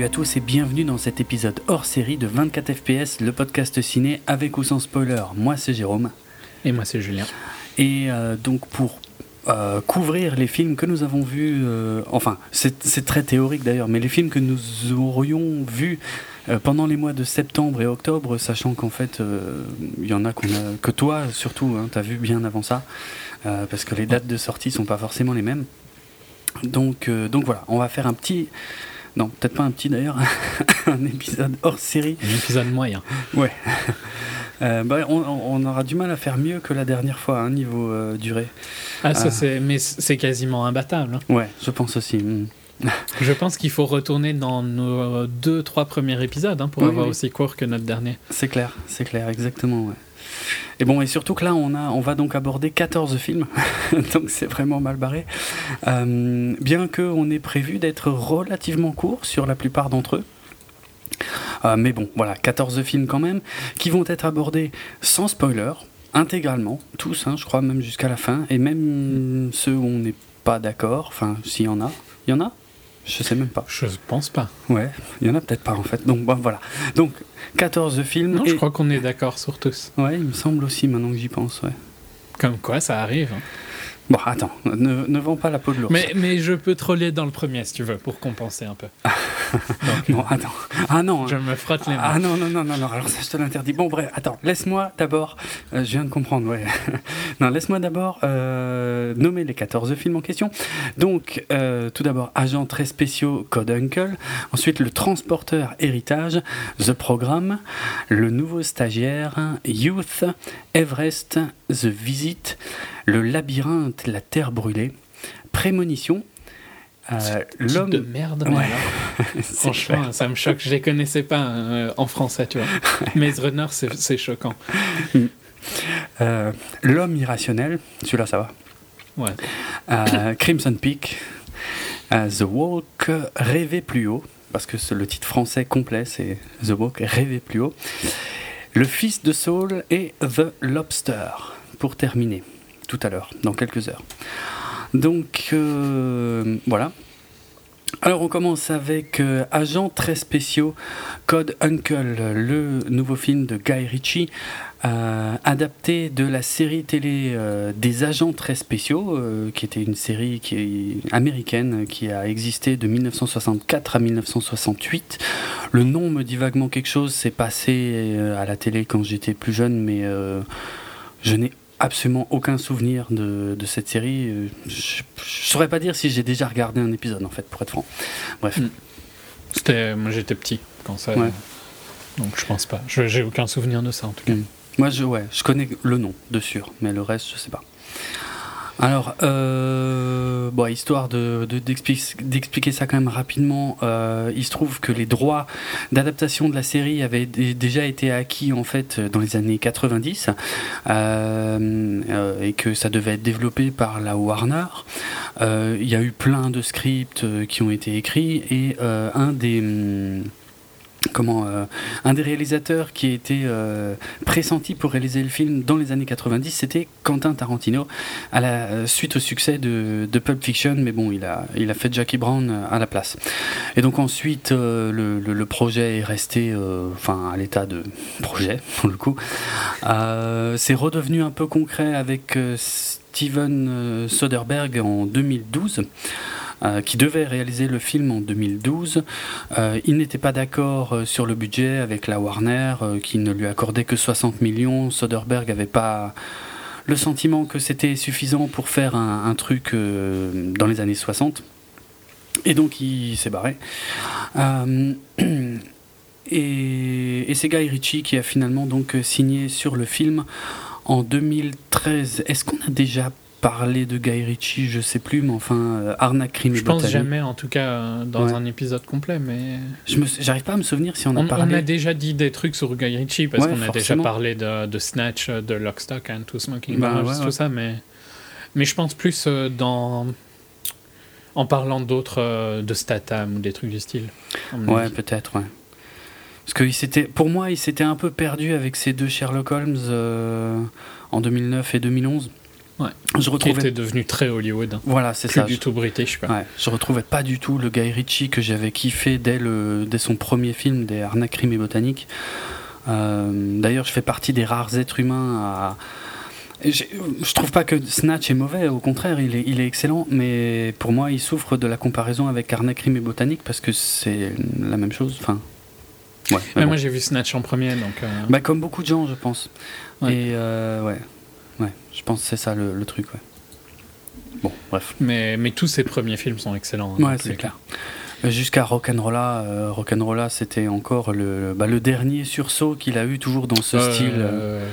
Salut à tous et bienvenue dans cet épisode hors série de 24 FPS, le podcast ciné avec ou sans spoiler. Moi c'est Jérôme. Et moi c'est Julien. Et euh, donc pour euh, couvrir les films que nous avons vus, euh, enfin c'est très théorique d'ailleurs, mais les films que nous aurions vus pendant les mois de septembre et octobre, sachant qu'en fait il y en a, que toi surtout, hein, t'as vu bien avant ça, parce que les dates de sortie sont pas forcément les mêmes. Donc, donc voilà, on va faire un petit, non, peut-être pas un petit d'ailleurs, un épisode hors série. Un épisode moyen. Ouais. Euh, bah, on, aura du mal à faire mieux que la dernière fois, hein, niveau euh, durée. Ah, ça, euh. c'est, mais c'est quasiment imbattable. Hein. Ouais, je pense aussi. Hmm. je pense qu'il faut retourner dans nos deux, trois premiers épisodes hein, pour avoir aussi court que notre dernier. C'est clair, c'est clair, exactement. Ouais. Et bon, et surtout que là, on, a, on va donc aborder 14 films, donc c'est vraiment mal barré. Euh, bien qu'on ait prévu d'être relativement court sur la plupart d'entre eux. Euh, mais bon, voilà, 14 films quand même, qui vont être abordés sans spoiler, intégralement, tous, hein, je crois, même jusqu'à la fin, et même ceux où on n'est pas d'accord, enfin, s'il y en a. Il y en a? Je sais même pas. Je pense pas. Ouais, il y en a peut-être pas en fait. Donc bon, voilà. Donc 14 films. Non, je crois qu'on est d'accord sur tous. Ouais, il me semble aussi maintenant que j'y pense, ouais. Comme quoi, ça arrive. Hein. Bon, attends, ne, ne vends pas la peau de l'ours. Mais, mais je peux troller dans le premier si tu veux, pour compenser un peu. bon, attends. Ah non. Je me frotte les mains. Ah non, non, non, non, non. alors ça, je te l'interdis. Bon, bref, attends, laisse-moi d'abord. Euh, je viens de comprendre, ouais. non, laisse-moi d'abord euh, nommer les 14 films en question. Donc, euh, tout d'abord, Agents très spéciaux, Code Uncle. Ensuite, Le Transporteur Héritage, The Programme. Le Nouveau Stagiaire, Youth, Everest, The Visit. Le labyrinthe, la terre brûlée, prémonition. Euh, l'homme de merde. Franchement, ça me choque. Je les connaissais pas euh, en français, tu vois. Maze Runner, c'est choquant. Euh, l'homme irrationnel, celui-là, ça va. Ouais. Euh, Crimson Peak, The Walk, Rêver plus haut, parce que le titre français complet, c'est The Walk, Rêver plus haut. Le fils de Saul et The Lobster, pour terminer tout à l'heure, dans quelques heures. Donc euh, voilà. Alors on commence avec euh, Agents très spéciaux, Code Uncle, le nouveau film de Guy Ritchie, euh, adapté de la série télé des Agents très spéciaux, qui était une série qui américaine qui a existé de 1964 à 1968. Le nom me dit vaguement quelque chose, c'est passé à la télé quand j'étais plus jeune, mais je n'ai absolument aucun souvenir de, de cette série. Euh, je, ne saurais pas dire si j'ai déjà regardé un épisode, en fait, pour être franc. Bref. Hmm. C'était, moi, j'étais petit quand ça. Donc, je pense pas. Je, j'ai aucun souvenir de ça, en tout cas. Hmm. Moi, je, ouais, je connais le nom, de sûr, mais le reste, je sais pas. Alors, euh, histoire de, d'expliquer, ça quand même rapidement, euh, il se trouve que les droits d'adaptation de la série avaient déjà été acquis en fait dans les années 90 euh, et que ça devait être développé par la Warner. Il y a eu plein de scripts qui ont été écrits et un des comment euh, un des réalisateurs qui été euh, pressenti pour réaliser le film dans les années 90 c'était Quentin Tarantino à la euh, suite au succès de, de, Pulp Fiction mais bon il a il a fait Jackie Brown à la place. Et donc ensuite le, le, projet est resté enfin à l'état de projet pour le coup. C'est redevenu un peu concret avec Steven Soderbergh en 2012 euh, qui devait réaliser le film en 2012. Euh, il n'était pas d'accord euh, sur le budget avec la Warner, qui ne lui accordait que 60 millions. Soderbergh n'avait pas le sentiment que c'était suffisant pour faire un, truc dans les années 60. Et donc il s'est barré. et, et c'est Guy Ritchie qui a finalement donc signé sur le film en 2013. Est-ce qu'on a déjà parler de Guy Ritchie, je sais plus, mais enfin, euh, Arnaque, Crime Je pense jamais, en tout cas, euh, dans un épisode complet, mais... J'arrive pas à me souvenir si on a on, parlé... On a déjà dit des trucs sur Guy Ritchie, parce qu'on a déjà parlé de, de, Snatch, de Lockstock and Two Smoking bah, tout ça, mais... Mais je pense plus euh, dans... En parlant d'autres, de Statham ou des trucs du style. Ouais, peut-être, ouais. Parce que il s'était, pour moi, il s'était un peu perdu avec ces deux Sherlock Holmes en 2009 et 2011. Je retrouvais... Qui était devenu très Hollywood. Voilà, c'est ça. du tout british. Quoi. Ouais, je retrouvais pas du tout le Guy Ritchie que j'avais kiffé dès, le, dès son premier film, des Arnaques, et Botaniques. Euh, d'ailleurs, je fais partie des rares êtres humains à. Je trouve pas que Snatch est mauvais, au contraire, il est, il est excellent, mais pour moi, il souffre de la comparaison avec Arnaque, Crime et Botanique parce que c'est la même chose. Enfin, ouais, Moi, j'ai vu Snatch en premier, donc. Euh, bah, comme beaucoup de gens, je pense. Et euh, ouais, ouais, je pense que c'est ça le, truc, ouais. Bon, bref. Mais, mais tous ses premiers films sont excellents. Hein, ouais, c'est clair. Jusqu'à Rock'n'Rolla, euh, Rock'n'Rolla c'était encore le, bah, le dernier sursaut qu'il a eu toujours dans ce style. Euh,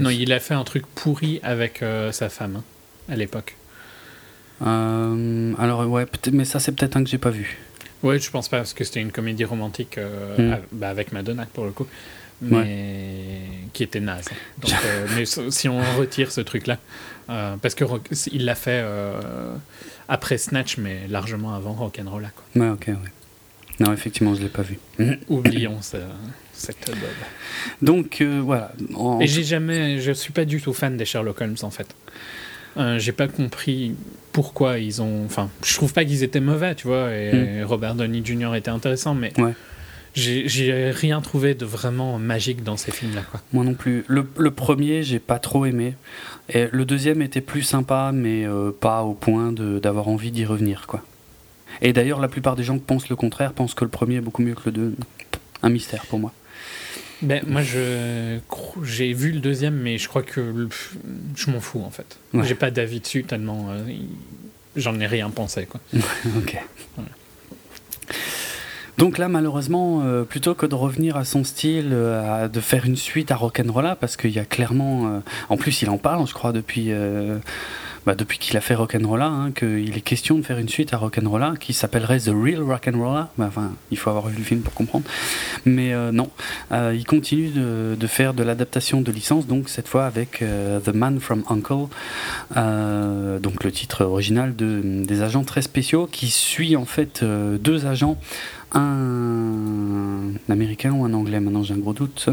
non, il a fait un truc pourri avec euh, sa femme hein, à l'époque. alors ouais, mais ça c'est peut-être un que j'ai pas vu. Ouais, je pense pas parce que c'était une comédie romantique hmm. bah, avec Madonna pour le coup, mais qui était naze. Donc, mais si on retire ce truc-là, parce que il l'a fait après Snatch, mais largement avant Rock'n'Rolla. Ouais, ok, ouais. Non, effectivement, je l'ai pas vu. Oublions cette bob. Donc euh, voilà. Et j'ai jamais, je suis pas du tout fan des Sherlock Holmes en fait. Euh, j'ai pas compris pourquoi ils ont. Enfin, je trouve pas qu'ils étaient mauvais, tu vois. Et hmm. Robert Downey Jr. était intéressant, mais ouais. J'ai rien trouvé de vraiment magique dans ces films-là. Moi non plus. Le, le premier, j'ai pas trop aimé. Et le deuxième était plus sympa, mais euh, pas au point d'avoir envie d'y revenir. quoi. Et d'ailleurs, la plupart des gens qui pensent le contraire pensent que le premier est beaucoup mieux que le deux. Un mystère pour moi. Ben, moi, je j'ai vu le deuxième, mais je crois que je m'en fous en fait. J'ai pas d'avis dessus tellement euh, j'en ai rien pensé. Quoi. ok. Donc là, malheureusement, euh, plutôt que de revenir à son style, euh, de faire une suite à Rock'n'Rolla, parce qu'il y a clairement, euh, en plus, il en parle, je crois, depuis bah, depuis qu'il a fait Rock'n'Rolla, hein, qu'il est question de faire une suite à Rock'n'Rolla qui s'appellerait The Real Rock'n'Rolla. Bah, enfin, il faut avoir vu le film pour comprendre. Mais non, il continue de, de faire de l'adaptation de licence, donc cette fois avec The Man from Uncle, donc le titre original de, des agents très spéciaux, qui suit en fait deux agents un américain ou un anglais Maintenant, j'ai un gros doute.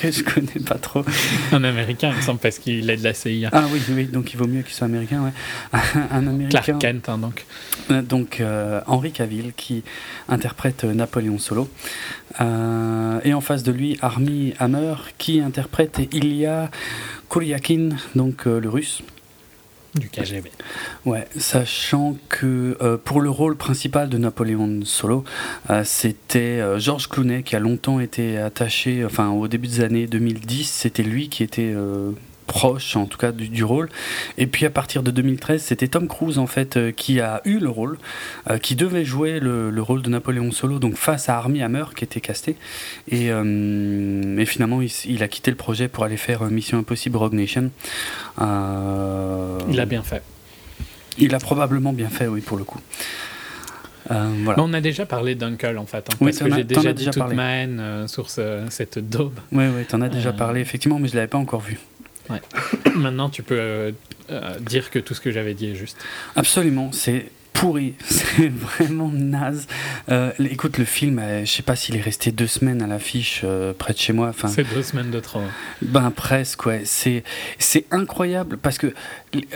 que je connais pas trop. Un américain, il me semble, parce qu'il est de la CIA. Ah oui, oui, donc il vaut mieux qu'il soit américain, ouais. un américain. Clark Kent, hein, donc. Euh, donc euh, Henri Cavill qui interprète Napoléon Solo. Euh, et en face de lui, Armie Hammer qui interprète Ilya Kuryakin, donc le russe. Du KGB. Ouais, sachant que euh, pour le rôle principal de Napoléon Solo, euh, c'était euh, Georges Clooney qui a longtemps été attaché, enfin au début des années 2010, c'était lui qui était proche en tout cas du, rôle. Et puis à partir de 2013, c'était Tom Cruise en fait euh, qui a eu le rôle, euh, qui devait jouer le, rôle de Napoléon Solo, donc face à Armie Hammer qui était casté. Et, euh, finalement, il, a quitté le projet pour aller faire Mission Impossible Rogue Nation. il a bien fait. Il a probablement bien fait, oui, pour le coup. voilà. On a déjà parlé d'Uncle en fait, hein, parce que j'ai déjà dit toute ma haine sur cette daube. Oui, oui, tu en as déjà parlé effectivement, mais je ne l'avais pas encore vu. Ouais. Maintenant, tu peux euh, euh, dire que tout ce que j'avais dit est juste. Absolument, c'est pourri, c'est vraiment naze. Euh, écoute, le film, je sais pas s'il est resté deux semaines à l'affiche près de chez moi. Enfin, c'est deux semaines de trop. Ben presque, ouais. C'est c'est incroyable parce que,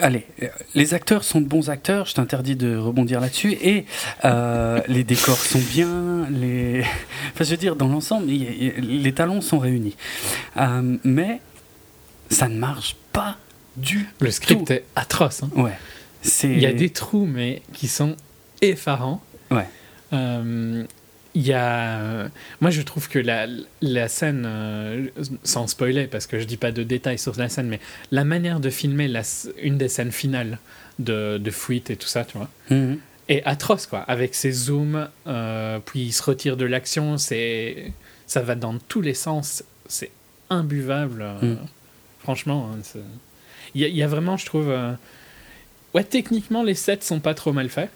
allez, les acteurs sont de bons acteurs. Je t'interdis de rebondir là-dessus. Et les décors sont bien. Les, enfin, je veux dire, dans l'ensemble, les talents sont réunis. mais ça ne marche pas du tout. Le script est atroce. Hein. Ouais. Il y a des trous, mais qui sont effarants. Ouais. Euh, il y a... Moi, je trouve que la, la scène, euh, sans spoiler, parce que je dis pas de détails sur la scène, mais la manière de filmer la, une des scènes finales de, de fuite et tout ça, tu vois, mhm. est atroce, quoi. Avec ses zooms, euh, puis il se retire de l'action, c'est ça va dans tous les sens, c'est imbuvable. Mhm. Franchement, hein, il y, a vraiment, je trouve. Euh, ouais, techniquement, les sets sont pas trop mal faits.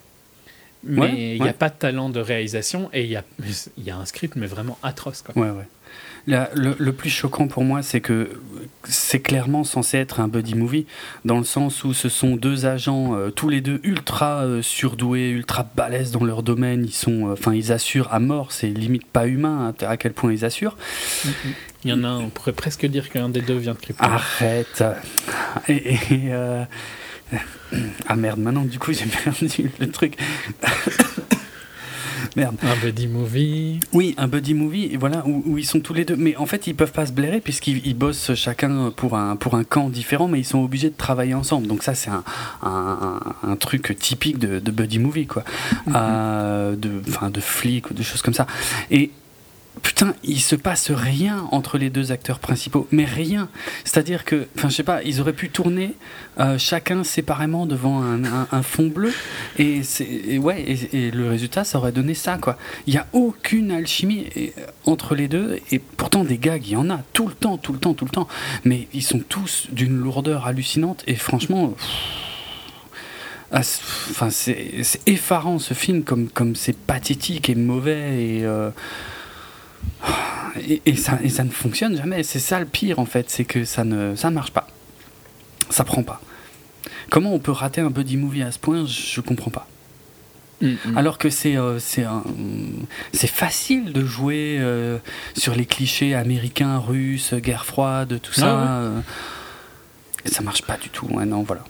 Mais il n'y a pas de talent de réalisation et il y a, y a un script, mais vraiment atroce. Quoi. Ouais, ouais. Le, le, plus choquant pour moi, c'est que c'est clairement censé être un buddy movie, dans le sens où ce sont deux agents, euh, tous les deux ultra euh, surdoués, ultra balèzes dans leur domaine. Ils sont, euh, enfin, ils assurent à mort. C'est limite pas humain à, quel point ils assurent. Il y en a un, on pourrait presque dire qu'un des deux vient de Krypton. Arrête. Et, ah merde, maintenant du coup j'ai perdu le truc. Merde. Un buddy movie. Oui, un buddy movie, et voilà, où, ils sont tous les deux. Mais en fait, ils peuvent pas se blairer puisqu'ils bossent chacun pour un, pour un camp différent, mais ils sont obligés de travailler ensemble. Donc ça, c'est un, un, un, truc typique de, de buddy movie, quoi. Mm-hmm. Euh, de, de flics ou de choses comme ça. Et putain, il se passe rien entre les deux acteurs principaux, mais rien. C'est-à-dire que, enfin, je sais pas, ils auraient pu tourner euh, chacun séparément devant un, fond bleu, et, ouais, et, le résultat, ça aurait donné ça, quoi. Il n'y a aucune alchimie euh, entre les deux, et pourtant des gags, il y en a tout le temps, tout le temps, tout le temps, mais ils sont tous d'une lourdeur hallucinante, et franchement. Ah, enfin, c'est effarant ce film, comme c'est pathétique et mauvais et euh, et, ça, et ça ne fonctionne jamais. C'est ça le pire en fait, c'est que ça ne ça marche pas. Ça prend pas. Comment on peut rater un buddy movie à ce point Je comprends pas. Mm, mm. Alors que c'est euh, c'est facile de jouer euh, sur les clichés américains, russes, guerre froide, tout ça. Ah euh, et ça marche pas du tout. non, voilà.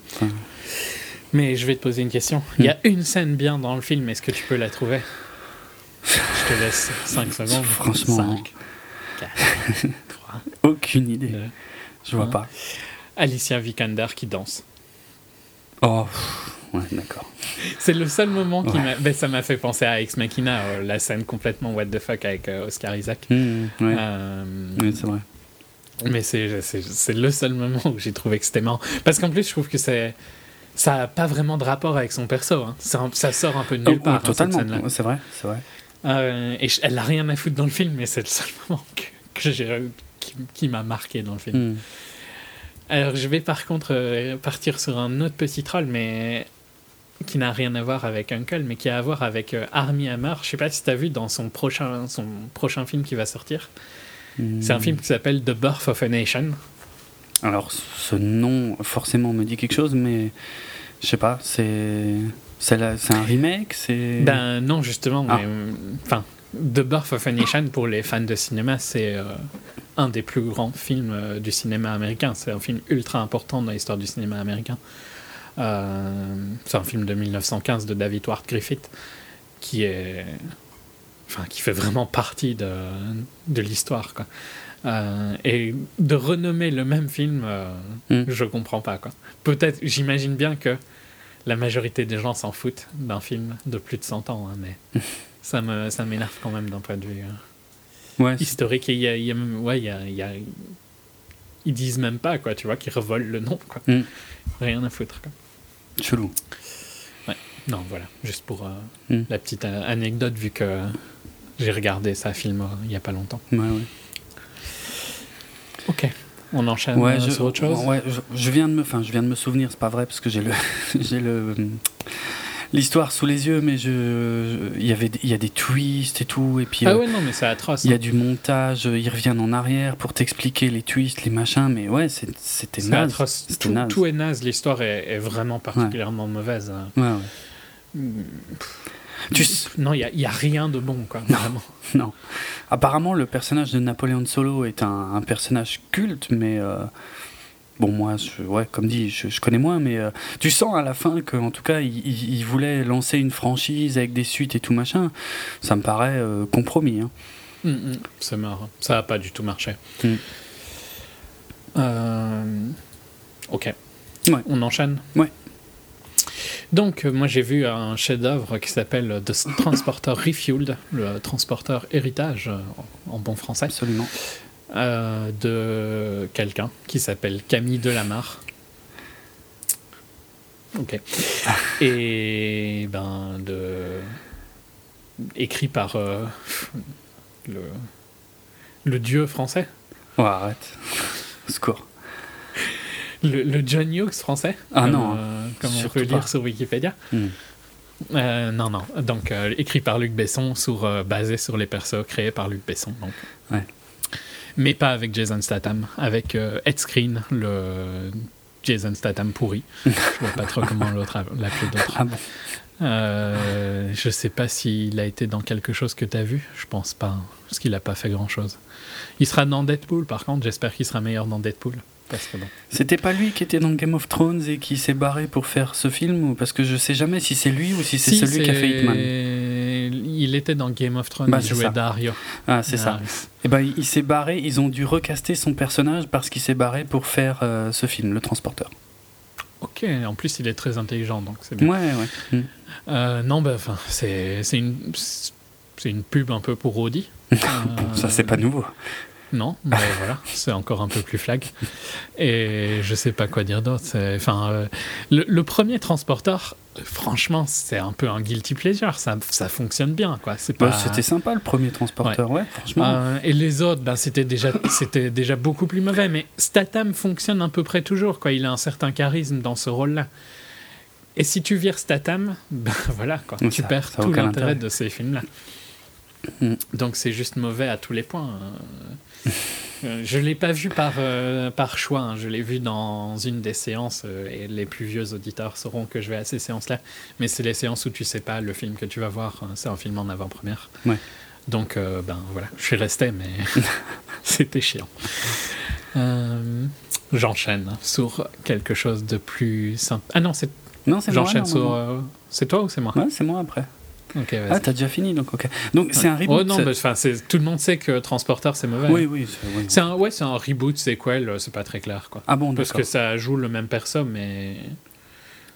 Mais je vais te poser une question. Il y a mm. une scène bien dans le film. Est-ce que tu peux la trouver? Je te laisse 5 secondes. Franchement. 5, 4, 3. Aucune idée. je vois pas. Alicia Vikander qui danse. Oh, ouais, d'accord. C'est le seul moment qui m'a. Ben, ça m'a fait penser à Ex Machina, euh, la scène complètement what the fuck avec euh, Oscar Isaac. Mmh, ouais. Euh, oui, c'est vrai. Mais c'est le seul moment où j'ai trouvé que c'était marrant. Parce qu'en plus, je trouve que c'est ça n'a pas vraiment de rapport avec son perso. Hein. Ça, ça, sort un peu de nulle oh, part. Hein, totalement, c'est vrai, c'est vrai. Euh, et elle n'a rien à foutre dans le film, mais c'est le seul moment que, j'ai, qui, m'a marqué dans le film. Hmm. Alors, je vais par contre euh, partir sur un autre petit troll, mais qui n'a rien à voir avec Uncle, mais qui a à voir avec euh, Armie Hammer. Je sais pas si tu as vu dans son prochain, son prochain film qui va sortir. C'est un hmm. film qui s'appelle The Birth of a Nation. Alors, ce nom forcément me dit quelque chose, mais je sais pas, c'est. C'est un remake c'est... Ben non, justement. Ah. enfin, The Birth of a Nation, pour les fans de cinéma, c'est euh, un des plus grands films euh, du cinéma américain. C'est un film ultra important dans l'histoire du cinéma américain. Euh, c'est un film de 1915 de David Ward Griffith qui est. Enfin, qui fait vraiment partie de, de l'histoire, quoi. et de renommer le même film, mm. je comprends pas, quoi. Peut-être, j'imagine bien que la majorité des gens s'en foutent d'un film de plus de 100 ans, hein, mais ça me ça m'énerve quand même d'un point de vue euh, ouais, historique. il y a, y a, ouais, il y a, ils disent même pas quoi, tu vois, qu'ils revolent le nom, quoi. Mm. Rien à foutre. Quoi. Chelou. Ouais. Non, voilà, juste pour euh, mm. la petite euh, anecdote vu que j'ai regardé ça film il y a pas longtemps. Ouais, ouais. Ok. On enchaîne ouais, euh, sur autre chose? ouais, je, viens de me, enfin, je viens de me souvenir, c'est pas vrai parce que j'ai le, j'ai le, l'histoire sous les yeux, mais je, il y avait, il y a des twists et tout, et puis. Ah euh, ouais, non, mais c'est atroce. Il y a hein. du montage, ils reviennent en arrière pour t'expliquer les twists, les machins, mais ouais, c'était naze. Atroce. Tout, naze. tout, est naze. L'histoire est, vraiment particulièrement mauvaise. Hein. Ouais, ouais. Non, il n'y a, a, rien de bon, quoi. Non, non. Apparemment, le personnage de Napoléon Solo est un, personnage culte, mais euh, bon, moi, je, ouais, comme dit, je, connais moins, mais euh, tu sens à la fin qu'en tout cas, il, voulait lancer une franchise avec des suites et tout machin. Ça me paraît euh, compromis. Hein. Mm, mm. c'est marrant. Ça n'a pas du tout marché. Mm. Ok. Ouais. On enchaîne? Ouais. Donc, euh, moi j'ai vu un chef-d'œuvre qui s'appelle The Transporter Refueled, le transporteur héritage euh, en bon français. Absolument. Euh, de quelqu'un qui s'appelle Camille Delamarre. Ok. Et ben, de. écrit par le, le dieu français. Oh, arrête. Secours. Le, John Hughes français Ah non. Euh, comme on peut lire sur Wikipédia. Hmm. Euh, non, non. Donc, euh, écrit par Luc Besson, sur, basé sur les persos créés par Luc Besson. Donc. Ouais. mais pas avec Jason Statham, avec Ed Screen, le Jason Statham pourri. Je vois pas trop comment l'autre l'appeler d'autre. Ah bon. Euh, je sais pas s'il a été dans quelque chose que tu as vu. Je pense pas, hein, parce qu'il a pas fait grand chose. Il sera dans Deadpool, par contre. J'espère qu'il sera meilleur dans Deadpool. C'était pas lui qui était dans Game of Thrones et qui s'est barré pour faire ce film ou parce que je sais jamais si c'est lui ou si c'est celui qui a fait Hitman. Il était dans Game of Thrones, bah, il jouait Dario. Ah, c'est ça. Et eh ben il s'est barré, ils ont dû recaster son personnage parce qu'il s'est barré pour faire euh, ce film, Le Transporteur. Ok, en plus il est très intelligent donc c'est bien. Ouais, ouais. Mm. Euh, non, bah, enfin, c'est une, une pub un peu pour Audi. ça c'est pas nouveau. Non, mais voilà, c'est encore un peu plus flag. Et je sais pas quoi dire d'autre. Enfin, euh, le, premier transporteur, franchement, c'est un peu un guilty pleasure. Ça, ça fonctionne bien, quoi. C'est pas... C'était sympa le premier transporteur, ouais, franchement. Euh, et les autres, ben, c'était déjà, c'était déjà beaucoup plus mauvais. Mais Statham fonctionne à peu près toujours, quoi. Il a un certain charisme dans ce rôle-là. Et si tu vires Statham, ben voilà, quoi. tu perds tout l'intérêt de ces films-là. Mm. Donc c'est juste mauvais à tous les points. Euh, je ne l'ai pas vu par, euh, par choix, hein. je l'ai vu dans une des séances euh, et les plus vieux auditeurs sauront que je vais à ces séances-là. Mais c'est les séances où tu sais pas le film que tu vas voir, hein. c'est un film en avant-première. Donc ben voilà, je suis resté, mais c'était chiant. J'enchaîne sur quelque chose de plus simple. Ah non, c'est. Non, c'est J'enchaîne sur. c'est toi ou c'est moi? C'est moi après ah, t'as déjà fini, donc ok. Donc c'est un reboot. Oh, non, enfin, tout le monde sait que Transporteur c'est mauvais. Oui, oui. C'est un, ouais, c'est un reboot, sequel, c'est pas très clair, quoi. Ah bon, Parce que ça joue le même perso, mais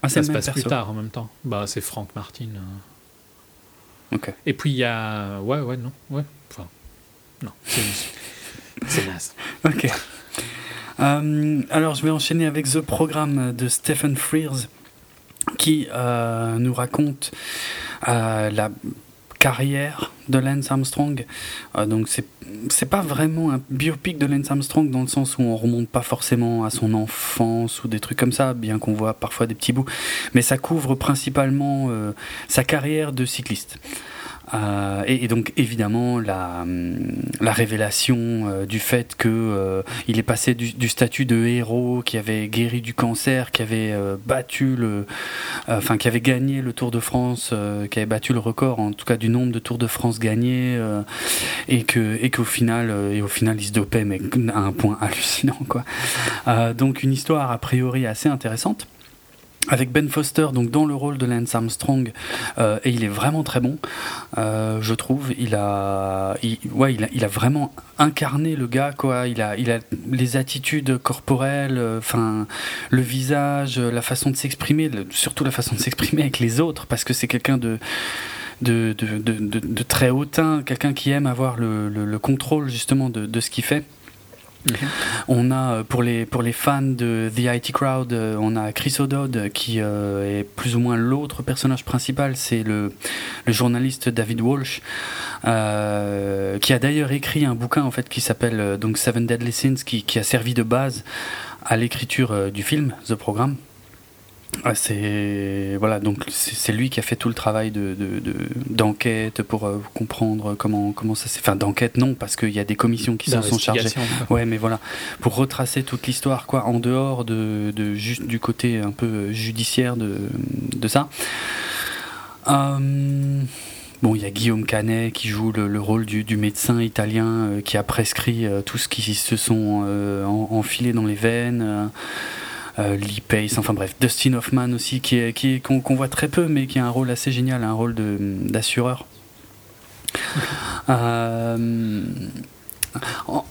ah, ça se passe plus tard en même temps. Bah, c'est Frank Martin. Euh. Ok. Et puis il y a, ouais, ouais, non, ouais, enfin, non, c'est naze. ok. Euh, alors je vais enchaîner avec The Programme de Stephen Frears qui nous raconte la carrière de Lance Armstrong. Euh, donc c'est c'est pas vraiment un biopic de Lance Armstrong dans le sens où on remonte pas forcément à son enfance ou des trucs comme ça, bien qu'on voit parfois des petits bouts, mais ça couvre principalement euh, sa carrière de cycliste. Euh, et, donc évidemment la, la révélation euh, du fait que euh, est passé du, statut de héros qui avait guéri du cancer, qui avait battu le, enfin qui avait gagné le Tour de France, qui avait battu le record en tout cas du nombre de Tours de France gagnés, et que et qu'au final et au final il se dopait mais à un point hallucinant quoi. donc une histoire a priori assez intéressante avec Ben Foster donc dans le rôle de Lance Armstrong euh, et il est vraiment très bon euh, je trouve il a ouais il a, vraiment incarné le gars quoi il a il a les attitudes corporelles euh, enfin le visage la façon de s'exprimer surtout la façon de s'exprimer avec les autres parce que c'est quelqu'un de de, de, de, très hautain, quelqu'un qui aime avoir le contrôle justement de, ce qu'il fait. On a euh, pour les pour les fans de The IT Crowd, euh, on a Chris O'Dodd qui euh, est plus ou moins l'autre personnage principal, c'est le, le journaliste David Walsh, qui a d'ailleurs écrit un bouquin en fait qui s'appelle donc Seven Deadly Sins, qui, qui a servi de base à l'écriture du film The Programme. Ah, c'est voilà donc c'est lui qui a fait tout le travail de d'enquête pour euh, comprendre comment comment ça s'est enfin d'enquête non parce qu'il y a des commissions qui s'en sont chargées. Ouais mais voilà. Pour retracer toute l'histoire quoi en dehors de, de juste du côté un peu judiciaire de, de ça. Euh, Bon, il y a Guillaume Canet qui joue le, rôle du, du, médecin italien euh, qui a prescrit tout ce qui se sont enfilés dans les veines euh, Lee Pace, enfin bref, Dustin Hoffman aussi, qui est, qui qu'on, voit très peu, mais qui a un rôle assez génial, un rôle de, d'assureur. Euh,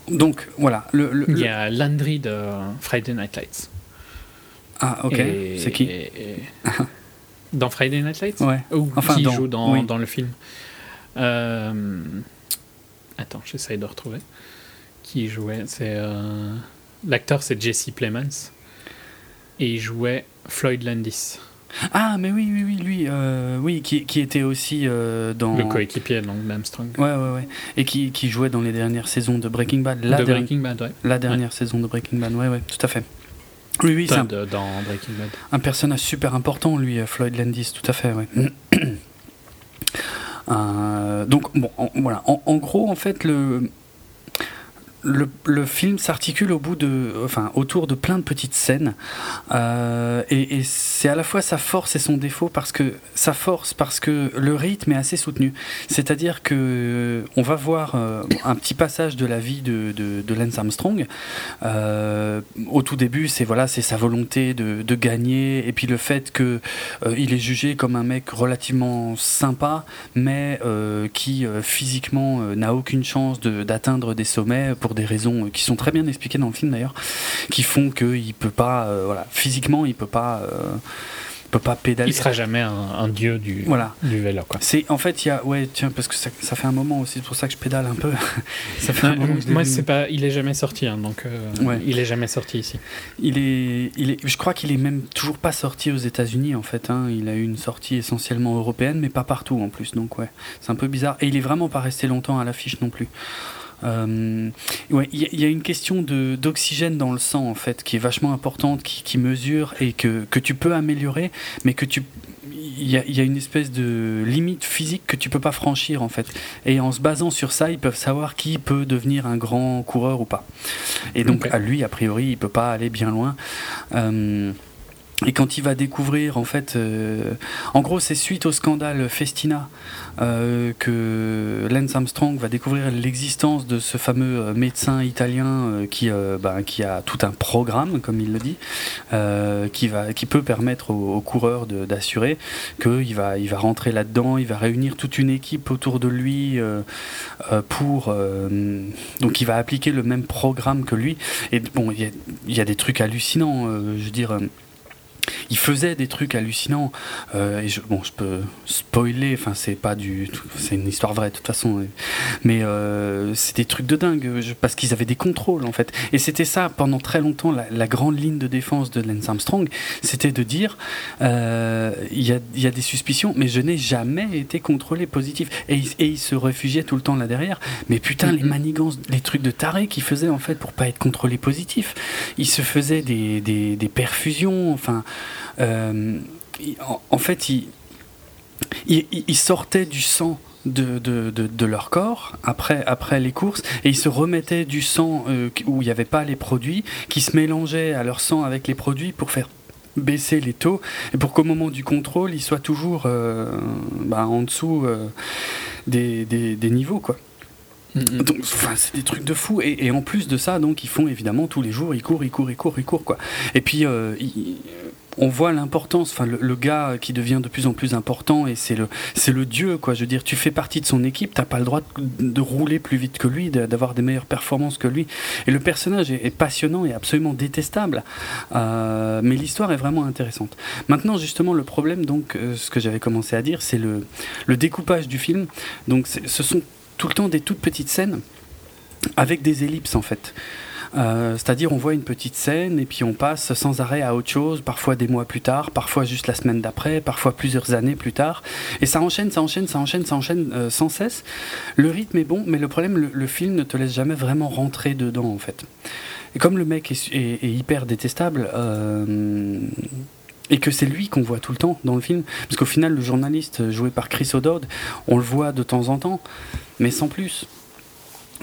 donc voilà. Le, Il y a Landry de Friday Night Lights. Ah ok. c'est qui Dans Friday Night Lights Ouais. Ou qui joue dans, dans, le film. Euh, attends, j'essaye de retrouver. Qui jouait C'est l'acteur, c'est Jesse Plemons et il jouait Floyd Landis. Ah, mais oui, oui, oui, lui, euh, oui, qui, qui, était aussi euh, dans. Le coéquipier donc Armstrong. Ouais, ouais, ouais. Et qui, qui, jouait dans les dernières saisons de Breaking Bad. La de Breaking Bad, ouais. La dernière saison de Breaking Bad, ouais, ouais, tout à fait. Oui, oui, c'est un, dans Breaking Bad. Un personnage super important, lui, euh, Floyd Landis, tout à fait, ouais. donc, bon, voilà. En, en, gros, en fait, le le, film s'articule autour de plein de petites scènes, euh, et, c'est à la fois sa force et son défaut parce que sa force parce que le rythme est assez soutenu. C'est-à-dire que euh, on va voir euh, un petit passage de la vie de, de, Lance Armstrong. au tout début, c'est voilà, c'est sa volonté de, de, gagner, et puis le fait que il est jugé comme un mec relativement sympa, mais qui physiquement n'a aucune chance d'atteindre des sommets pour des raisons qui sont très bien expliquées dans le film d'ailleurs, qui font qu'il peut pas, euh, voilà, physiquement, il peut pas. Euh, peut pas pédaler. Il sera jamais un, dieu du, voilà. du vélo. Quoi. C'est en fait il y a ouais tiens parce que ça, ça, fait un moment aussi c'est pour ça que je pédale un peu. ça fait un moment moi c'est pas il est jamais sorti hein, donc euh, ouais. il est jamais sorti ici. Il est il est je crois qu'il est même toujours pas sorti aux États-Unis en fait hein. il a eu une sortie essentiellement européenne mais pas partout en plus donc ouais c'est un peu bizarre et il est vraiment pas resté longtemps à l'affiche non plus. Euh, ouais, il y, a une question d'oxygène dans le sang en fait qui est vachement importante, qui, qui mesure et que, que, tu peux améliorer, mais que tu il y, y, a une espèce de limite physique que tu peux pas franchir en fait. Et en se basant sur ça, ils peuvent savoir qui peut devenir un grand coureur ou pas. Et donc à lui, a priori, il peut pas aller bien loin. Euh, et quand il va découvrir, en fait, euh, en gros, c'est suite au scandale Festina euh, que Lance Armstrong va découvrir l'existence de ce fameux euh, médecin italien qui, bah, qui a tout un programme, comme il le dit, qui, va, qui peut permettre aux, coureurs d'assurer qu'il va, il va rentrer là-dedans, il va réunir toute une équipe autour de lui pour. donc, il va appliquer le même programme que lui. Et bon, il y, y, a des trucs hallucinants, je veux dire il faisait des trucs hallucinants. Euh, et je, bon, je peux spoiler, enfin, c'est pas du. C'est une histoire vraie de toute façon. Mais euh, c'est des trucs de dingue, parce qu'ils avaient des contrôles en fait. Et c'était ça pendant très longtemps, la, grande ligne de défense de Lance Armstrong, c'était de dire euh, il y, a, y, a, des suspicions, mais je n'ai jamais été contrôlé positif. Et, et, il se réfugiait tout le temps là derrière. Mais putain, les manigances, les trucs de taré qu'il faisait en fait pour pas être contrôlé positif. Il se faisait des, des, des perfusions, enfin. Euh, en, fait, ils, il, sortaient du sang de, de, de, leur corps après, après les courses et ils se remettaient du sang euh, où il n'y avait pas les produits, qui se mélangeaient à leur sang avec les produits pour faire baisser les taux et pour qu'au moment du contrôle, ils soient toujours euh, bah, en dessous des, des, des, niveaux. quoi. Mm-hmm. Donc, enfin, c'est des trucs de fou. Et, et, en plus de ça, donc, ils font évidemment tous les jours, ils courent, ils courent, ils courent, ils courent, quoi. Et puis, ils, on voit l'importance, enfin le, gars qui devient de plus en plus important et c'est le c'est le dieu quoi. Je veux dire, tu fais partie de son équipe, t'as pas le droit de, rouler plus vite que lui, d'avoir des meilleures performances que lui. Et le personnage est, passionnant et absolument détestable, euh, mais l'histoire est vraiment intéressante. Maintenant justement le problème donc, euh, ce que j'avais commencé à dire, c'est le le découpage du film. Donc ce sont tout le temps des toutes petites scènes avec des ellipses en fait. Euh, c'est-à-dire on voit une petite scène et puis on passe sans arrêt à autre chose, parfois des mois plus tard, parfois juste la semaine d'après, parfois plusieurs années plus tard. Et ça enchaîne, ça enchaîne, ça enchaîne, ça enchaîne euh, sans cesse. Le rythme est bon, mais le problème, le, film ne te laisse jamais vraiment rentrer dedans en fait. Et comme le mec est, hyper détestable, euh, et que c'est lui qu'on voit tout le temps dans le film, parce qu'au final, le journaliste joué par Chris O'Dowd, on le voit de temps en temps, mais sans plus.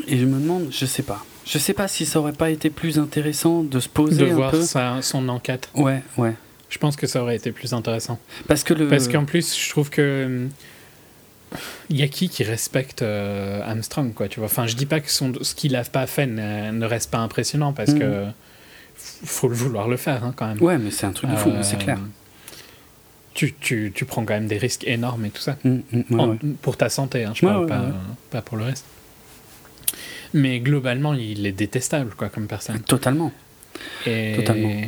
Et je me demande, je sais pas. Je sais pas si ça aurait pas été plus intéressant de se poser de un voir peu. Sa, son enquête. Ouais, ouais. Je pense que ça aurait été plus intéressant. Parce que le. Parce qu'en plus, je trouve que il y a qui qui respecte euh, Armstrong quoi tu vois? Enfin je dis pas que son, ce qu'il a pas fait ne, reste pas impressionnant parce que mhm. faut le vouloir le faire hein, quand même ouais mais c'est un truc de fou c'est clair euh, tu, tu, tu, prends quand même des risques énormes et tout ça mm, mm, pour ta santé hein, je parle pas, pas pour le reste mais globalement, il est détestable, quoi, comme personne. Totalement. Et... Totalement.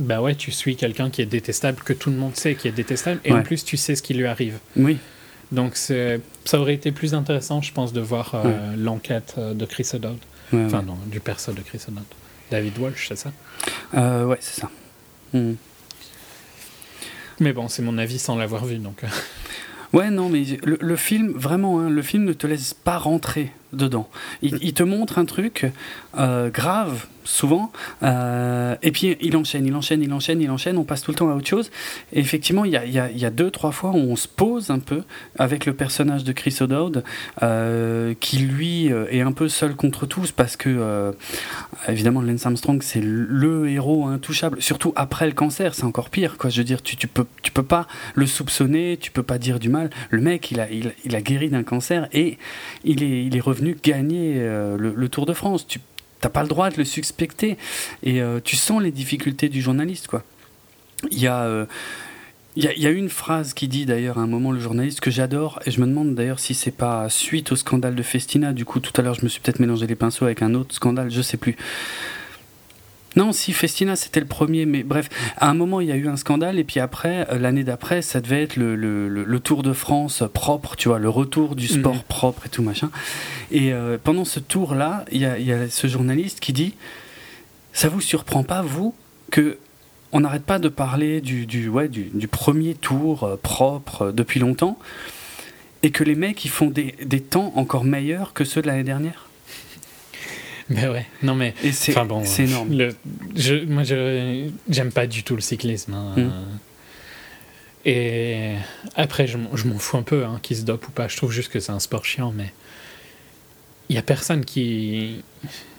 Bah ouais, tu suis quelqu'un qui est détestable, que tout le monde sait qui est détestable, et en plus, tu sais ce qui lui arrive. Oui. Donc, ça aurait été plus intéressant, je pense, de voir euh, l'enquête euh, de Chris O'Dowd. enfin, non, du perso de Chris O'Dowd. David Walsh, c'est ça? Euh, Ouais, c'est ça. Hmm. Mais bon, c'est mon avis sans l'avoir vu, donc. Ouais, non, mais le, film, vraiment, hein, le film ne te laisse pas rentrer dedans. Il, te montre un truc euh, grave, souvent, euh, et puis il enchaîne, il enchaîne, il enchaîne, il enchaîne, on passe tout le temps à autre chose. Et effectivement, il y a, deux, trois fois où on se pose un peu avec le personnage de Chris O'Dowd, euh, qui lui est un peu seul contre tous, parce que, évidemment, Lance Armstrong, c'est le héros intouchable, surtout après le cancer, c'est encore pire, quoi. Je veux dire, tu, tu, peux, tu peux pas le soupçonner, tu peux pas dire du mal. Le mec, il a, il a guéri d'un cancer et il est, il est revenu gagner le, Tour de France. Tu t'as pas le droit de le suspecter. Et euh, tu sens les difficultés du journaliste, quoi. Il y a. Euh, il y, a, une phrase qui dit d'ailleurs à un moment le journaliste que j'adore et je me demande d'ailleurs si c'est pas suite au scandale de Festina. Du coup, tout à l'heure, je me suis peut-être mélangé les pinceaux avec un autre scandale, je sais plus. Non, si Festina c'était le premier, mais bref, à un moment il y a eu un scandale et puis après, euh, l'année d'après, ça devait être le, le, le, Tour de France propre, tu vois, le retour du sport mhm. propre et tout machin. Et euh, pendant ce tour-là, il y a, y a, ce journaliste qui dit, ça vous surprend pas vous que on n'arrête pas de parler du, du, ouais, du, du premier tour euh, propre depuis longtemps et que les mecs ils font des, des temps encore meilleurs que ceux de l'année dernière? Mais ouais, non mais. c'est bon, énorme. Le, je, moi, je j'aime pas du tout le cyclisme. Hein. Hmm. Et après, je, je m'en fous un peu hein, qui se dope ou pas. Je trouve juste que c'est un sport chiant, mais il y a personne qui.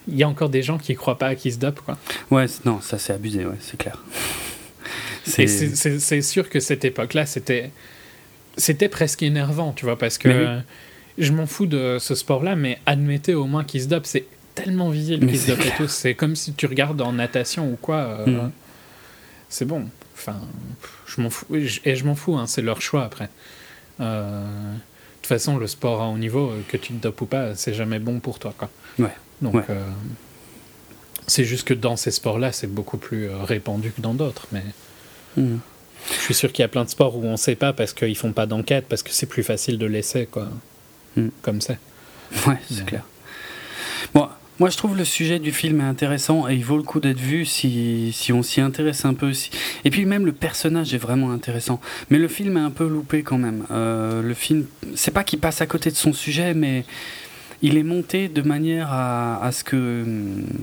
Il y a encore des gens qui croient pas à qui se dope, quoi. Ouais, non, ça c'est abusé, ouais, c'est clair. c'est sûr que cette époque-là, c'était c'était presque énervant, tu vois, parce que je m'en fous de ce sport-là, mais admettez au moins qu'il se dope, c'est tellement visible qu'ils se dopent tous. C'est comme si tu regardes en natation ou quoi. Euh, mm. C'est bon. Enfin, je m'en fous. Et je m'en fous, hein, c'est leur choix après. Euh, de toute façon, le sport à haut niveau, euh, que tu te dopes ou pas, c'est jamais bon pour toi. Quoi. Ouais. Donc, c'est juste que dans ces sports-là, c'est beaucoup plus répandu que dans d'autres. Mais mm. je suis sûr qu'il y a plein de sports où on ne sait pas parce qu'ils font pas d'enquête, parce que c'est plus facile de laisser, quoi. Mm. Comme ça. Ouais, c'est clair. Bon, moi, je trouve le sujet du film est intéressant et il vaut le coup d'être vu si, si on s'y intéresse un peu. aussi. Et puis même le personnage est vraiment intéressant. Mais le film est un peu loupé quand même. Euh, le film, c'est pas qu'il passe à côté de son sujet, mais il est monté de manière à, à ce que,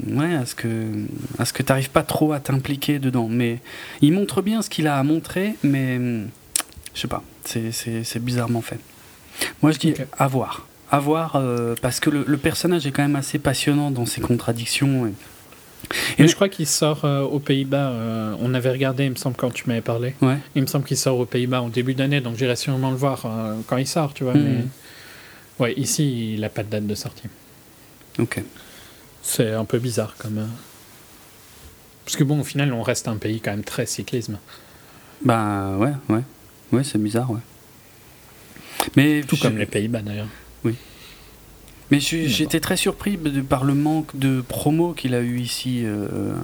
ouais, à ce que, à ce que t'arrives pas trop à t'impliquer dedans. Mais il montre bien ce qu'il a à montrer, mais je sais pas, c'est bizarrement fait. Moi, je dis à voir à voir euh, parce que le, personnage est quand même assez passionnant dans ses contradictions. Et... je crois qu'il sort euh, aux Pays-Bas. Euh, on avait regardé, il me semble, quand tu m'avais parlé. Ouais. Il me semble qu'il sort aux Pays-Bas en début d'année, donc j'irai sûrement le voir quand il sort, tu vois. Hmm. Mais ouais, ici, il n'a pas de date de sortie. Ok. C'est un peu bizarre comme. Parce que bon, au final, on reste un pays quand même très cyclisme. Bah ouais, ouais. Ouais, c'est bizarre, ouais. Mais Tout comme les Pays-Bas d'ailleurs. Mais j'étais très surpris par le manque de promo qu'il a eu ici. Euh,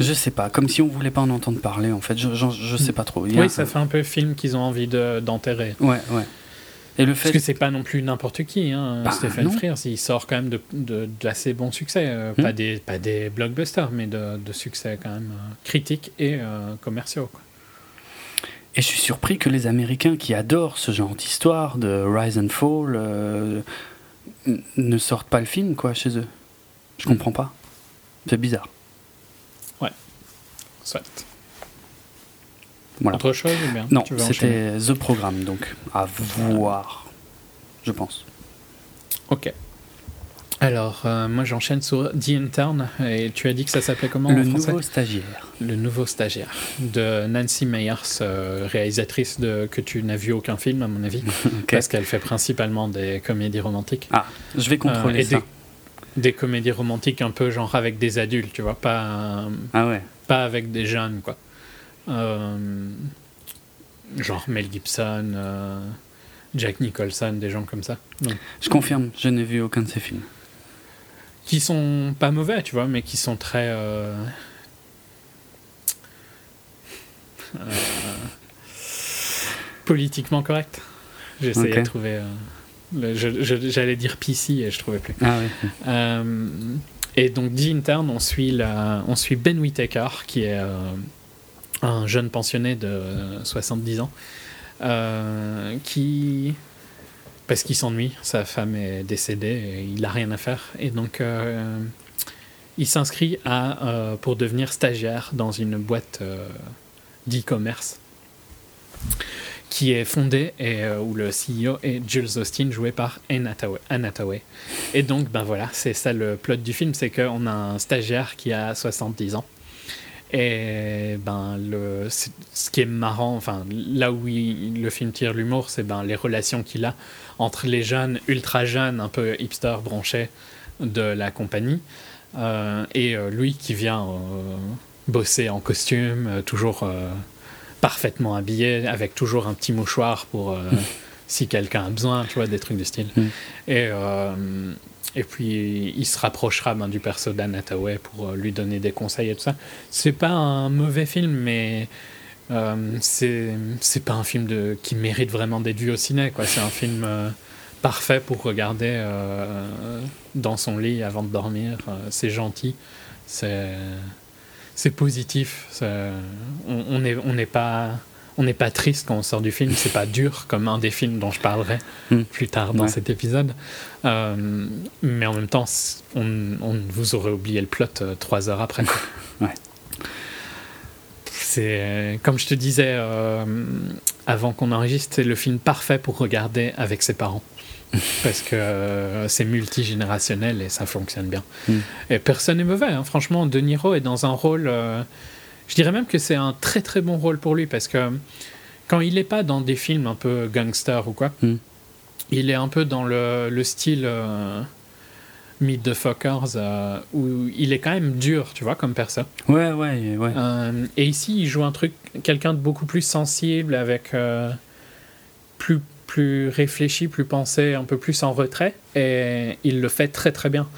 je sais pas, comme si on voulait pas en entendre parler en fait. Je, je, sais pas trop. oui, ça fait un peu film qu'ils ont envie d'enterrer. ouais, ouais. Et le fait... Parce que c'est pas non plus n'importe qui. Hein. Bah, Stéphane Frears, il sort quand même de, d'assez bons succès. Euh, hmm. pas, des, pas des blockbusters, mais de, de succès quand même euh, critiques et commerciaux. Quoi. Et je suis surpris que les Américains qui adorent ce genre d'histoire, de Rise and Fall, euh, ne sortent pas le film quoi chez eux. Je comprends pas. C'est bizarre. Ouais. Soit. Voilà. Autre chose ou bien Non, c'était The Programme, donc à voir, je pense. Ok. Alors, euh, moi j'enchaîne sur The Intern, et tu as dit que ça s'appelait comment Le en français nouveau stagiaire. Le nouveau stagiaire, de Nancy Meyers, euh, réalisatrice de que tu n'as vu aucun film à mon avis, parce qu'elle fait principalement des comédies romantiques. Ah, je vais contrôler euh, ça. Des, des, comédies romantiques un peu genre avec des adultes, tu vois, pas, ah ouais. pas avec des jeunes, quoi. genre Mel Gibson, Jack Nicholson, des gens comme ça. Je confirme, je n'ai vu aucun de ces films qui sont pas mauvais, tu vois, mais qui sont très. Euh, euh, politiquement corrects. J'essayais de trouver. Euh, j'allais dire PC et je trouvais plus. Ah, et donc, dit interne, on suit, la, on suit Ben Whittaker, qui est un jeune pensionné de 70 ans, qui parce qu'il s'ennuie. Sa femme est décédée il n'a rien à faire. Et donc, il s'inscrit à, pour devenir stagiaire dans une boîte d'e-commerce qui est fondée et où le CEO est Jules Austin, joué par Anne Hathaway. Et donc, ben voilà, c'est ça le plot du film, c'est qu'on a un stagiaire qui a 70 ans et ben, le, ce qui est marrant, là où le film tire l'humour, c'est ben, les relations qu'il a entre les jeunes, ultra jeunes, un peu hipster branchés de la compagnie, euh, et euh, lui qui vient euh, bosser en costume, toujours parfaitement habillé, avec toujours un petit mouchoir pour si quelqu'un a besoin, tu vois, des trucs de style. Mm. Et et puis, il se rapprochera ben, du perso d'Anne pour lui donner des conseils et tout ça. C'est pas un mauvais film, mais euh, c'est pas un film de, qui mérite vraiment d'être vu au ciné. C'est un film euh, parfait pour regarder euh, dans son lit avant de dormir. c'est gentil, c'est positif. on n'est on pas on n'est pas triste quand on sort du film, c'est pas dur comme un des films dont je parlerai hmm. plus tard dans cet épisode. Euh, mais en même temps, on, vous aurait oublié le plot euh, trois heures après. ouais. C'est comme je te disais euh, avant qu'on enregistre, c'est le film parfait pour regarder avec ses parents. Parce que c'est multigénérationnel et ça fonctionne bien. Hmm. Et personne n'est mauvais, hein. franchement. De Niro est dans un rôle je dirais même que c'est un très très bon rôle pour lui parce que quand il n'est pas dans des films un peu gangster ou quoi, hmm. il est un peu dans le, le style euh, Meet the Fuckers euh, où il est quand même dur, tu vois, comme personne. Ouais, ouais, ouais. Euh, et ici, il joue un truc, quelqu'un de beaucoup plus sensible, avec plus, plus réfléchi, plus pensé, un peu plus en retrait. Et il le fait très très bien.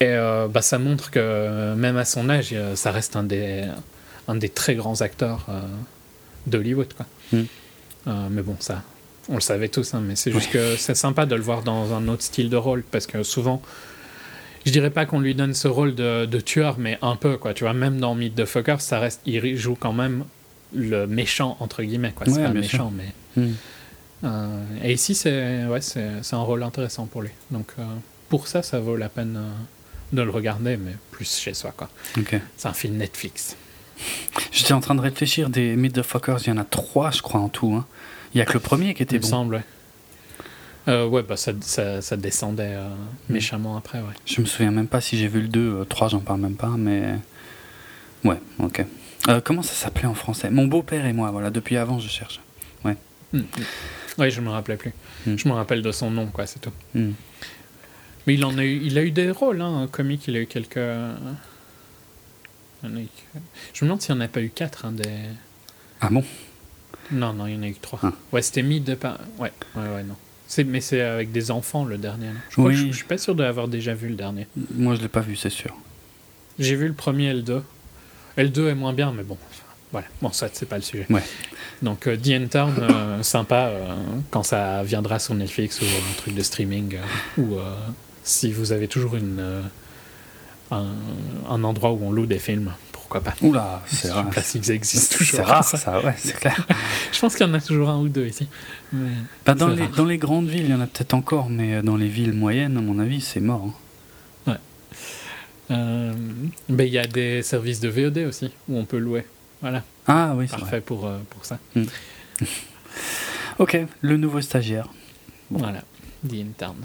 Et bah, ça montre que même à son âge, ça reste un des un des très grands acteurs euh, d'Hollywood. Quoi. Mm. Euh, mais bon, ça, on le savait tous, hein, mais c'est juste que c'est sympa de le voir dans un autre style de rôle, parce que souvent, je dirais pas qu'on lui donne ce rôle de, de, tueur, mais un peu, quoi. Tu vois, même dans Meet the Fucker, ça reste, il joue quand même le méchant, entre guillemets, quoi. C'est pas méchant, mais. Mm. Euh, et ici, c'est ouais, un rôle intéressant pour lui. Donc, pour ça, ça vaut la peine de le regarder, mais plus chez soi, quoi. C'est un film Netflix. J'étais en train de réfléchir des Meet the Fuckers, il y en a trois, je crois, en tout. Hein. Il y a que le premier qui était il bon. semble, ouais. Euh, ouais, bah ça, ça, ça descendait euh, hmm. méchamment après, ouais. Je me souviens même pas si j'ai vu le 2, 3, euh, j'en parle même pas, mais. Ouais, ok. comment ça s'appelait en français? Mon beau-père et moi, voilà, depuis avant je cherche. Ouais. Ouais, je me rappelais plus. Hmm. Je me rappelle de son nom, quoi, c'est tout. Mais il, en a eu, il a eu des rôles, hein, comique, il a eu quelques. Je me demande s'il n'y en a pas eu quatre. Hein, des... Ah bon? Non, non, il y en a eu trois. Ah. Ouais, c'était mis de. Ouais, ouais, ouais, non. Mais c'est avec des enfants le dernier. Je, oui. je, suis pas sûr d'avoir déjà vu le dernier. Moi, je l'ai pas vu, c'est sûr. J'ai vu le premier et le 2. Et le 2 est moins bien, mais bon, voilà. Bon, ça, c'est pas le sujet. Ouais. Donc, euh, The Intern, euh, sympa euh, quand ça viendra sur Netflix ou un truc de streaming. ou si vous avez toujours une un, endroit où on loue des films. Pourquoi pas Oula, c'est rare. Classiques existent toujours. C'est rare, ça, ouais, c'est clair. je pense qu'il y en a toujours un ou deux ici. Bah, dans, les, dans les grandes villes, il y en a peut-être encore, mais dans les villes moyennes, à mon avis, c'est mort. Hein. Ouais. Euh, il y a des services de VOD aussi, où on peut louer. Voilà. Ah oui, c'est Parfait pour, euh, pour ça. Hmm. ok, le nouveau stagiaire. Voilà, The Intern.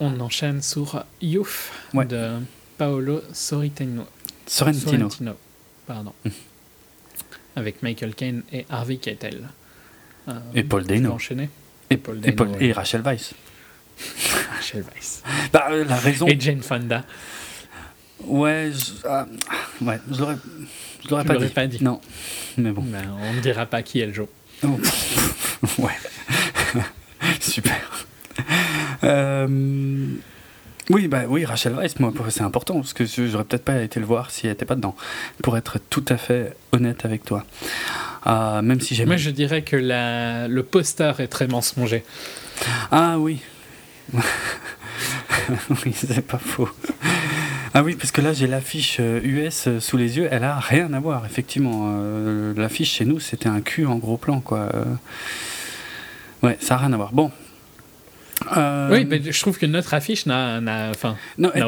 On enchaîne sur Youf de Paolo Sorrentino. Sorrentino. pardon. Mm. Avec Michael Caine et Harvey Keitel. Euh, et Paul Dano. Enchaîné. Et, Paul Dano, et, Rachel Weisz. Rachel Weisz. Bah, euh, la raison. Et Jane Fonda. Ouais, je, ah, ouais, je l'aurais, je l'aurais pas, dit. pas dit. Non, mais bon. Ben, on ne dira pas qui elle joue. Oh. ouais. Super. Euh, oui, bah oui, Rachel Weisz, moi, c'est important parce que j'aurais peut-être pas été le voir si elle n'était pas dedans. Pour être tout à fait honnête avec toi, euh, même si j'aime. Moi, je dirais que la... le poster est très mensonger. Ah oui. oui, c'est pas faux. Ah oui, parce que là j'ai l'affiche US euh, sous les yeux, elle a rien à voir, effectivement. Euh, l'affiche chez nous c'était un cul en gros plan, quoi. Ouais, ça a rien à voir. Bon, Euh, oui, mais je trouve que notre affiche n'a,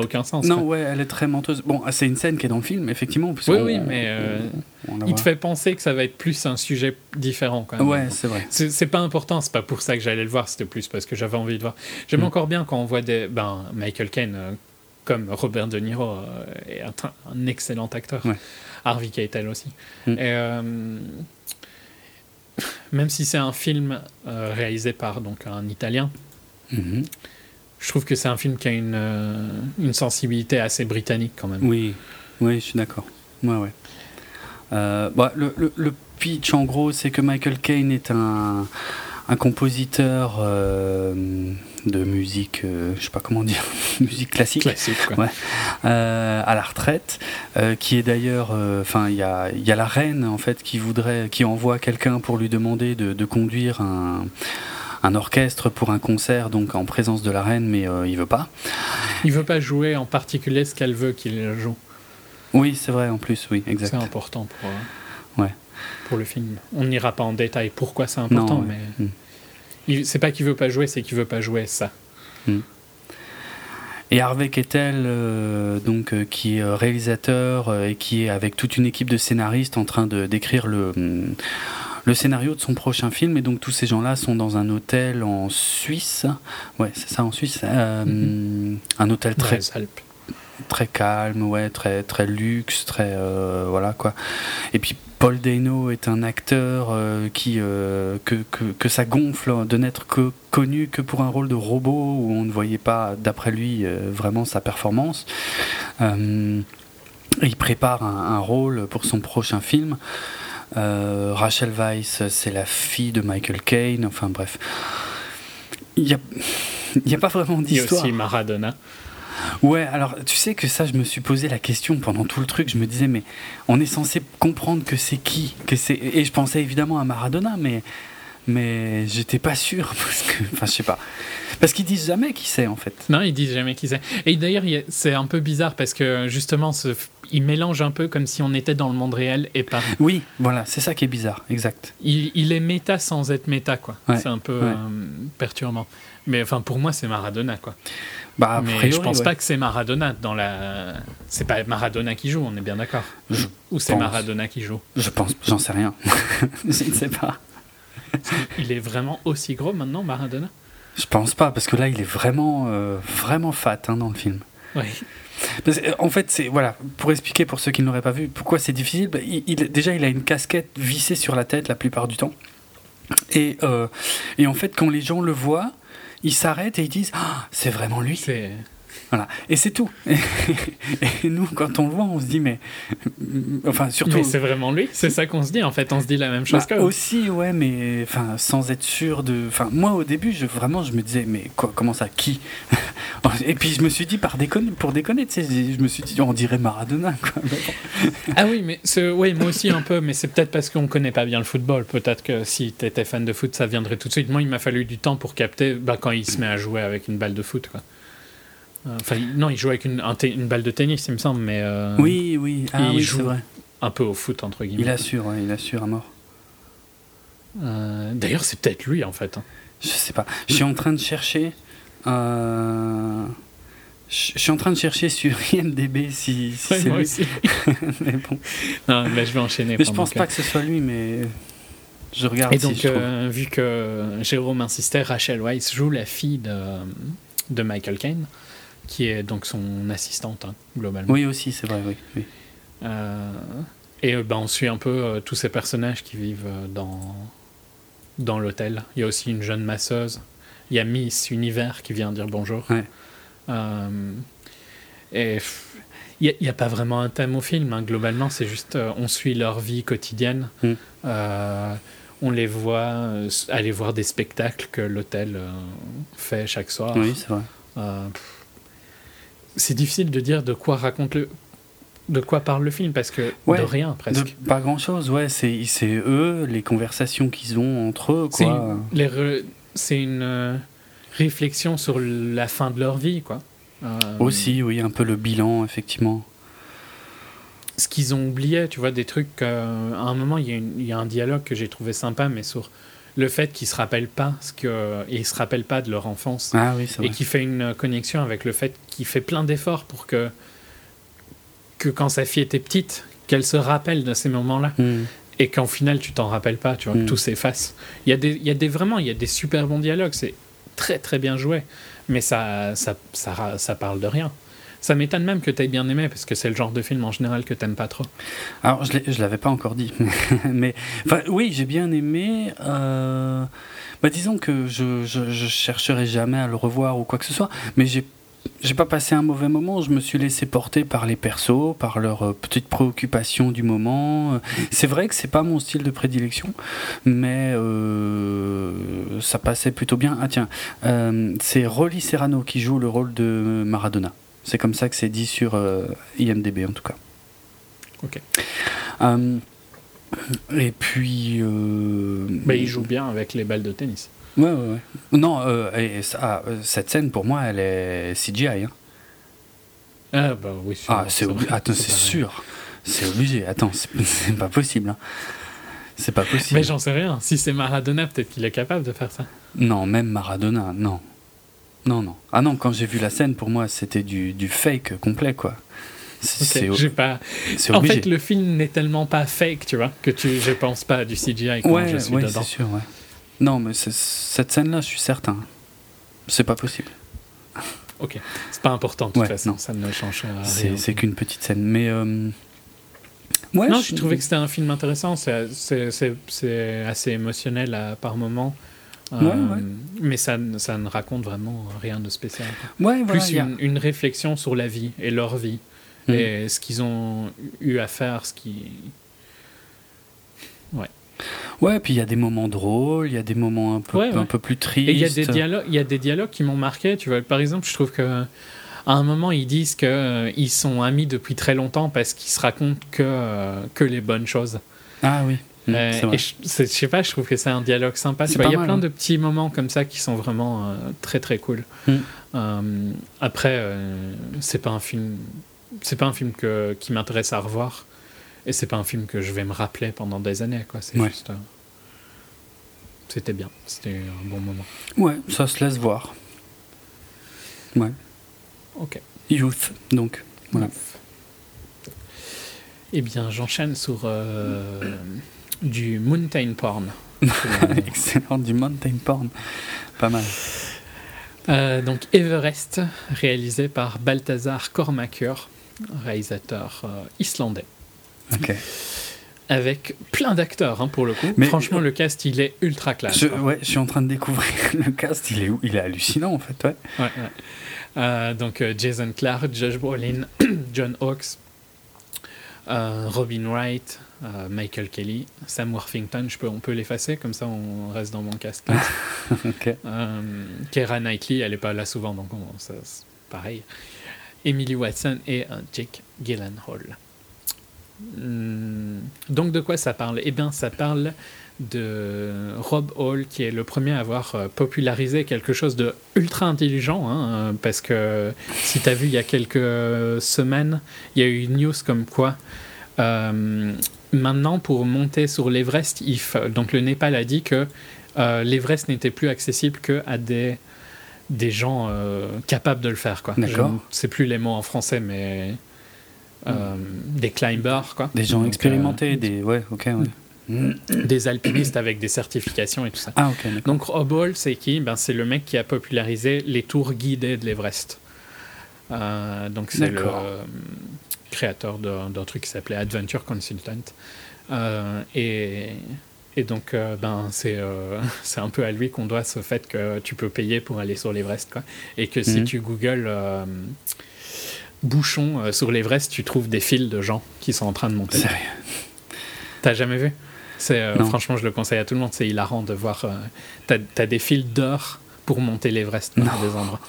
aucun sens. Non, ouais, elle est très menteuse. Bon, c'est une scène qui est dans le film, effectivement. Oui, oui, mais euh, il te fait penser que ça va être plus un sujet différent. Quand même. Ouais, c'est vrai. C'est, pas important, c'est pas pour ça que j'allais le voir, c'était plus parce que j'avais envie de voir. J'aime mm. encore bien quand on voit des, ben, Michael Caine, euh, comme Robert De Niro, est un, excellent acteur. Harvey Keitel aussi. Mm. Et, même si c'est un film réalisé par donc, un Italien, Mhm. Je trouve que c'est un film qui a une, euh, une, sensibilité assez britannique quand même. Oui, oui, je suis d'accord. Ouais, ouais. Euh, bah, le, le, pitch, en gros, c'est que Michael Caine est un, un compositeur euh, de musique, je sais pas comment dire, musique classique, classique Ouais, à la retraite, qui est d'ailleurs, enfin, il y a, y a, la reine en fait qui voudrait, qui envoie quelqu'un pour lui demander de, de conduire un un orchestre pour un concert, donc en présence de la reine, mais euh, il veut pas. Il veut pas jouer en particulier ce qu'elle veut qu'il joue. Oui, c'est vrai en plus, oui, exact. C'est important pour, euh, ouais. pour le film. On n'ira pas en détail pourquoi c'est important, mais hmm. c'est pas qu'il veut pas jouer, c'est qu'il veut pas jouer ça. Hmm. Et Harvey Kettel, euh, donc, qui est réalisateur et qui est avec toute une équipe de scénaristes en train de d'écrire le, hmm, le scénario de son prochain film. Et donc tous ces gens-là sont dans un hôtel en Suisse. Ouais, c'est ça en Suisse. Euh, mhm. Un hôtel très très calme, ouais, très très luxe, très euh, voilà quoi. Et puis Paul Dano est un acteur euh, qui que, que, que, ça gonfle de n'être que connu que pour un rôle de robot où on ne voyait pas, d'après lui, vraiment sa performance. il prépare un, un, rôle pour son prochain film. Euh, Rachel Weisz, c'est la fille de Michael Caine. Enfin bref, il n'y a, y a pas vraiment d'histoire. Il y a aussi Maradona. Ouais, alors tu sais que ça, je me suis posé la question pendant tout le truc. Je me disais, mais on est censé comprendre que c'est qui que c'est Et je pensais évidemment à Maradona, mais mais j'étais pas sûr parce que, enfin, je sais pas, parce qu'ils disent jamais qui c'est en fait. Non, ils disent jamais qui c'est. Et d'ailleurs, c'est un peu bizarre parce que justement, ce, il mélange un peu comme si on était dans le monde réel et pas. Oui, voilà, c'est ça qui est bizarre, exact. Il, est méta sans être méta, quoi. c'est un peu euh, perturbant. Mais enfin, pour moi, c'est Maradona, quoi. Bah, mais je pense pas que c'est Maradona dans la. C'est pas Maradona qui joue, on est bien d'accord. Ou c'est Maradona qui joue. Je pense, j'en sais rien. je ne sais pas. Il est vraiment aussi gros maintenant, Maradona? Je pense pas, parce que là, il est vraiment, euh, vraiment fat hein, dans le film. Oui. En fait, c'est voilà, pour expliquer pour ceux qui ne l'auraient pas vu, pourquoi c'est difficile. Bah, il, déjà, il a une casquette vissée sur la tête la plupart du temps. Et, euh, et en fait, quand les gens le voient, ils s'arrêtent et ils disent ah, c'est vraiment lui. Voilà. Et c'est tout. Et, nous, quand on le voit, on se dit, mais. Enfin, surtout. Mais c'est vraiment lui C'est ça qu'on se dit, en fait. On se dit la même chose bah, Aussi, ouais, mais enfin, sans être sûr de. Enfin, moi, au début, je, vraiment, je me disais, mais quoi, comment ça Qui Et puis, je me suis dit, par déconner, pour déconner, tu sais, je me suis dit, on dirait Maradona, quoi. ah oui, mais ouais, moi aussi, un peu, mais c'est peut-être parce qu'on connaît pas bien le football. Peut-être que si tu étais fan de foot, ça viendrait tout de suite. Moi, il m'a fallu du temps pour capter bah, quand il se met à jouer avec une balle de foot, quoi. Euh, enfin, non, il joue avec une, une, balle de tennis, il me semble, mais. Euh, oui, oui, ah, il joue vrai. un peu au foot, entre guillemets. Il assure, il assure à mort. Euh, d'ailleurs, c'est peut-être lui, en fait. Hein. Je sais pas. Je suis en train de chercher. Je suis en train de chercher sur IMDB si, si c'est lui. Aussi. mais bon. Non, mais je vais enchaîner. Mais je pense pas que ce soit lui, mais je regarde. Et donc, vu que Jérôme insistait, Rachel Weisz joue la fille de, de Michael Caine qui est donc son assistante, hein, globalement. Oui, aussi, c'est vrai, oui. Euh, et ben, on suit un peu euh, tous ces personnages qui vivent dans, dans l'hôtel. Il y a aussi une jeune masseuse. Il y a Miss Univers qui vient dire bonjour. et il n'y a, pas vraiment un thème au film. Hein. Globalement, c'est juste on suit leur vie quotidienne. Mm. on les voit aller voir des spectacles que l'hôtel fait chaque soir. Oui, c'est vrai c'est difficile de dire de quoi raconte le de quoi parle le film parce que de rien presque. pas grand chose, ouais. C'est eux, les conversations qu'ils ont entre eux, quoi. C'est une, euh, réflexion sur la fin de leur vie, quoi. Euh, Aussi, oui, un peu le bilan, effectivement. Ce qu'ils ont oublié, tu vois, des trucs. à un moment, il y, a y a un dialogue que j'ai trouvé sympa, mais sur le fait qu'ils se rappellent pas ce que ils se rappellent pas de leur enfance. Ah et qui fait une connexion avec le fait qu'il fait plein d'efforts pour que que quand sa fille était petite qu'elle se rappelle de ces moments-là. Hmm. et qu'en final tu t'en rappelles pas tu vois hmm. tout s'efface. Il y a des il y a des vraiment il y a des super bons dialogues. C'est très très bien joué. Mais ça ça, ça, ça parle de rien ça m'étonne même que tu aies bien aimé, parce que c'est le genre de film en général que t'aimes pas trop. Alors, je ne l'avais pas encore dit. mais oui, j'ai bien aimé. Euh, bah, disons que je, je, chercherai jamais à le revoir ou quoi que ce soit, mais j'ai j'ai pas passé un mauvais moment, je me suis laissé porter par les persos, par leurs euh, petites préoccupations du moment. C'est vrai que c'est pas mon style de prédilection, mais euh, ça passait plutôt bien. Ah tiens, c'est Rolly Serrano qui joue le rôle de Maradona. C'est comme ça que c'est dit sur euh, IMDB en tout cas. Ok. Euh, et puis. Euh, Mais il joue bien avec les balles de tennis. Ouais, ouais, ouais. Non, et ça, cette scène pour moi, elle est CGI. Hein. Ah, bah oui, Ah, c'est Attends, c'est sûr. C'est obligé. Attends, c'est pas possible. Hein. C'est pas possible. Mais j'en sais rien. Si c'est Maradona, peut-être qu'il est capable de faire ça. Non, même Maradona, non. Non, non. Ah non, quand j'ai vu la scène, pour moi, c'était du, du fake complet, quoi. C'est pas. En fait, le film n'est tellement pas fake, tu vois, que tu, je pense pas du CGI quand je suis dedans. sûr, ouais. Non, mais cette scène-là, je suis certain. C'est pas possible. Ok, c'est pas important de toute façon, ça ne change rien. C'est qu'une petite scène, mais. Euh... Ouais, non, je, trouvais que c'était un film intéressant, c'est assez émotionnel à, par Euh, mais ça, ça, ne raconte vraiment rien de spécial. Ouais, Plus une, une, réflexion sur la vie et leur vie. Mm. Et ce qu'ils ont eu à faire, ce qui. Ouais. Ouais, puis il y a des moments drôles, il y a des moments un peu, un peu plus tristes. Et il y a des dialogues, il y a des dialogues qui m'ont marqué. Tu vois, par exemple, je trouve que à un moment, ils disent qu'ils euh, ils sont amis depuis très longtemps parce qu'ils se racontent que, euh, que les bonnes choses. Ah oui. Mm, euh, je, sais pas, je trouve que c'est un dialogue sympa. Il y a plein hein. de petits moments comme ça qui sont vraiment euh, très très cool. Mm. Euh, après, c'est pas un film, c'est pas un film que, qui m'intéresse à revoir, et c'est pas un film que je vais me rappeler pendant des années. Quoi. C'est juste, c'était bien, c'était un bon moment. Ouais, ça se laisse voir. Ouais. Ok. Youth, donc voilà. Eh bien, j'enchaîne sur du mountain porn. Excellent, du mountain porn. Pas mal. Euh, donc Everest, réalisé par Balthazar Kormakur, réalisateur euh, islandais. Ok. Avec plein d'acteurs, hein, pour le coup. Mais Franchement, le cast, il est ultra classe. Je, ouais, je suis en train de découvrir le cast, il est, il est hallucinant, en fait. Ouais. ouais, euh, donc Jason Clarke, Josh Brolin, John Hawkes, Robin Wright, euh, Michael Kelly, Sam Worthington, je peux, on peut l'effacer, comme ça on reste dans mon casque. okay. euh, Knightley, elle n'est pas là souvent, donc c'est pareil. Emily Watson et euh, Jake Gyllenhaal. Hmm, donc de quoi ça parle? Eh bien ça parle de Rob Hall, qui est le premier à avoir euh, popularisé quelque chose de ultra intelligent, hein, parce que si tu as vu il y a quelques semaines, il y a eu une news comme quoi euh, Maintenant, pour monter sur l'Everest, donc le Népal a dit que euh, l'Everest n'était plus accessible qu'à des, des gens euh, capables de le faire. Quoi. D'accord. Je plus les mots en français, mais euh, des climbers. Quoi. Des gens expérimentés, des... Ouais, ok, Des alpinistes avec des certifications et tout ça. Ah, ok. Donc Hall, c'est qui? Ben, C'est le mec qui a popularisé les tours guidées de l'Everest. donc c'est le créateur d'un truc qui s'appelait Adventure Consultant. Euh, et, et, donc, euh, ben, c'est euh, c'est un peu à lui qu'on doit ce fait que tu peux payer pour aller sur l'Everest. Quoi. Et que si mhm. tu googles bouchon sur l'Everest, tu trouves des fils de gens qui sont en train de monter. Sérieux? T'as jamais vu? C'est Franchement, je le conseille à tout le monde. C'est hilarant de voir. T'as as des fils d'or pour monter l'Everest dans des endroits.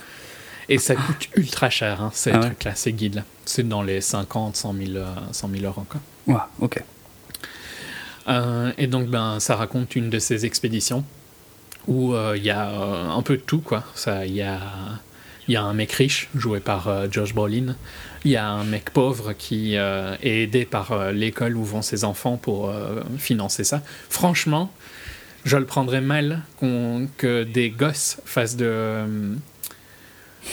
Et ça coûte ultra cher, hein, ces ah trucs-là, ces guides-là. C'est dans les 50, 100 000, 100 000 euros. Quoi. Ouais, ok. Euh, et donc, ben, ça raconte une de ces expéditions où euh, il y a euh, un peu de tout, quoi. Il y a, y a un mec riche, joué par Josh Brolin. Il y a un mec pauvre qui est aidé par l'école où vont ses enfants pour financer ça. Franchement, je le prendrais mal que des gosses fassent de,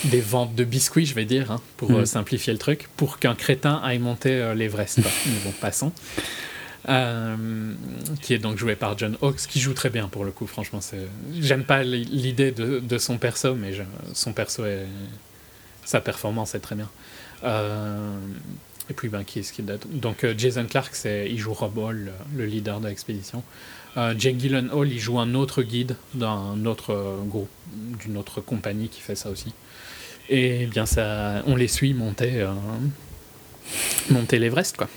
des ventes de biscuits, je vais dire, hein, pour mm. simplifier le truc, pour qu'un crétin aille monter l'Everest. Mais bon, passons. qui est donc joué par John Hawkes, qui joue très bien pour le coup, franchement. J'aime pas l'idée de, de, son perso, mais son perso est. Sa performance est très bien. Et puis, ben, qui est-ce qui date Donc, euh, Jason Clark, il joue Rob Hall, le leader de l'expédition. Euh, Jake Gyllenhaal, il joue un autre guide d'un autre euh, groupe, d'une autre compagnie qui fait ça aussi. Et bien, ça, on les suit monter, euh, monter l'Everest, quoi.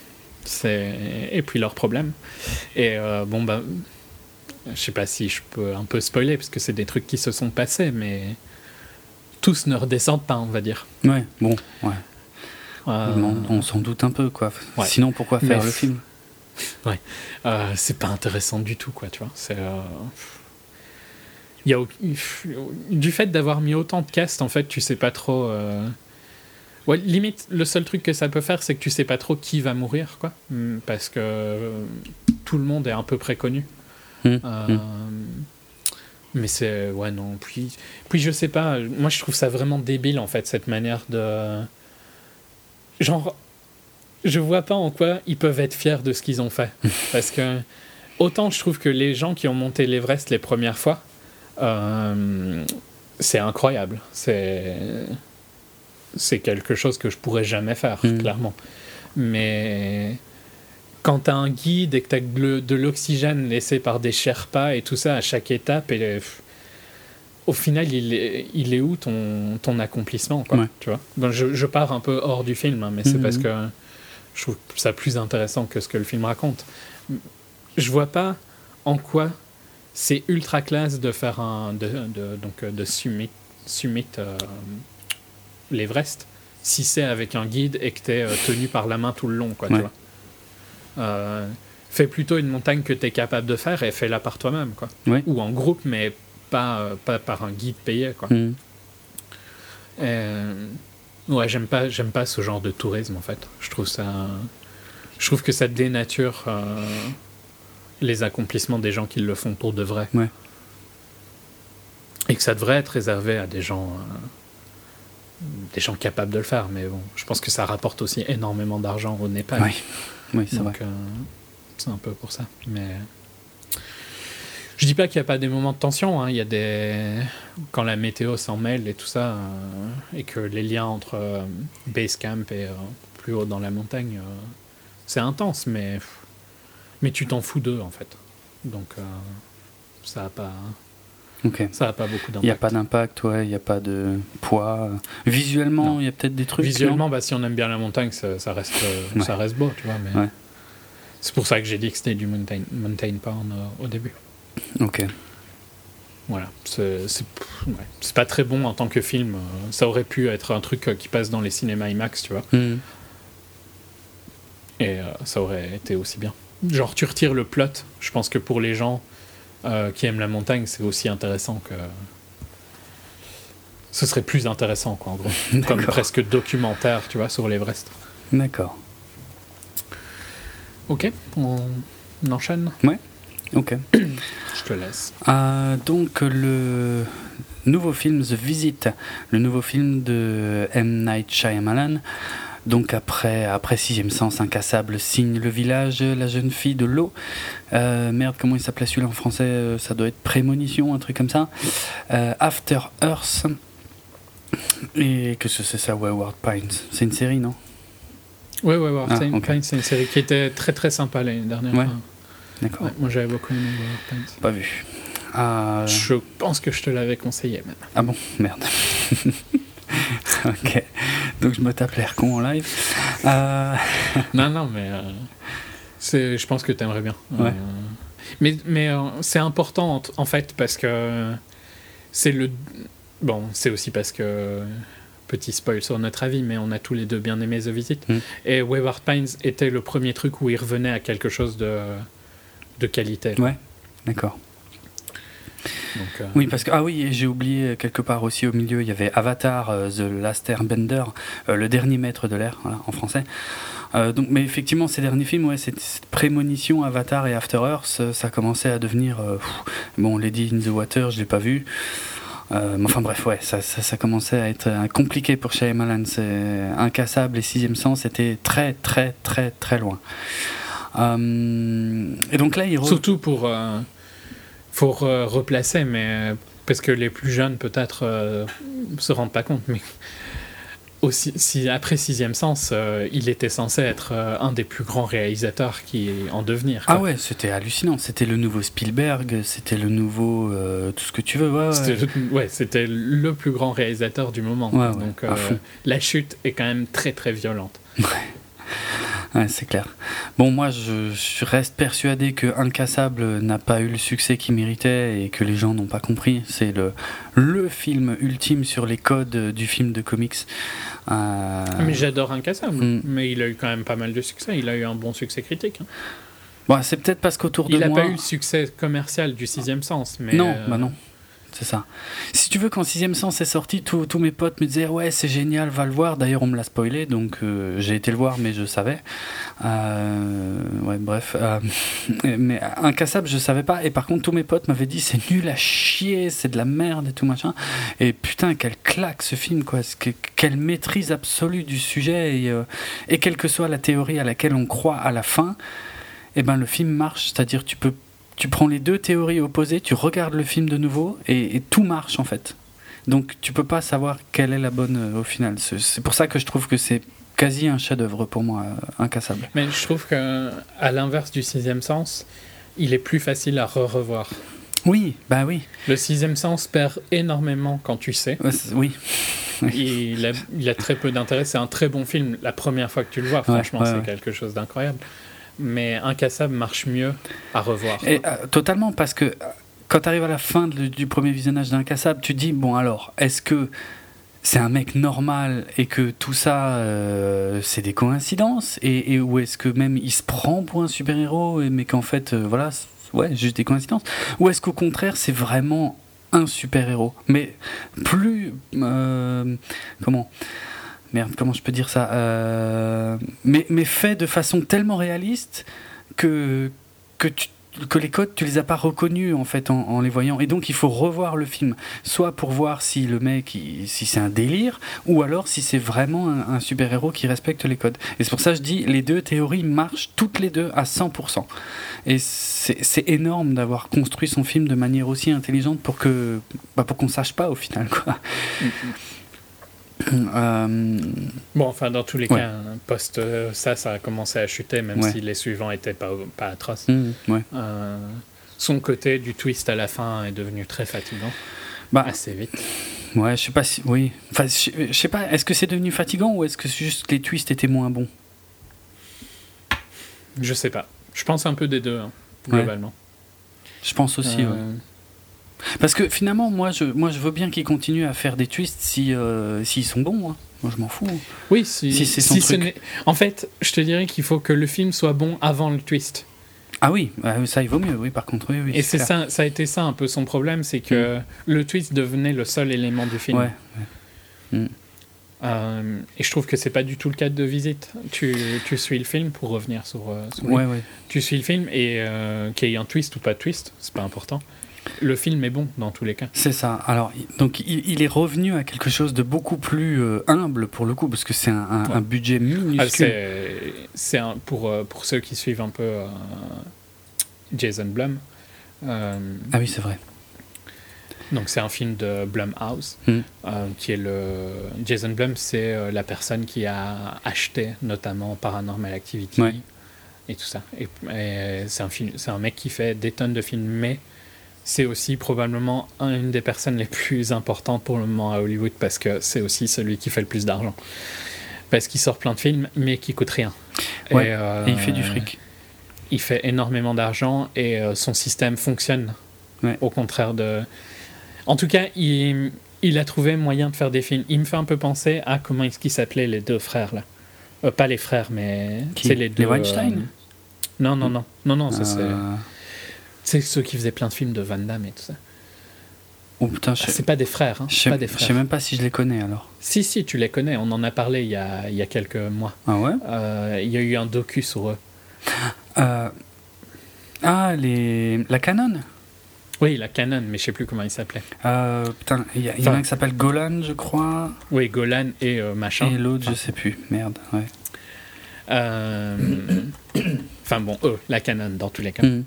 Et puis leur problème. Et bon, ben, je sais pas si je peux un peu spoiler, parce que c'est des trucs qui se sont passés, mais tous ne redescendent pas, on va dire. Ouais, bon, ouais. Euh, on, s'en doute un peu, quoi. Sinon, pourquoi faire le film? Ouais, euh, c'est pas intéressant du tout, quoi, tu vois. C'est. Euh, il y a, du fait d'avoir mis autant de cast, en fait, tu sais pas trop. Ouais, limite, le seul truc que ça peut faire, c'est que tu sais pas trop qui va mourir, quoi. Hmm, parce que tout le monde est un peu préconnu. Mmh, mmh. Mais c'est. Ouais, non. Puis, puis, je sais pas. Moi, je trouve ça vraiment débile, en fait, cette manière de genre, je vois pas en quoi ils peuvent être fiers de ce qu'ils ont fait. Parce que autant je trouve que les gens qui ont monté l'Everest les premières fois, euh, c'est incroyable. C'est c'est quelque chose que je pourrais jamais faire, mm. clairement. Mais quand tu as un guide et que tu as de l'oxygène laissé par des Sherpas et tout ça à chaque étape, et au final, il est, il est où ton, ton accomplissement quoi, tu vois? Je, je, pars un peu hors du film, hein, mais c'est parce mhm. que je trouve ça plus intéressant que ce que le film raconte. Je vois pas en quoi c'est ultra classe de faire un de, de donc de summit, summit euh, l'Everest si c'est avec un guide et que tu es euh, tenu par la main tout le long quoi, tu vois. Euh, fais plutôt une montagne que tu es capable de faire et fais-la par toi-même quoi. Ou en groupe mais pas, pas par un guide payé. Quoi. Mm. Euh, ouais, j'aime pas, j'aime pas ce genre de tourisme en fait. Je trouve ça, je trouve que ça dénature euh, les accomplissements des gens qui le font pour de vrai. Ouais. Et que ça devrait être réservé à des gens, euh, des gens capables de le faire. Mais bon, je pense que ça rapporte aussi énormément d'argent au Népal. Oui, oui c'est vrai. c'est un peu pour ça. Mais je dis pas qu'il n'y a pas des moments de tension. Hein. Il y a des quand la météo s'en mêle et tout ça, euh, et que les liens entre euh, base camp et euh, plus haut dans la montagne, c'est intense, mais mais tu t'en fous d'eux en fait. Donc ça a pas. Ça n'a pas beaucoup d'impact. Il n'y a pas d'impact, ouais, il n'y a pas de poids. Visuellement, il y a peut-être des trucs. Visuellement, bah, si on aime bien la montagne, ça, ça reste, ça reste beau, tu vois. Mais C'est pour ça que j'ai dit que c'était du mountain, mountain porn au début. Ok. Voilà, c'est pas très bon en tant que film. Ça aurait pu être un truc qui passe dans les cinémas IMAX, tu vois. Hmm. Et euh, ça aurait été aussi bien. Genre, tu retires le plot. Je pense que pour les gens euh, qui aiment la montagne, c'est aussi intéressant que. Ce serait plus intéressant, quoi, en gros. Comme presque documentaire, tu vois, sur l'Everest. D'accord. Ok, on enchaîne? Ouais. Ok. Je te laisse. Euh, donc, le nouveau film The Visit, le nouveau film de M. Night Shyamalan. Donc après, après Sixième Sens, Incassable signe Le Village, La Jeune Fille de l'eau. Euh, merde, comment il s'appelait celui-là en français euh, Ça doit être Prémonition, un truc comme ça. After Earth. Et que c'est ça, Wayward Pines C'est une série, non? Ouais, Wayward ah, Pines, c'est une série qui était très très sympa l'année dernière. Ouais. D'accord. moi j'avais beaucoup aimé Pas vu. Euh, je pense que je te l'avais conseillé même. Ah bon? Merde. ok. Donc je me tape l'air con en live. Euh, non, non, mais euh, je pense que tu aimerais bien. Ouais. mais mais c'est important en, fait parce que c'est le. Bon, c'est aussi parce que petit spoil sur notre avis, mais on a tous les deux bien aimé The Visit. Mm. Et Wayward Pines était le premier truc où il revenait à quelque chose de de qualité. Ouais, d'accord. Donc, Oui, parce que ah oui, j'ai oublié quelque part aussi au milieu, il y avait Avatar, The Last Airbender, le dernier maître de l'air en français. donc, mais effectivement, ces derniers films, ouais, cette, prémonition Avatar et After Earth, ça, commençait à devenir bon, Lady in the Water, je l'ai pas vu. Euh, enfin bref, ouais, ça, ça, commençait à être euh, compliqué pour Shyamalan. C'est incassable et sixième sens c'était très très très très loin. Euh, et donc là, il surtout pour faut replacer, mais parce que les plus jeunes peut-être se rendent pas compte, mais aussi, si après Sixième Sens, euh, il était censé être euh, un des plus grands réalisateurs qui est en devenir. Ah ouais, c'était hallucinant. C'était le nouveau Spielberg, c'était le nouveau euh, tout ce que tu veux. Ouais, c'était le, plus grand réalisateur du moment. Donc la chute est quand même très très violente. Ouais, c'est clair. Bon, moi, je, reste persuadé que Incassable n'a pas eu le succès qu'il méritait et que les gens n'ont pas compris. C'est le, le film ultime sur les codes du film de comics. Euh, mais j'adore Incassable, mm. mais il a eu quand même pas mal de succès. Il a eu un bon succès critique. Hein. Bon, c'est peut-être parce qu'autour de moi. Il n'a pas eu le succès commercial du sixième sens. Mais non, bah non. C'est ça. Si tu veux, quand Sixième Sens est sorti, tous mes potes me disaient Ouais, c'est génial, va le voir. D'ailleurs, on me l'a spoilé, donc euh, j'ai été le voir, mais je savais. Euh, ouais, bref. Euh, mais Incassable, je savais pas. Et par contre, tous mes potes m'avaient dit C'est nul à chier, c'est de la merde et tout machin. Et putain, quelle claque ce film, quoi. quelle maîtrise absolue du sujet. Et, quelle que soit la théorie à laquelle on croit à la fin, eh ben, le film marche. C'est-à-dire, tu peux tu prends les deux théories opposées, tu regardes le film de nouveau et, tout marche en fait. Donc tu peux pas savoir quelle est la bonne euh, au final. C'est pour ça que je trouve que c'est quasi un chef-d'œuvre pour moi, euh, incassable. Mais je trouve que à l'inverse du sixième sens, il est plus facile à re-revoir. Oui, bah oui. Le sixième sens perd énormément quand tu sais. oui. Il, a, très peu d'intérêt. C'est un très bon film. La première fois que tu le vois, franchement, c'est quelque chose d'incroyable mais Incassable marche mieux à revoir. Et, euh, totalement, parce que euh, quand tu arrives à la fin du premier visionnage d'Incassable, tu te dis, bon alors, est-ce que c'est un mec normal et que tout ça, euh, c'est des coïncidences et, ou est-ce que même il se prend pour un super-héros, mais qu'en fait, voilà, ouais, juste des coïncidences? Ou est-ce qu'au contraire, c'est vraiment un super-héros? Mais plus... comment? Merde, comment je peux dire ça euh, mais, mais fait de façon tellement réaliste que, que, que les codes, tu les as pas reconnus en fait en, les voyant. Et donc il faut revoir le film, soit pour voir si le mec, si c'est un délire, ou alors si c'est vraiment un, super-héros qui respecte les codes. Et c'est pour ça que je dis, les deux théories marchent toutes les deux à 100%. Et c'est énorme d'avoir construit son film de manière aussi intelligente pour que bah, pour qu'on sache pas au final quoi. Mm, mm. Euh, bon, enfin, dans tous les cas, post euh, ça, ça a commencé à chuter, même si les suivants étaient pas, pas atroces. Mmh, euh, son côté du twist à la fin est devenu très fatigant. Bah, assez vite. Ouais, je sais pas si. Oui. Enfin, je, sais pas, est-ce que c'est devenu fatigant ou est-ce que juste les twists étaient moins bons? Je sais pas. Je pense un peu des deux, hein, globalement. Je pense aussi, ouais. Parce que finalement, moi, je, moi, je veux bien qu'ils continuent à faire des twists si euh, s'ils sont bons. Hein. Moi, je m'en fous. Oui, si, c'est son truc. En fait, je te dirais qu'il faut que le film soit bon avant le twist. Ah oui, ah ça il vaut mieux, oui, par contre, oui, oui Et c'est ça, ça a été ça un peu son problème, c'est que mm. le twist devenait le seul élément du film. Ouais. Mm. Euh, et je trouve que c'est pas du tout le cas de Visite. Tu, tu suis le film pour revenir sur. Euh, ouais, ouais. Tu suis le film et qu'il y ait un twist ou pas de twist, c'est pas important. Le film est bon dans tous les cas. C'est ça. Alors, donc, il, est revenu à quelque chose de beaucoup plus euh, humble pour le coup, parce que c'est un, budget minuscule. Ah, c'est pour, euh, pour ceux qui suivent un peu euh, Jason Blum. ah oui, c'est vrai. Donc c'est un film de Blumhouse, hmm. qui est le Jason Blum, c'est la personne qui a acheté notamment Paranormal Activity et tout ça. Et, et c'est un film, un mec qui fait des tonnes de films, mais c'est aussi probablement une des personnes les plus importantes pour le moment à Hollywood parce que c'est aussi celui qui fait le plus d'argent. Parce qu'il sort plein de films, mais qui coûte rien. et, euh, il fait du fric. Il fait énormément d'argent et euh, son système fonctionne. Au contraire de. En tout cas, il, il, a trouvé moyen de faire des films. Il me fait un peu penser à comment est-ce qu'ils s'appelaient les deux frères là. Euh, pas les frères, mais c'est les deux. Les Weinstein. Non, non, non, non, non, ça c'est. C'est ceux qui faisaient plein de films de Van Damme et tout ça. Oh putain, je... Ah, c'est pas des frères. Hein. Je pas des frères. Je sais même pas si je les connais alors. Si, si, tu les connais. On en a parlé il y a, il y a quelques mois. Ah ouais? Euh, Il y a eu un docu sur eux. Euh... Ah, les... la Canon? Oui, la Canon, mais je sais plus comment il s'appelait. Euh, putain, il y, y, en a un qui s'appelle Golan, je crois. Oui, Golan et machin. Et l'autre, je sais plus. Merde, ouais. Enfin bon, eux, la Canon dans tous les cas. Mm.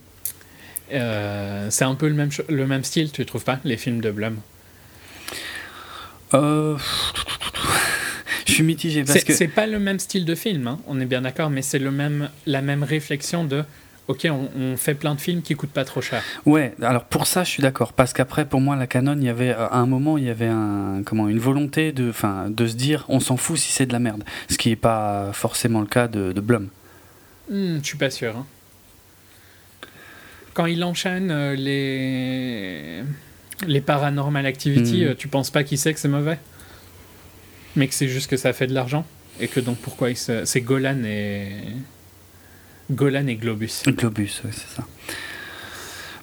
Euh, c'est un peu le même, le même style, tu trouves pas, les films de Blum? Euh... Je suis mitigé parce que. C'est pas le même style de film, hein, on est bien d'accord, mais c'est même, la même réflexion de. Ok, on, fait plein de films qui coûtent pas trop cher. Ouais, alors pour ça, je suis d'accord. Parce qu'après, pour moi, la Canon, il y avait, à un moment, il y avait un, comment, une volonté de, de se dire on s'en fout si c'est de la merde. Ce qui n'est pas forcément le cas de, de Blum. Hmm, je suis pas sûr. Hein quand il enchaîne euh, les les paranormal activity, euh, tu penses pas qu'il sait que c'est mauvais? Mais que c'est juste que ça fait de l'argent? Et que donc pourquoi il se... c'est Golan et. Golan et Globus. Globus, oui, c'est ça.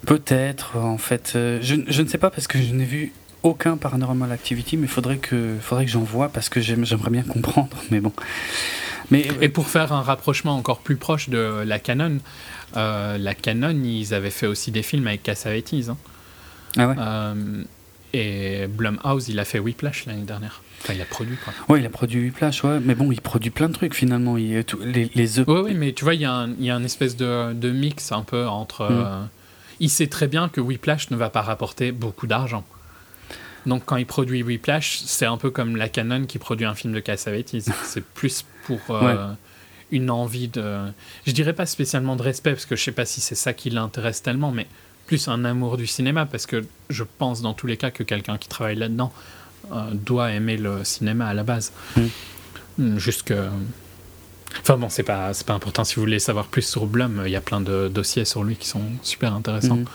Peut-être, en fait. Euh, je, je, ne sais pas parce que je n'ai vu aucun paranormal activity, mais faudrait que, faudrait que j'en vois parce que j'aimerais bien comprendre. Mais bon. Mais, et pour faire un rapprochement encore plus proche de la canon, euh, la Canon, ils avaient fait aussi des films avec Cassavetes. Hein. Ah ouais euh, Et Blumhouse, il a fait Whiplash l'année dernière. Enfin, il a produit quoi. Ouais, il a produit Whiplash, ouais. Mais bon, il produit plein de trucs finalement. Il, les, les Oui, ouais, mais tu vois, il y, a un, il y a une espèce de, de, mix un peu entre. Mm. Euh, il sait très bien que Whiplash ne va pas rapporter beaucoup d'argent. Donc quand il produit Whiplash, c'est un peu comme la Canon qui produit un film de Cassavetes. c'est plus pour une envie de. Je dirais pas spécialement de respect, parce que je sais pas si c'est ça qui l'intéresse tellement, mais plus un amour du cinéma, parce que je pense dans tous les cas que quelqu'un qui travaille là-dedans euh, doit aimer le cinéma à la base. Mm. Mm, Jusque. Enfin bon, c'est pas, pas important. Si vous voulez savoir plus sur Blum, il y a plein de dossiers sur lui qui sont super intéressants. Mm.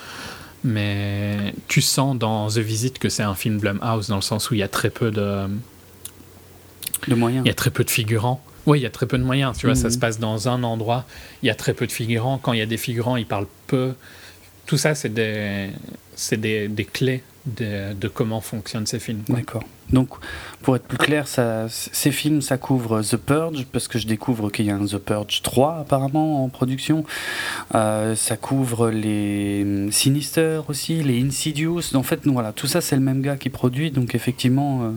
Mais tu sens dans The Visit que c'est un film Blumhouse, dans le sens où il y a très peu de. De moyens. Il y a très peu de figurants. Oui, il y a très peu de moyens. Tu vois, ça mhm. se passe dans un endroit. Il y a très peu de figurants. Quand il y a des figurants, ils parlent peu. Tout ça, c'est des, des, des, clés de, de, comment fonctionnent ces films. D'accord. Donc, pour être plus clair, ça, ces films, ça couvre The Purge, parce que je découvre qu'il y a un The Purge 3 apparemment en production. Euh, ça couvre les Sinister aussi, les Insidious. En fait, voilà, tout ça, c'est le même gars qui produit. Donc, effectivement. Euh,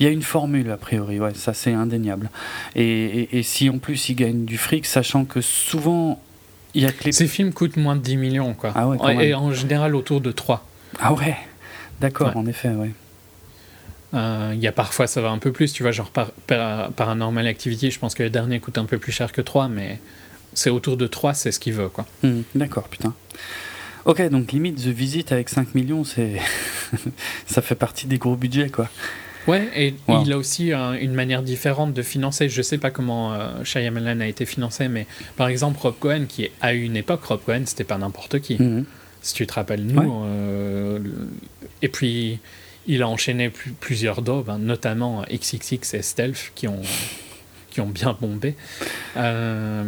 il y a une formule a priori, ouais, ça c'est indéniable. Et, et, si en plus il gagne du fric, sachant que souvent il y a que les... Ces films coûtent moins de 10 millions, quoi. Ah ouais, et en général autour de 3. Ah ouais, d'accord, en effet, ouais. Euh, il y a parfois ça va un peu plus, tu vois, genre par, par, Paranormal Activity, je pense que le dernier coûte un peu plus cher que 3, mais c'est autour de 3, c'est ce qu'il veut, quoi. Hmm, d'accord, putain. Ok, donc limite The Visit avec 5 millions, c'est ça fait partie des gros budgets, quoi. Ouais, et il a aussi une manière différente de financer. Je sais pas comment euh, Shyamalan a été financé, mais par exemple, Rob Cohen, qui est, à une époque, Rob Cohen, c'était pas n'importe qui. Mhm. Si tu te rappelles, nous. Euh, et puis, il a enchaîné plusieurs daubes, hein, notamment XXX et Stealth, qui ont qui ont bien bombé, euh,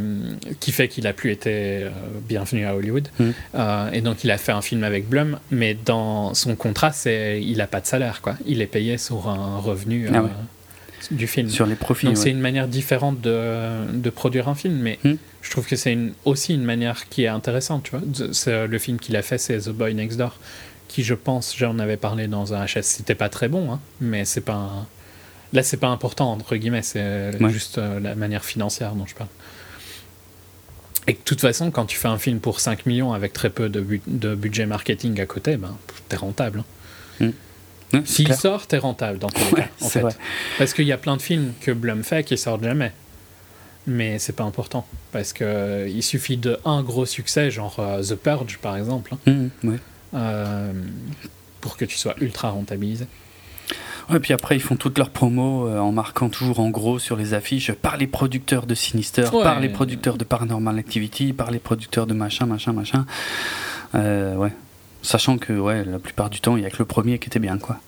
qui fait qu'il a plus été euh, bienvenu à Hollywood. Mm. Euh, et donc il a fait un film avec Blum, mais dans son contrat, c'est il n'a pas de salaire, quoi. Il est payé sur un revenu. Ah du film. Sur les profits. Donc c'est une manière différente de, de, produire un film, mais mm. je trouve que c'est une, aussi une manière qui est intéressante. Tu vois, le film qu'il a fait, c'est The Boy Next Door, qui je pense, j'en avais parlé dans un HS, c'était pas très bon, hein, mais c'est pas un, Là, c'est pas important, entre guillemets, c'est juste euh, la manière financière dont je parle. Et de toute façon, quand tu fais un film pour 5 millions avec très peu de, de budget marketing à côté, ben, t'es rentable. Hein. Mm. S'il sort, t'es rentable dans tous les cas. En fait. Parce qu'il y a plein de films que Blum fait qui sortent jamais. Mais c'est pas important. Parce qu'il euh, il suffit de un gros succès, genre euh, The Purge par exemple, hein, mm, pour que tu sois ultra rentabilisé. Et puis après, ils font toutes leurs promos euh, en marquant toujours en gros sur les affiches par les producteurs de Sinister, par les producteurs de Paranormal Activity, par les producteurs de machin, machin, machin. Euh, ouais. Sachant que ouais, la plupart du temps, il n'y a que le premier qui était bien, quoi.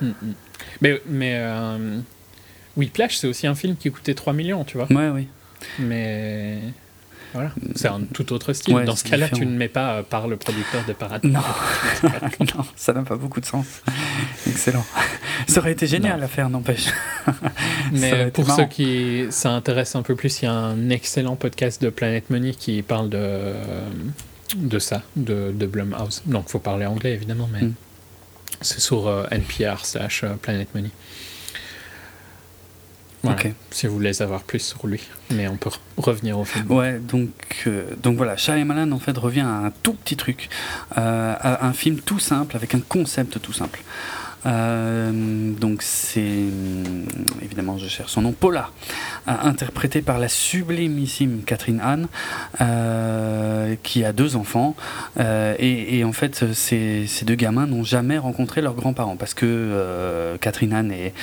Mm, mm. Mais, mais euh, Whiplash, c'est aussi un film qui coûtait 3 millions, tu vois. Ouais, oui. Mais. Voilà, c'est un tout autre style. Dans ce cas-là, tu ne mets pas par le producteur de Parade. Non, non ça n'a pas beaucoup de sens. Excellent. Ça aurait été génial à faire, n'empêche. Mais pour ceux qui s'intéressent un peu plus, il y a un excellent podcast de Planet Money qui parle de, de ça, de, de Blumhouse. Donc, il faut parler anglais, évidemment, mais mm. c'est sur euh, NPR slash euh, Planet Money. Si vous voulez savoir plus sur lui, mais on peut revenir au film. Ouais, donc, euh, donc voilà, Shyamalan en fait revient à un tout petit truc, euh, à un film tout simple avec un concept tout simple. Euh, donc c'est évidemment je cherche son nom Paula interprété par la sublimissime Catherine Anne qui a deux enfants et, et, en fait ces, ces deux gamins n'ont jamais rencontré leurs grands-parents parce que Catherine Anne est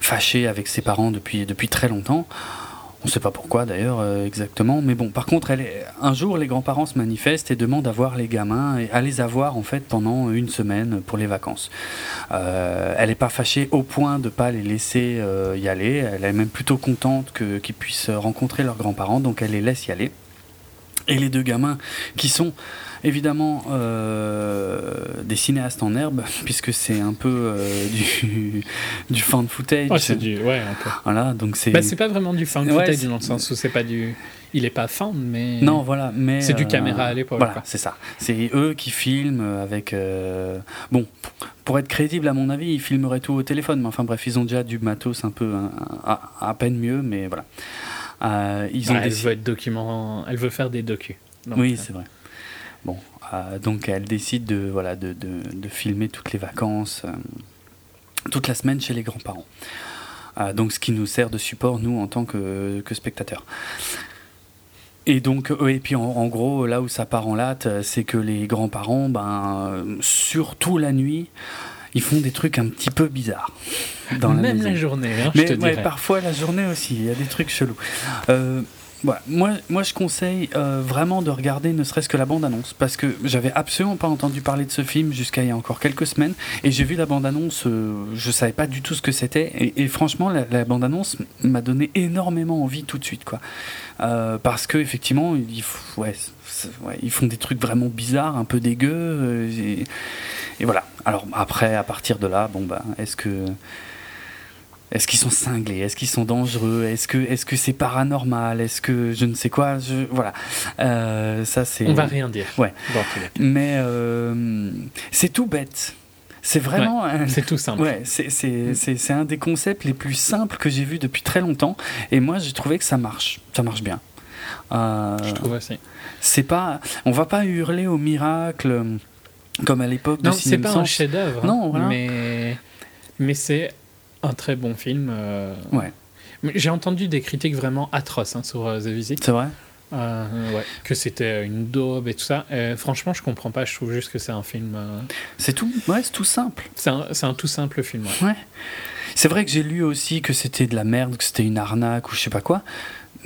fâché avec ses parents depuis, depuis très longtemps. On ne sait pas pourquoi d'ailleurs euh, exactement, mais bon. Par contre, elle un jour, les grands-parents se manifestent et demandent à voir les gamins et à les avoir en fait pendant une semaine pour les vacances. Euh, elle n'est pas fâchée au point de pas les laisser euh, y aller. Elle est même plutôt contente qu'ils puissent rencontrer leurs grands-parents, donc elle les laisse y aller. Et les deux gamins qui sont évidemment euh, des cinéastes en herbe, puisque c'est un peu euh, du, du fan footage. c'est du. Ouais, un peu. Voilà, donc c'est. Bah, c'est pas vraiment du fan footage dans le sens où c'est pas du. Il est pas fan, mais. Non, voilà, mais. C'est du caméra à l'époque. Voilà, c'est ça. C'est eux qui filment avec. Euh, bon, pour être crédible, à mon avis, ils filmeraient tout au téléphone, mais enfin bref, ils ont déjà du matos un peu. à, à, peine mieux, mais voilà. ils ont elle veut être document. Elle veut faire des docus. oui, c'est vrai. Euh, donc elle décide de, voilà, de, de, filmer toutes les vacances, euh, toute la semaine chez les grands-parents. Euh, donc ce qui nous sert de support, nous, en tant que, que spectateurs. Et donc, et puis en, gros, là où ça part en latte, c'est que les grands-parents, ben, surtout la nuit, ils font des trucs un petit peu bizarres. Dans Même la, journée, hein, je te parfois la journée aussi, il y a des trucs chelous. Euh, moi, moi, je conseille euh, vraiment de regarder ne serait-ce que la bande-annonce, parce que j'avais absolument pas entendu parler de ce film jusqu'à il y a encore quelques semaines, et j'ai vu la bande-annonce, euh, je savais pas du tout ce que c'était, et, franchement, la, bande-annonce m'a donné énormément envie tout de suite, quoi. Euh, parce que effectivement, ils, font des trucs vraiment bizarres, un peu dégueux, et, et, voilà. Alors après, à partir de là, bon bah, est-ce que est-ce qu'ils sont cinglés? Est-ce qu'ils sont dangereux? Est-ce que est-ce que c'est paranormal? Est-ce que je ne sais quoi? Je, Voilà, euh, ça c'est. On va rien dire. Ouais. Mais euh, c'est tout bête. C'est vraiment. c'est tout simple. Ouais, c'est un des concepts les plus simples que j'ai vu depuis très longtemps. Et moi, j'ai trouvé que ça marche. Ça marche bien. Euh, je trouve aussi. C'est pas. On va pas hurler au miracle comme à l'époque de Non, c'est pas un chef-d'œuvre. Non, voilà. Mais mais c'est un très bon film. Euh. Ouais. J'ai entendu des critiques vraiment atroces hein, sur euh, The Visit. C'est vrai euh, ouais, que c'était une daube et tout ça. franchement, je comprends pas. Je trouve juste que c'est un film. C'est tout, ouais, c'est tout simple. C'est un, un, tout simple film. Ouais. C'est vrai que j'ai lu aussi que c'était de la merde, que c'était une arnaque ou je sais pas quoi.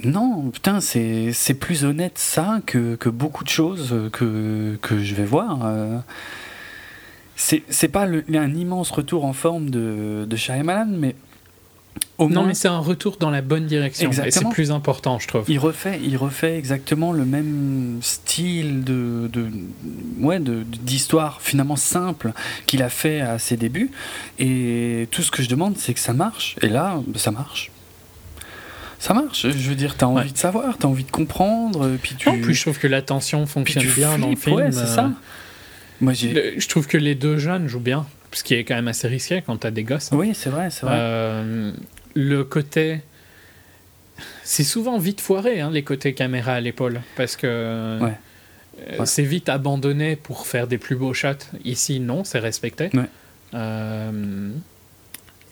Non, putain, c'est plus honnête ça que, que, beaucoup de choses que, que je vais voir c'est pas le, un immense retour en forme de, de Shyamalan, mais au non, mais c'est un retour dans la bonne direction. Et c'est plus important, je trouve. Il refait, il refait exactement le même style de, de ouais, d'histoire finalement simple qu'il a fait à ses débuts. Et tout ce que je demande, c'est que ça marche. Et là, ça marche. Ça marche. Je veux dire, t'as envie de savoir, t'as envie de comprendre. Puis tu. En plus, je trouve que l'attention fonctionne bien dans le film. Ouais, c'est ça. Euh, je trouve que les deux jeunes jouent bien, ce qui est quand même assez risqué quand t'as des gosses. Hein. Oui, c'est vrai, c'est vrai. Euh, le côté. C'est souvent vite foiré, hein, les côtés caméra à l'épaule, parce que. Euh, c'est vite abandonné pour faire des plus beaux shots. Ici, non, c'est respecté. Euh,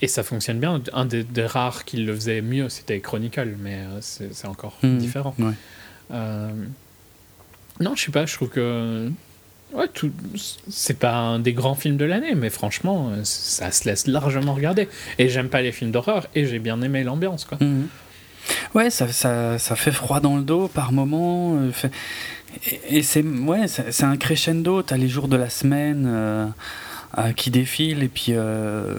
et ça fonctionne bien. Un des, rares qui le faisait mieux, c'était Chronicle, mais c'est encore mmh. différent. non, je sais pas, je trouve que Ouais, tout... c'est pas un des grands films de l'année, mais franchement, ça se laisse largement regarder. Et j'aime pas les films d'horreur, et j'ai bien aimé l'ambiance, quoi. Mhm. Ouais, ça, ça, ça, fait froid dans le dos par moment. Euh, et, c'est ouais, c'est un crescendo. T'as les jours de la semaine euh, qui défilent, et puis. Euh,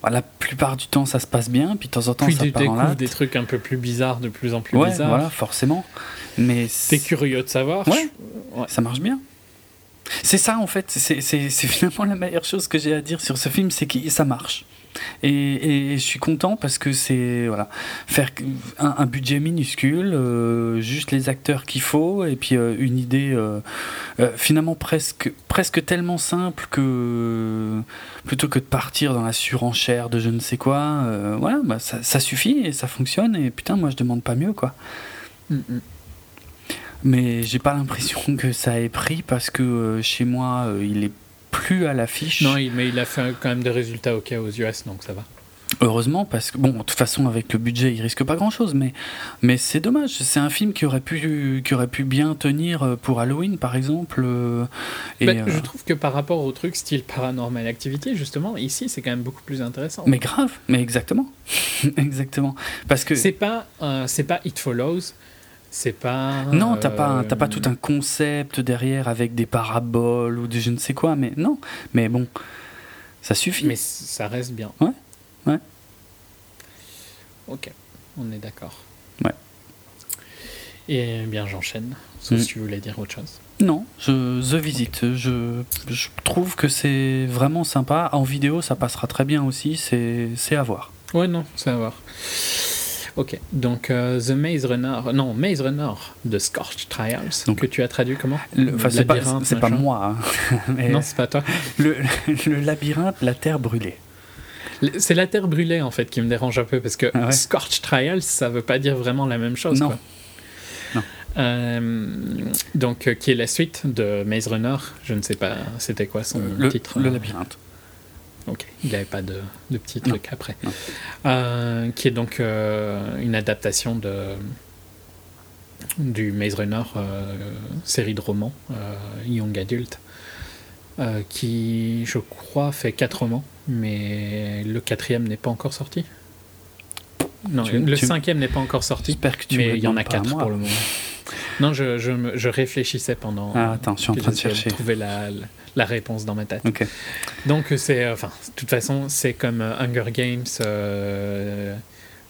bah, la plupart du temps ça se passe bien, puis de temps en temps puis ça tu part découvres des trucs un peu plus bizarres, de plus en plus Ouais, bizarres. voilà, forcément. Mais T'es curieux de savoir. Ouais. Ouais. ça marche bien. C'est ça en fait, c'est finalement la meilleure chose que j'ai à dire sur ce film, c'est que ça marche. Et, je suis content parce que c'est voilà faire un, budget minuscule, euh, juste les acteurs qu'il faut et puis euh, une idée euh, finalement presque presque tellement simple que plutôt que de partir dans la surenchère de je ne sais quoi, voilà bah, ça, ça suffit et ça fonctionne et putain moi je demande pas mieux quoi. Mm, mm. Mais j'ai pas l'impression que ça ait pris parce que euh, chez moi, euh, il est plus à l'affiche. Non, mais il a fait quand même des résultats OK aux US, donc ça va. Heureusement, parce que, bon, de toute façon, avec le budget, il risque pas grand chose, mais, mais c'est dommage. C'est un film qui aurait, pu, qui aurait pu bien tenir euh, pour Halloween, par exemple. et, euh, Je trouve que par rapport au truc style Paranormal Activity, justement, ici, c'est quand même beaucoup plus intéressant. Mais grave, mais exactement. exactement. Parce que. C'est pas, euh, c'est pas It Follows, c'est pas. Non, t'as pas, euh, t'as pas tout un concept derrière avec des paraboles ou de je ne sais quoi, mais non. Mais bon, ça suffit. Mais ça reste bien. Ouais, ouais. Ok, on est d'accord. Ouais. Et bien, j'enchaîne. Sauf Mm. si tu voulais dire autre chose. Non, je, The Visit. Je, je trouve que c'est vraiment sympa. En vidéo, ça passera très bien aussi. C'est c'est à voir. Ouais, non, ça va voir. Ok, donc euh, The Maze Runner, non, Maze Runner de Scorch Trials, Donc- que tu as traduit comment? Le- c'est pas, Labyrinthe, c'est pas machin. moi. hein. Mais Non, c'est pas toi. le, le labyrinthe, la terre brûlée. C'est la terre brûlée en fait qui me dérange un peu parce que Ah ouais? Scorch Trials, ça veut pas dire vraiment la même chose. Non. quoi. Non. Euh, donc, euh, qui est la suite de Maze Runner Je ne sais pas, c'était quoi son Le, titre le euh, labyrinthe. Ok, il n'y avait pas de, de petits Non. trucs après. Non. Euh, qui est donc euh, une adaptation de, du Maze Runner, euh, série de romans, Young Adult, qui, je crois, fait quatre romans, mais le quatrième n'est pas encore sorti. Non, Tu- le tu- cinquième n'est pas encore sorti, J'espère que tu mais il y en a quatre pour le moment. Non, je, je, réfléchissais pendant. Ah, attends, je suis en train de chercher. trouver la, la, la réponse dans ma tête. Ok. Donc c'est, euh, enfin, de toute façon, c'est comme euh, Hunger Games, euh,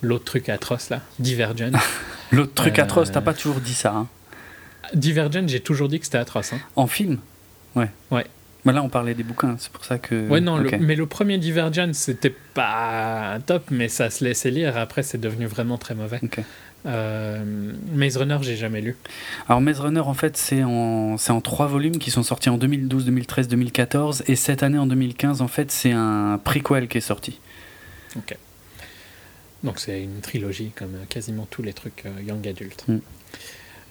l'autre truc atroce là, Divergent. L'autre truc Euh, atroce, t'as pas toujours dit ça. hein. Divergent, j'ai toujours dit que c'était atroce. Hein. En film? Ouais. Ouais. Mais là, on parlait des bouquins, c'est pour ça que. Ouais, non, le- mais le premier Divergent, c'était pas top, mais ça se laissait lire. Après, c'est devenu vraiment très mauvais. Ok. Euh, Maze Runner, j'ai jamais lu. Alors Maze Runner, en fait, c'est en, c'est en trois volumes qui sont sortis en 2012, 2013, 2014. Et cette année, en 2015, en fait, c'est un prequel qui est sorti. Donc c'est une trilogie, comme quasiment tous les trucs euh, Young Adult. Mm.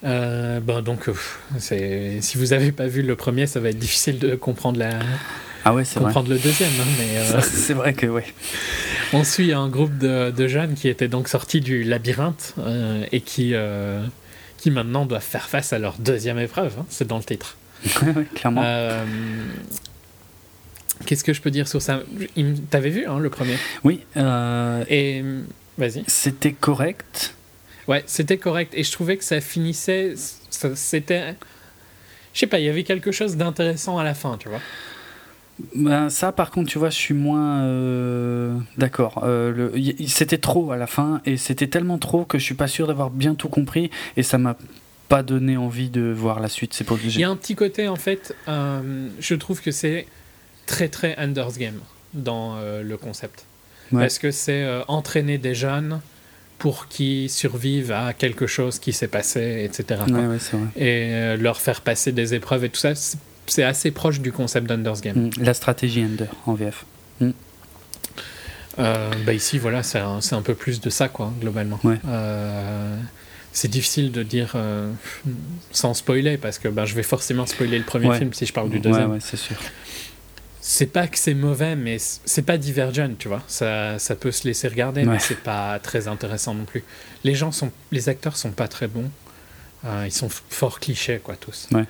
Euh, bon, donc, euh, c'est- si vous avez pas vu le premier, ça va être difficile de comprendre, la, Ah ouais, c'est vrai. le deuxième. hein, mais, euh, c'est vrai que, ouais. On suit un groupe de, de jeunes qui étaient donc sortis du labyrinthe euh, et qui, qui maintenant doivent faire face à leur deuxième épreuve. hein, c'est dans le titre. Clairement. Qu'est-ce que je peux dire sur ça? T'avais vu hein, le premier? Oui, Et vas-y. c'était correct. Ouais, c'était correct. Et je trouvais que ça finissait. C'était. Je sais pas, il y avait quelque chose d'intéressant à la fin, tu vois. Ben, ça, par contre, tu vois, je suis moins euh, d'accord. Euh, c'était trop à la fin, et c'était tellement trop que je suis pas sûr d'avoir bien tout compris, et ça m'a pas donné envie de voir la suite. C'est pour Il y a un petit côté, en fait, euh, je trouve que c'est très très Ender's Game dans le concept. Ouais. Parce que c'est entraîner des jeunes pour qu'ils survivent à quelque chose qui s'est passé, etc. Ouais, ouais. Et euh, leur faire passer des épreuves et tout ça, c'est- assez proche du concept d'Ender's Game. Mm, La stratégie Ender en VF. Euh, bah ici, voilà, c'est un, peu plus de ça, quoi, globalement. Ouais. Euh, c'est difficile de dire sans spoiler, parce que bah, je vais forcément spoiler le premier film si je parle du deuxième. ouais, c'est sûr. C'est pas que c'est mauvais, mais c'est pas Divergent, tu vois. Ça, ça peut se laisser regarder, Ouais. mais c'est pas très intéressant non plus. Les gens sont, les acteurs sont pas très bons. Euh, ils sont fort clichés, quoi, tous. Ouais.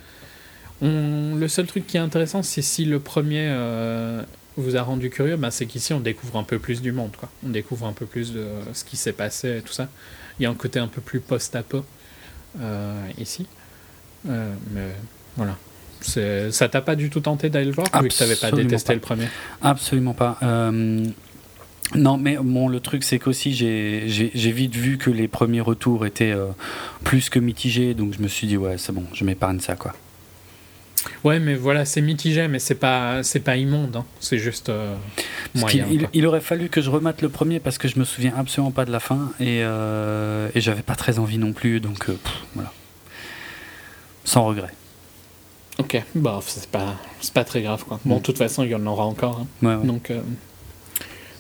On- le seul truc qui est intéressant, c'est si le premier euh, vous a rendu curieux, bah, c'est qu'ici on découvre un peu plus du monde, quoi. On découvre un peu plus de ce qui s'est passé et tout ça. Il y a un côté un peu plus post-apo euh, ici. Mais voilà. Ça t'a pas du tout tenté d'aller le voir vu que t'avais pas Absolument détesté pas. le premier? Absolument pas. Euh, Non, mais bon, le truc, c'est qu'aussi, j'ai vite vu que les premiers retours étaient euh, plus que mitigés, donc je me suis dit, ouais, c'est bon, je m'épargne ça, quoi. Ouais, mais voilà, c'est mitigé, mais c'est pas, c'est pas immonde, hein. c'est juste euh, moyen. Il, aurait fallu que je remate le premier parce que je me souviens absolument pas de la fin et, euh, et j'avais pas très envie non plus, donc voilà. Sans regret. Ok, bah, c'est pas, pas très grave, quoi. Bon, mm. de toute façon, il y en aura encore. Hein. Donc.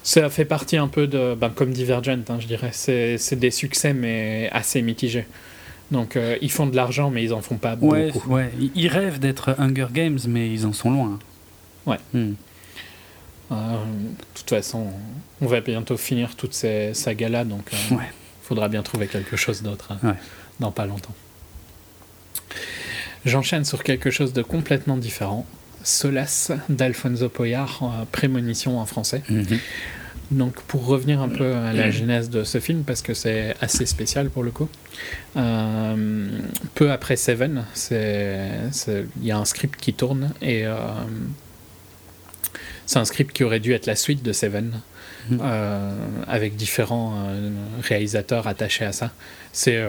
Ça fait partie un peu de, ben, comme Divergent, hein, je dirais. C'est des succès, mais assez mitigés. Donc, euh, ils font de l'argent, mais ils en font pas ouais, beaucoup. Ouais, ils rêvent d'être Hunger Games, mais ils en sont loin. Ouais. Hmm. Euh, de toute façon, on va bientôt finir toutes ces sagas-là, donc il euh, faudra bien trouver quelque chose d'autre hein, dans pas longtemps. J'enchaîne sur quelque chose de complètement différent. Solace d'Alfonso Poyar, Prémonition en français. Mhm. Donc pour revenir un peu à la genèse de ce film, parce que c'est assez spécial pour le coup, euh, peu après Seven, il y a un script qui tourne et euh, c'est un script qui aurait dû être la suite de Seven. Euh, avec différents réalisateurs attachés à ça. C'est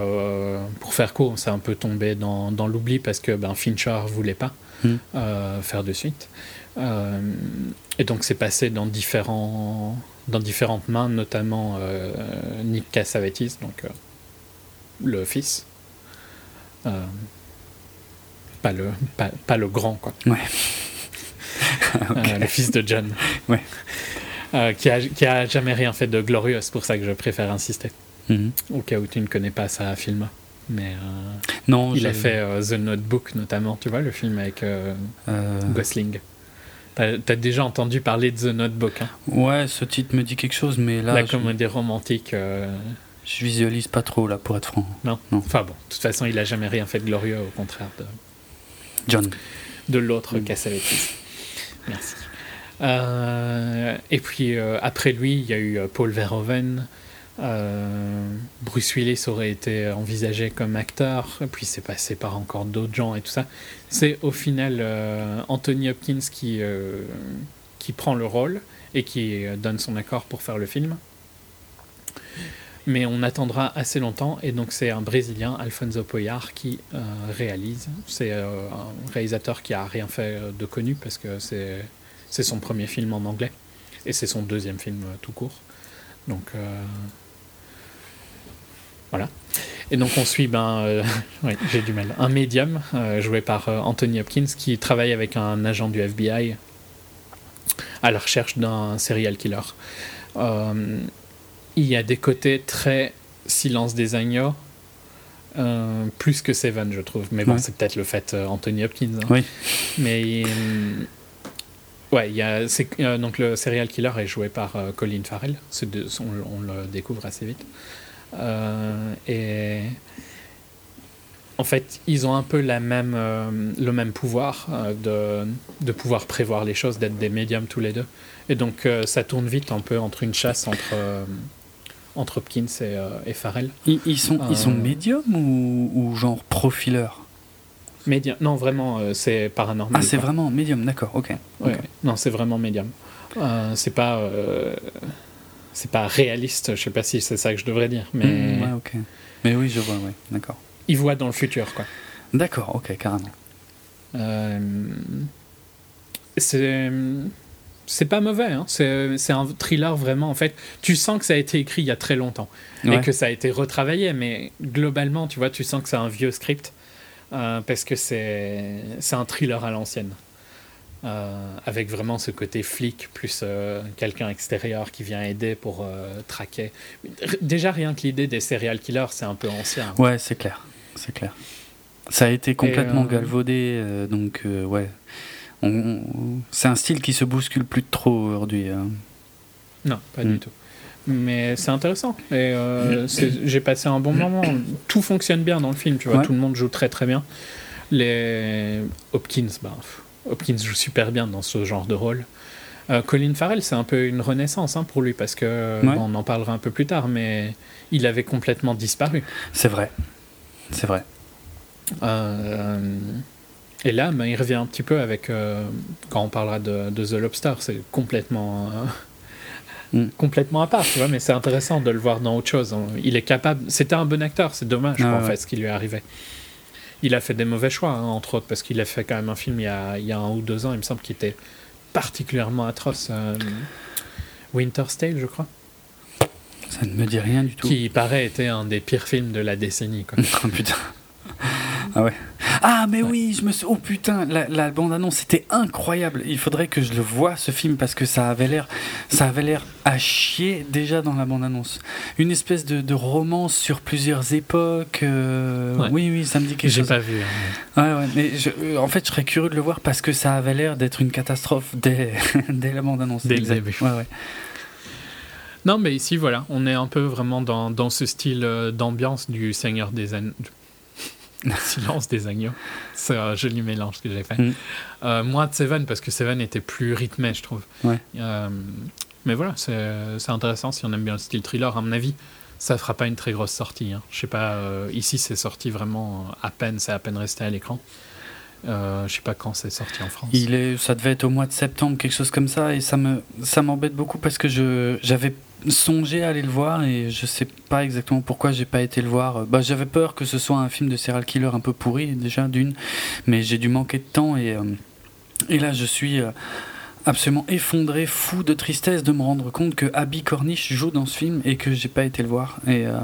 pour faire court, c'est un peu tombé dans, dans l'oubli parce que ben, Fincher voulait pas mhm. faire de suite. et donc c'est passé dans différents dans différentes mains, notamment euh, Nick Cassavetes, donc euh, le fils. Euh, pas, le, pas, le grand, quoi. Ouais. le fils de John. Ouais. Qui, a, qui a jamais rien fait de glorieux, c'est pour ça que je préfère insister. Mhm. Au cas où tu ne connais pas sa film. Mais non, il a fait The Notebook notamment, tu vois, le film avec Gosling. T'as déjà entendu parler de The Notebook hein? Ouais, ce titre me dit quelque chose, mais là. La comédie romantique. Euh, je visualise pas trop, là, pour être franc. Non. non. Enfin bon, de toute façon, il a jamais rien fait de glorieux, au contraire de. John. De l'autre mm. Cassavetes. Merci. Euh, et puis, euh, après lui, il y a eu Paul Verhoeven. Bruce Willis aurait été envisagé comme acteur, puis c'est passé par encore d'autres gens et tout ça. C'est au final euh, Anthony Hopkins qui, euh, qui prend le rôle et qui euh, donne son accord pour faire le film. Mais on attendra assez longtemps et donc c'est un Brésilien, Alfonso Poyar, qui réalise. C'est un réalisateur qui a rien fait de connu parce que c'est son premier film en anglais et c'est son deuxième film tout court. Donc voilà. Et donc on suit, ben, euh, j'ai du mal, un médium euh, joué par euh, Anthony Hopkins qui travaille avec un agent du FBI à la recherche d'un serial killer. il y a des côtés très silence des agneaux, plus que Seven, je trouve. Mais bon, c'est peut-être le fait Anthony Hopkins. Hein. Oui. Mais ouais, y a, donc le serial killer est joué par Colin Farrell. on, le découvre assez vite. Euh, et en fait, ils ont un peu la même, euh, le même pouvoir euh, de, de, pouvoir prévoir les choses, d'être des médiums tous les deux. Et donc, ça tourne vite un peu entre une chasse entre, entre Hopkins et, et Farrell. Ils, sont, ils sont médiums ou, ou genre profileurs? Non, vraiment, c'est paranormal. Ah, c'est vraiment médium, d'accord, ok. Non, c'est vraiment médium. c'est pas c'est pas réaliste, je sais pas si c'est ça que je devrais dire, mais. Mm, ouais, ok. Mais oui, je vois, ouais, d'accord. Il voit dans le futur, quoi. D'accord, ok, carrément. Euh, c'est. C'est pas mauvais, hein. c'est un thriller vraiment. En fait, tu sens que ça a été écrit il y a très longtemps et que ça a été retravaillé, mais globalement, tu vois, tu sens que c'est un vieux script euh, parce que c'est un thriller à l'ancienne. Euh, avec vraiment ce côté flic plus euh, quelqu'un extérieur qui vient aider pour euh, traquer. Déjà rien que l'idée des serial killers, c'est un peu ancien. Ouais, c'est clair, c'est clair. Ça a été complètement galvaudé, donc ouais. C'est un style qui se bouscule plus trop aujourd'hui. Hein. Non, pas du mm. tout. Mais c'est intéressant. Et j'ai passé un bon moment. Tout fonctionne bien dans le film, tu vois. Tout le monde joue très très bien. Les Hopkins, bah, Hopkins joue super bien dans ce genre de rôle. Euh, Colin Farrell, c'est un peu une renaissance hein, pour lui parce que on en parlera un peu plus tard, mais il avait complètement disparu. C'est vrai, c'est vrai. Euh, et là, ben, il revient un petit peu avec euh, quand on parlera de, The Lobster, c'est complètement mm. complètement à part, tu vois, mais c'est intéressant de le voir dans autre chose. Il est capable. C'était un bon acteur, c'est dommage, ah, en fait, ce qui lui est arrivé. Il a fait des mauvais choix, hein, entre autres, parce qu'il a fait quand même un film il y a, il y a un ou deux ans, il me semble, qui était particulièrement atroce. Euh, Winter's Tale, je crois. Ça ne me dit rien du tout. Qui, paraît, était un des pires films de la décennie. Quoi. oh putain. Ah ouais. Ah mais oui, je me suis. Oh putain, la, bande annonce c'était incroyable. Il faudrait que je le voie ce film parce que ça avait l'air, ça avait l'air à chier déjà dans la bande annonce. Une espèce de, romance sur plusieurs époques. Euh, oui oui, ça me dit quelque chose. J'ai pas vu. Hein. Ouais ouais, mais euh, en fait je serais curieux de le voir parce que ça avait l'air d'être une catastrophe dès, dès la bande annonce. Dès le début. Ouais ouais. Non, mais ici, voilà, on est un peu vraiment dans, dans ce style euh, d'ambiance du Seigneur des Anneaux. Silence des agneaux. C'est un joli mélange que j'ai fait. Mm. Euh, moi, de Seven, parce que Seven était plus rythmé, je trouve. Euh, mais voilà, c'est intéressant si on aime bien le style thriller. À mon avis, ça fera pas une très grosse sortie. Hein. Je sais pas, ici, c'est sorti vraiment à peine, c'est à peine resté à l'écran. Euh, je sais pas quand c'est sorti en France. Il est, ça devait être au mois de septembre, quelque chose comme ça, et ça me, ça m'embête beaucoup parce que je, j'avais songé à aller le voir et je sais pas exactement pourquoi j'ai pas été le voir. Bah, j'avais peur que ce soit un film de serial killer un peu pourri déjà d'une, mais j'ai dû manquer de temps et, euh, et là je suis euh, absolument effondré, fou de tristesse de me rendre compte que Abby Cornish joue dans ce film et que j'ai pas été le voir et euh,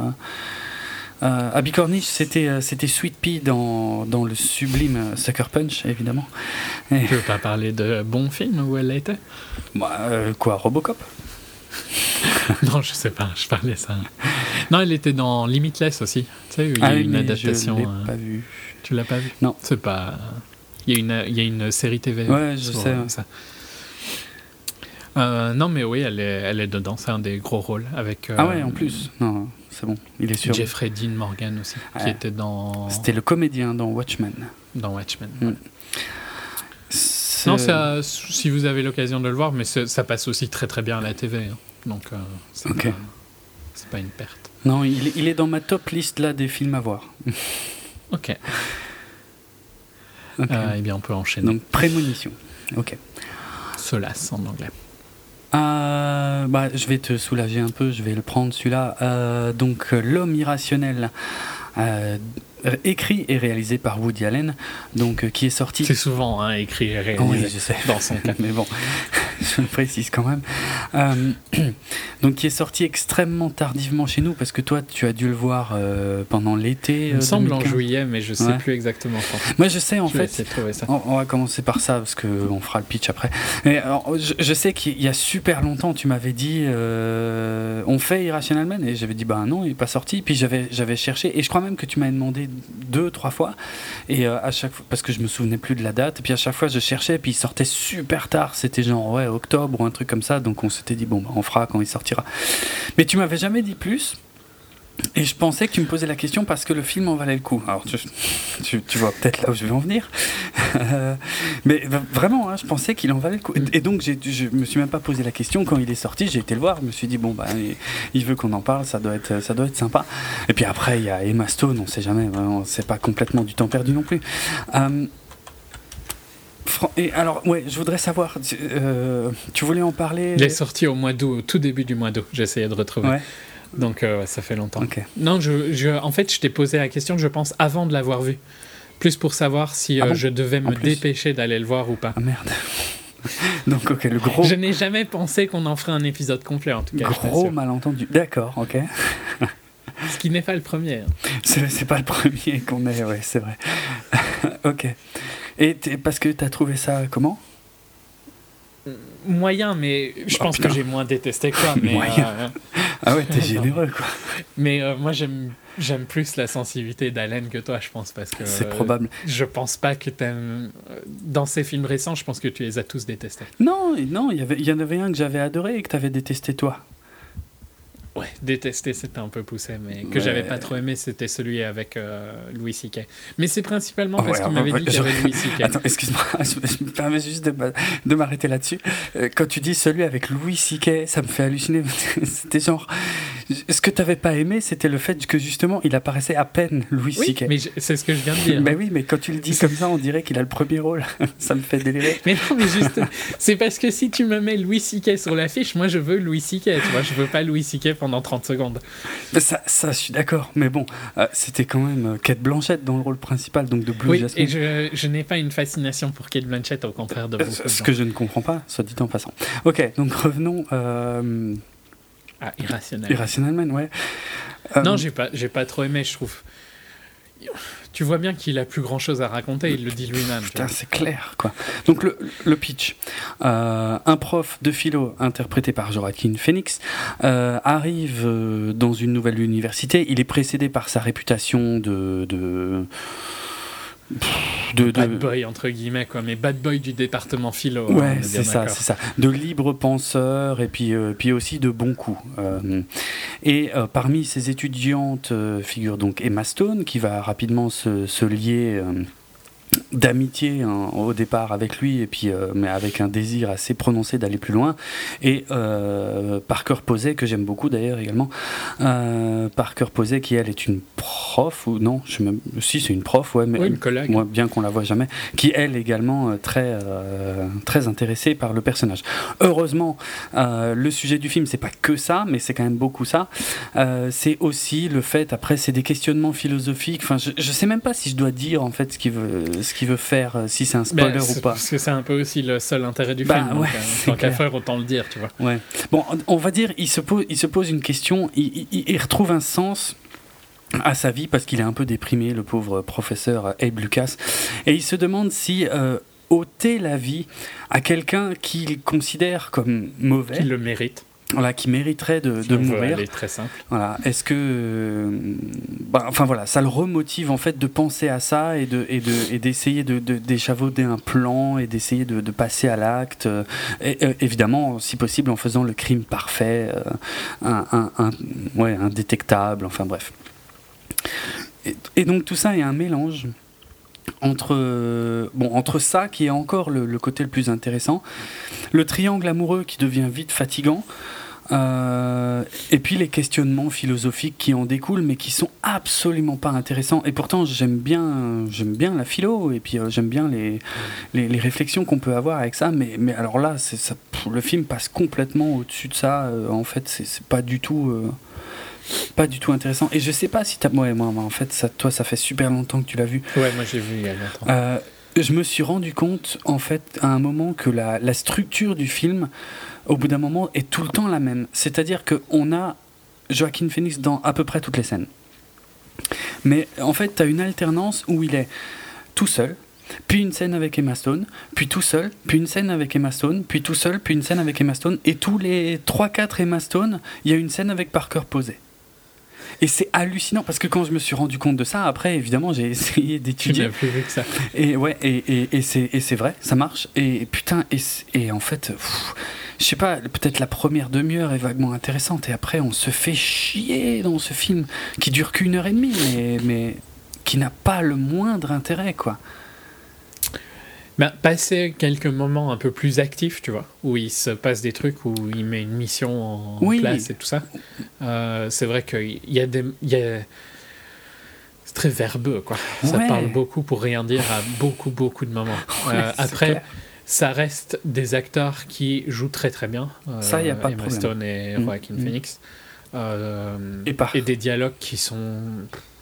euh, Abby Cornish, c'était euh, c'était Sweet Pea dans, dans le sublime euh, Sucker Punch, évidemment. Et... Tu veux pas parler de bon film où elle était? Bah, Quoi, Robocop? Non, je sais pas, je parlais ça. Non, elle était dans Limitless aussi. Tu sais, il y a ah une adaptation. Je l'ai pas vu. Tu l'as pas vu Non. C'est pas. Il y, a une, il y a une série TV. Ouais, je sais. Ça. non, mais oui, elle est, elle est dedans. C'est un des gros rôles avec. ah ouais, en plus. Non c'est bon, il est sûr. Jeffrey Dean Morgan aussi, qui était dans. C'était le comédien dans Watchmen. Dans Watchmen. Mm. Non, ça, si vous avez l'occasion de le voir, mais ça passe aussi très très bien à la TV. Hein. Donc, euh, c'est pas, pas, une perte. Non, il, il, est dans ma top liste là des films à voir. ok. Euh, eh bien, on peut enchaîner. Donc, prémonition. Ok. Solace en anglais. Euh, bah, je vais te soulager un peu, je vais le prendre celui-là. Euh, donc, L'homme irrationnel. Euh, écrit et réalisé par Woody Allen, donc qui est sorti. C'est souvent hein, écrit et réalisé je sais. dans son cas. Mais bon, je le précise quand même. Euh, donc qui est sorti extrêmement tardivement chez nous parce que toi tu as dû le voir euh, pendant l'été. Il me semble en juillet, mais je sais plus exactement quand. Moi je sais en fait. Ça. On, va commencer par ça parce que on fera le pitch après. Mais alors, je, sais qu'il y a super longtemps tu m'avais dit euh, on fait Irrational Man et j'avais dit bah non il est pas sorti. Puis j'avais j'avais cherché et je crois même que tu m'avais demandé deux trois fois et fois parce que je me souvenais plus de la date. Et puis à chaque fois je cherchais puis il sortait super tard. C'était genre ouais octobre ou un truc comme ça. Donc on s'était dit, bon, bah, on fera quand il sortira. Mais tu m'avais jamais dit plus. Et je pensais que tu me posais la question parce que le film en valait le coup. Alors, tu, tu, vois peut-être là où je vais en venir. mais vraiment, hein, je pensais qu'il en valait le coup. Et, donc, je me suis même pas posé la question. Quand il est sorti, j'ai été le voir. Je me suis dit, bon, bah, il, veut qu'on en parle, ça doit, être, ça doit être sympa. Et puis après, il y a Emma Stone, on sait jamais. C'est pas complètement du temps perdu non plus. Euh, et alors, ouais, je voudrais savoir, euh, tu voulais en parler? Il est sorti au mois d'août, au tout début du mois d'août. Essayé de retrouver. Donc, euh, ça fait longtemps. Non, je, je, en fait, je t'ai posé la question, je pense, avant de l'avoir vu. Plus pour savoir si ah euh, je devais me dépêcher d'aller le voir ou pas. Ah merde. Donc, ok, le gros. Je n'ai jamais pensé qu'on en ferait un épisode complet, en tout cas. Gros malentendu. D'accord, ok. Ce qui n'est pas le premier. Hein. C'est pas le premier qu'on ait, ouais, c'est vrai. ok. Et parce que tu as trouvé ça comment? Moyen, mais je oh, pense que j'ai moins détesté que toi. Mais, Moyen. Euh, ah ouais, t'es généreux quoi. Mais euh, moi j'aime j'aime plus la sensibilité d'Allen que toi, je pense, parce que. C'est probable. je pense pas que t'aimes. Dans ces films récents, je pense que tu les as tous détestés. Non, non, il y en avait un que j'avais adoré et que t'avais détesté toi. Ouais, détester, c'était un peu poussé, mais que j'avais pas trop aimé, c'était celui avec euh, Louis C.K. Mais c'est principalement parce qu'il m'avait dit qu'il y avait Louis C.K. Attends, excuse-moi, je me permets juste de, de m'arrêter là-dessus. Euh, quand tu dis celui avec Louis C.K., ça me fait halluciner. c'était genre. ce que tu n'avais pas aimé, c'était le fait que justement, il apparaissait à peine Louis oui, mais c'est ce que je viens de dire. mais oui, mais quand tu le dis comme ça, on dirait qu'il a le premier rôle. ça me fait délirer. Mais non, mais juste, c'est parce que si tu me mets Louis C.K. sur l'affiche, moi je veux Louis C.K. Tu vois, je veux pas Louis C.K. pendant 30 secondes. Ça, ça je suis d'accord. Mais bon, euh, c'était quand même euh, Kate Blanchett dans le rôle principal, donc de Blue oui, Et je, je n'ai pas une fascination pour Kate Blanchett, au contraire de beaucoup. Ce que je ne comprends pas, soit dit en passant. Ok, donc revenons. Euh... Ah, Irrationnel. Irrationnel Man, ouais. Non, euh, j'ai pas, j'ai pas trop aimé, je trouve. Tu vois bien qu'il a plus grand chose à raconter, il le dit lui-même. Putain, c'est clair, quoi. Donc, le, le pitch. Euh, un prof de philo, interprété par Joaquin Phoenix, euh, arrive dans une nouvelle université. Il est précédé par sa réputation de, de de, bad boy entre guillemets quoi mais bad boy du département philo hein, ouais c'est ça c'est ça. De libre penseur et puis euh, puis aussi de bons coups. Euh, et euh, parmi ces étudiantes figure donc Emma Stone qui va rapidement se, se lier d'amitié hein, au départ avec lui et puis euh, mais avec un désir assez prononcé d'aller plus loin. Et euh, Parker Posey que j'aime beaucoup d'ailleurs également euh, Parker Posey qui elle est une prof ou non je si c'est une prof ouais mais une collègue. moi bien qu'on la voit jamais qui elle également très très intéressée par le personnage. Heureusement le sujet du film c'est pas que ça mais c'est quand même beaucoup ça. C'est aussi le fait après c'est des questionnements philosophiques. Enfin je, je sais même pas si je dois dire en fait ce qu'il veut ce qu'il veut faire, euh, si c'est un spoiler ou pas. Parce que c'est un peu aussi le seul intérêt du bah, film. Ouais, donc, tant qu'à faire, autant le dire, tu vois. Ouais. Bon, on va dire, il se pose, il se pose une question, il, il, retrouve un sens à sa vie parce qu'il est un peu déprimé, le pauvre professeur Abe Lucas, et il se demande si euh, ôter la vie à quelqu'un qu'il considère comme mauvais, qui le mérite, voilà, qui mériterait de, de mourir. très simple. Voilà. Est-ce que, bah, enfin voilà, ça le remotive en fait de penser à ça et de et de et d'essayer de, d'échafauder un plan et d'essayer de, passer à l'acte. Et, euh, évidemment, si possible, en faisant le crime parfait, euh, un, un, un, ouais, indétectable. Enfin bref. Et, donc tout ça est un mélange entre, bon, entre ça qui est encore le, côté le plus intéressant, le triangle amoureux qui devient vite fatigant, euh, et puis les questionnements philosophiques qui en découlent, mais qui sont absolument pas intéressants. Et pourtant, j'aime bien, j'aime bien la philo, et puis euh, j'aime bien les, les, réflexions qu'on peut avoir avec ça. Mais, mais alors là, ça, le film passe complètement au-dessus de ça. Euh, en fait, c'est pas du tout. Pas du tout intéressant. Et je sais pas si t'as. Ouais, moi, moi, en fait, ça, toi, ça fait super longtemps que tu l'as vu. Ouais, moi j'ai vu il y a longtemps. je me suis rendu compte, en fait, à un moment que la, la structure du film au bout d'un moment, est tout le temps la même. C'est-à-dire qu'on a Joaquin Phoenix dans à peu près toutes les scènes. Mais en fait, tu as une alternance où il est tout seul, puis une scène avec Emma Stone, puis tout seul, puis une scène avec Emma Stone, puis tout seul, puis une scène avec Emma Stone, et tous les 3-4 Emma Stone, il y a une scène avec Parker posé. Et c'est hallucinant parce que quand je me suis rendu compte de ça, après, évidemment, j'ai essayé d'étudier. plus vu que ça. Et ouais, et, et, et c'est vrai, ça marche. Et putain, et, et en fait, je sais pas, peut-être la première demi-heure est vaguement intéressante et après on se fait chier dans ce film qui dure qu'une heure et demie, mais, mais qui n'a pas le moindre intérêt, quoi. Ben, passer quelques moments un peu plus actifs, tu vois, où il se passe des trucs, où il met une mission en place et tout ça. Euh, c'est vrai qu'il y a des. Y a... C'est très verbeux, quoi. Ça parle beaucoup pour rien dire à beaucoup, beaucoup de moments. Euh, après, ça reste des acteurs qui jouent très très bien. ça, il n'y a pas Emma de Stone et mm. Joaquin mm. Phoenix. Euh, et, et, des dialogues qui sont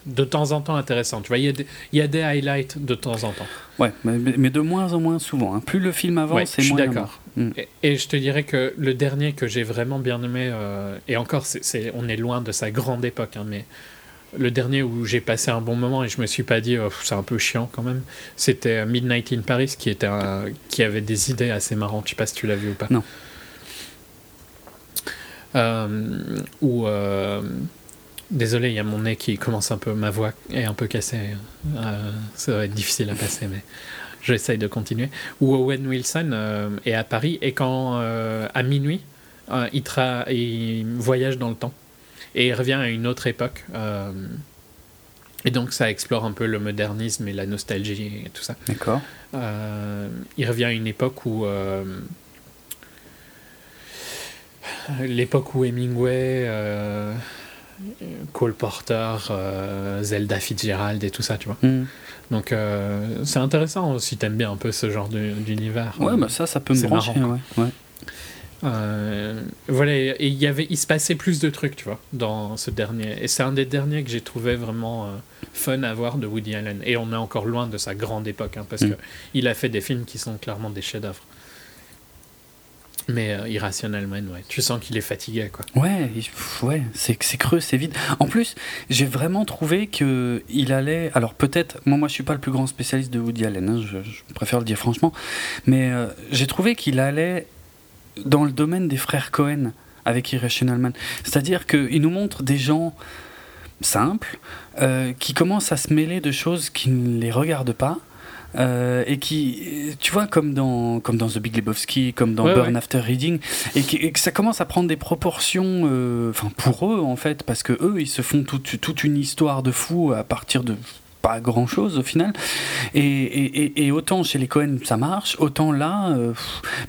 de temps en temps intéressants. Tu vois, il y, y, a des highlights de temps en temps. Ouais, mais, mais de moins en moins souvent. Hein. Plus le film avance, c'est moins. Je suis d'accord. Mm. Et, je te dirais que le dernier que j'ai vraiment bien aimé, euh, et encore, c'est on est loin de sa grande époque, hein, mais le dernier où j'ai passé un bon moment et je me suis pas dit oh, c'est un peu chiant quand même, c'était Midnight in Paris qui était qui avait des idées assez marrantes. Je sais pas si tu l'as vu ou pas. Non. Euh, euh, désolé, il y a mon nez qui commence un peu, ma voix est un peu cassée. Euh, ça va être difficile à passer, mais j'essaye de continuer. Ou Owen Wilson est à Paris et quand à minuit il, il voyage dans le temps et il revient à une autre époque. Euh, et donc ça explore un peu le modernisme et la nostalgie et tout ça. D'accord. Euh, il revient à une époque où... Euh, l'époque où Hemingway, euh, Cole Porter, euh, Zelda Fitzgerald et tout ça, tu vois. Hmm. Donc euh, c'est intéressant si t'aimes bien un peu ce genre d'univers. Ouais, bah ça, ça peut me brancher, ouais. ouais. Euh, voilà, et il y avait, il se passait plus de trucs, tu vois, dans ce dernier. Et c'est un des derniers que j'ai trouvé vraiment euh, fun à voir de Woody Allen. Et on est encore loin de sa grande époque, hein, parce mm. que il a fait des films qui sont clairement des chefs-d'œuvre. Mais euh, irrationnellement, ouais. Tu sens qu'il est fatigué, quoi. Ouais, ouais, c'est creux, c'est vide. En plus, j'ai vraiment trouvé que il allait. Alors peut-être, moi, moi, je suis pas le plus grand spécialiste de Woody Allen. Hein, je, préfère le dire franchement, mais j'ai trouvé qu'il allait dans le domaine des frères Cohen avec Irrational Man. C'est-à-dire qu'il nous montre des gens simples euh, qui commencent à se mêler de choses qui ne les regardent pas. Euh, et qui, tu vois, comme dans, comme dans The Big Lebowski, comme dans Burn After Reading, et, que ça commence à prendre des proportions, euh, enfin pour eux en fait, parce que eux ils se font toute, toute une histoire de fou à partir de pas grand chose au final. Et, autant chez les Cohen ça marche, autant là, euh,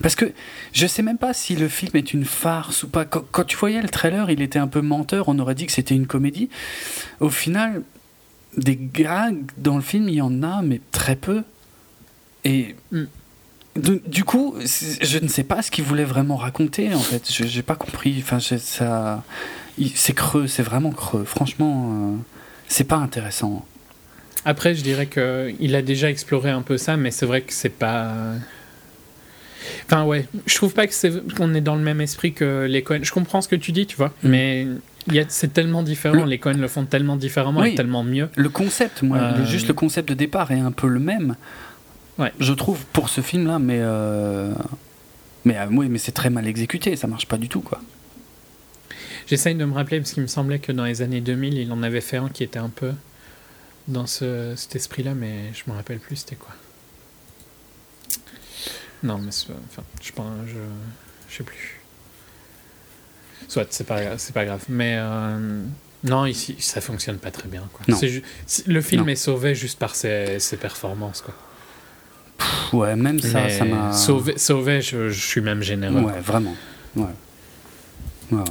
parce que je sais même pas si le film est une farce ou pas. Quand, tu voyais le trailer, il était un peu menteur, on aurait dit que c'était une comédie. Au final, des gags dans le film, il y en a, mais très peu. Et. Mm. Du coup, je ne sais pas ce qu'il voulait vraiment raconter en fait. Je n'ai pas compris. Enfin, ça, c'est creux, c'est vraiment creux. Franchement, euh, c'est pas intéressant. Après, je dirais qu'il a déjà exploré un peu ça, mais c'est vrai que c'est pas. Enfin, ouais, je trouve pas qu'on est dans le même esprit que les Cohen. Je comprends ce que tu dis, tu vois, mm. mais c'est tellement différent. Les Cohen le font tellement différemment et tellement mieux. Le concept, moi, euh, juste le concept de départ est un peu le même. Ouais. Je trouve pour ce film-là, mais. Euh, mais, euh, oui, mais c'est très mal exécuté, ça marche pas du tout, quoi. J'essaye de me rappeler, parce qu'il me semblait que dans les années 2000, il en avait fait un qui était un peu dans ce, cet esprit-là, mais je me rappelle plus c'était quoi. Non, mais enfin, je pense, je, je sais plus. Soit, c'est pas, c'est pas grave. Mais euh, non, ici, ça fonctionne pas très bien. Quoi. le film est sauvé juste par ses, ses performances. Quoi. Ouais, même ça, ça m'a. Sauvé, sauvé je, je, suis même généreux. Ouais, vraiment. Ouais. Ouais, ouais.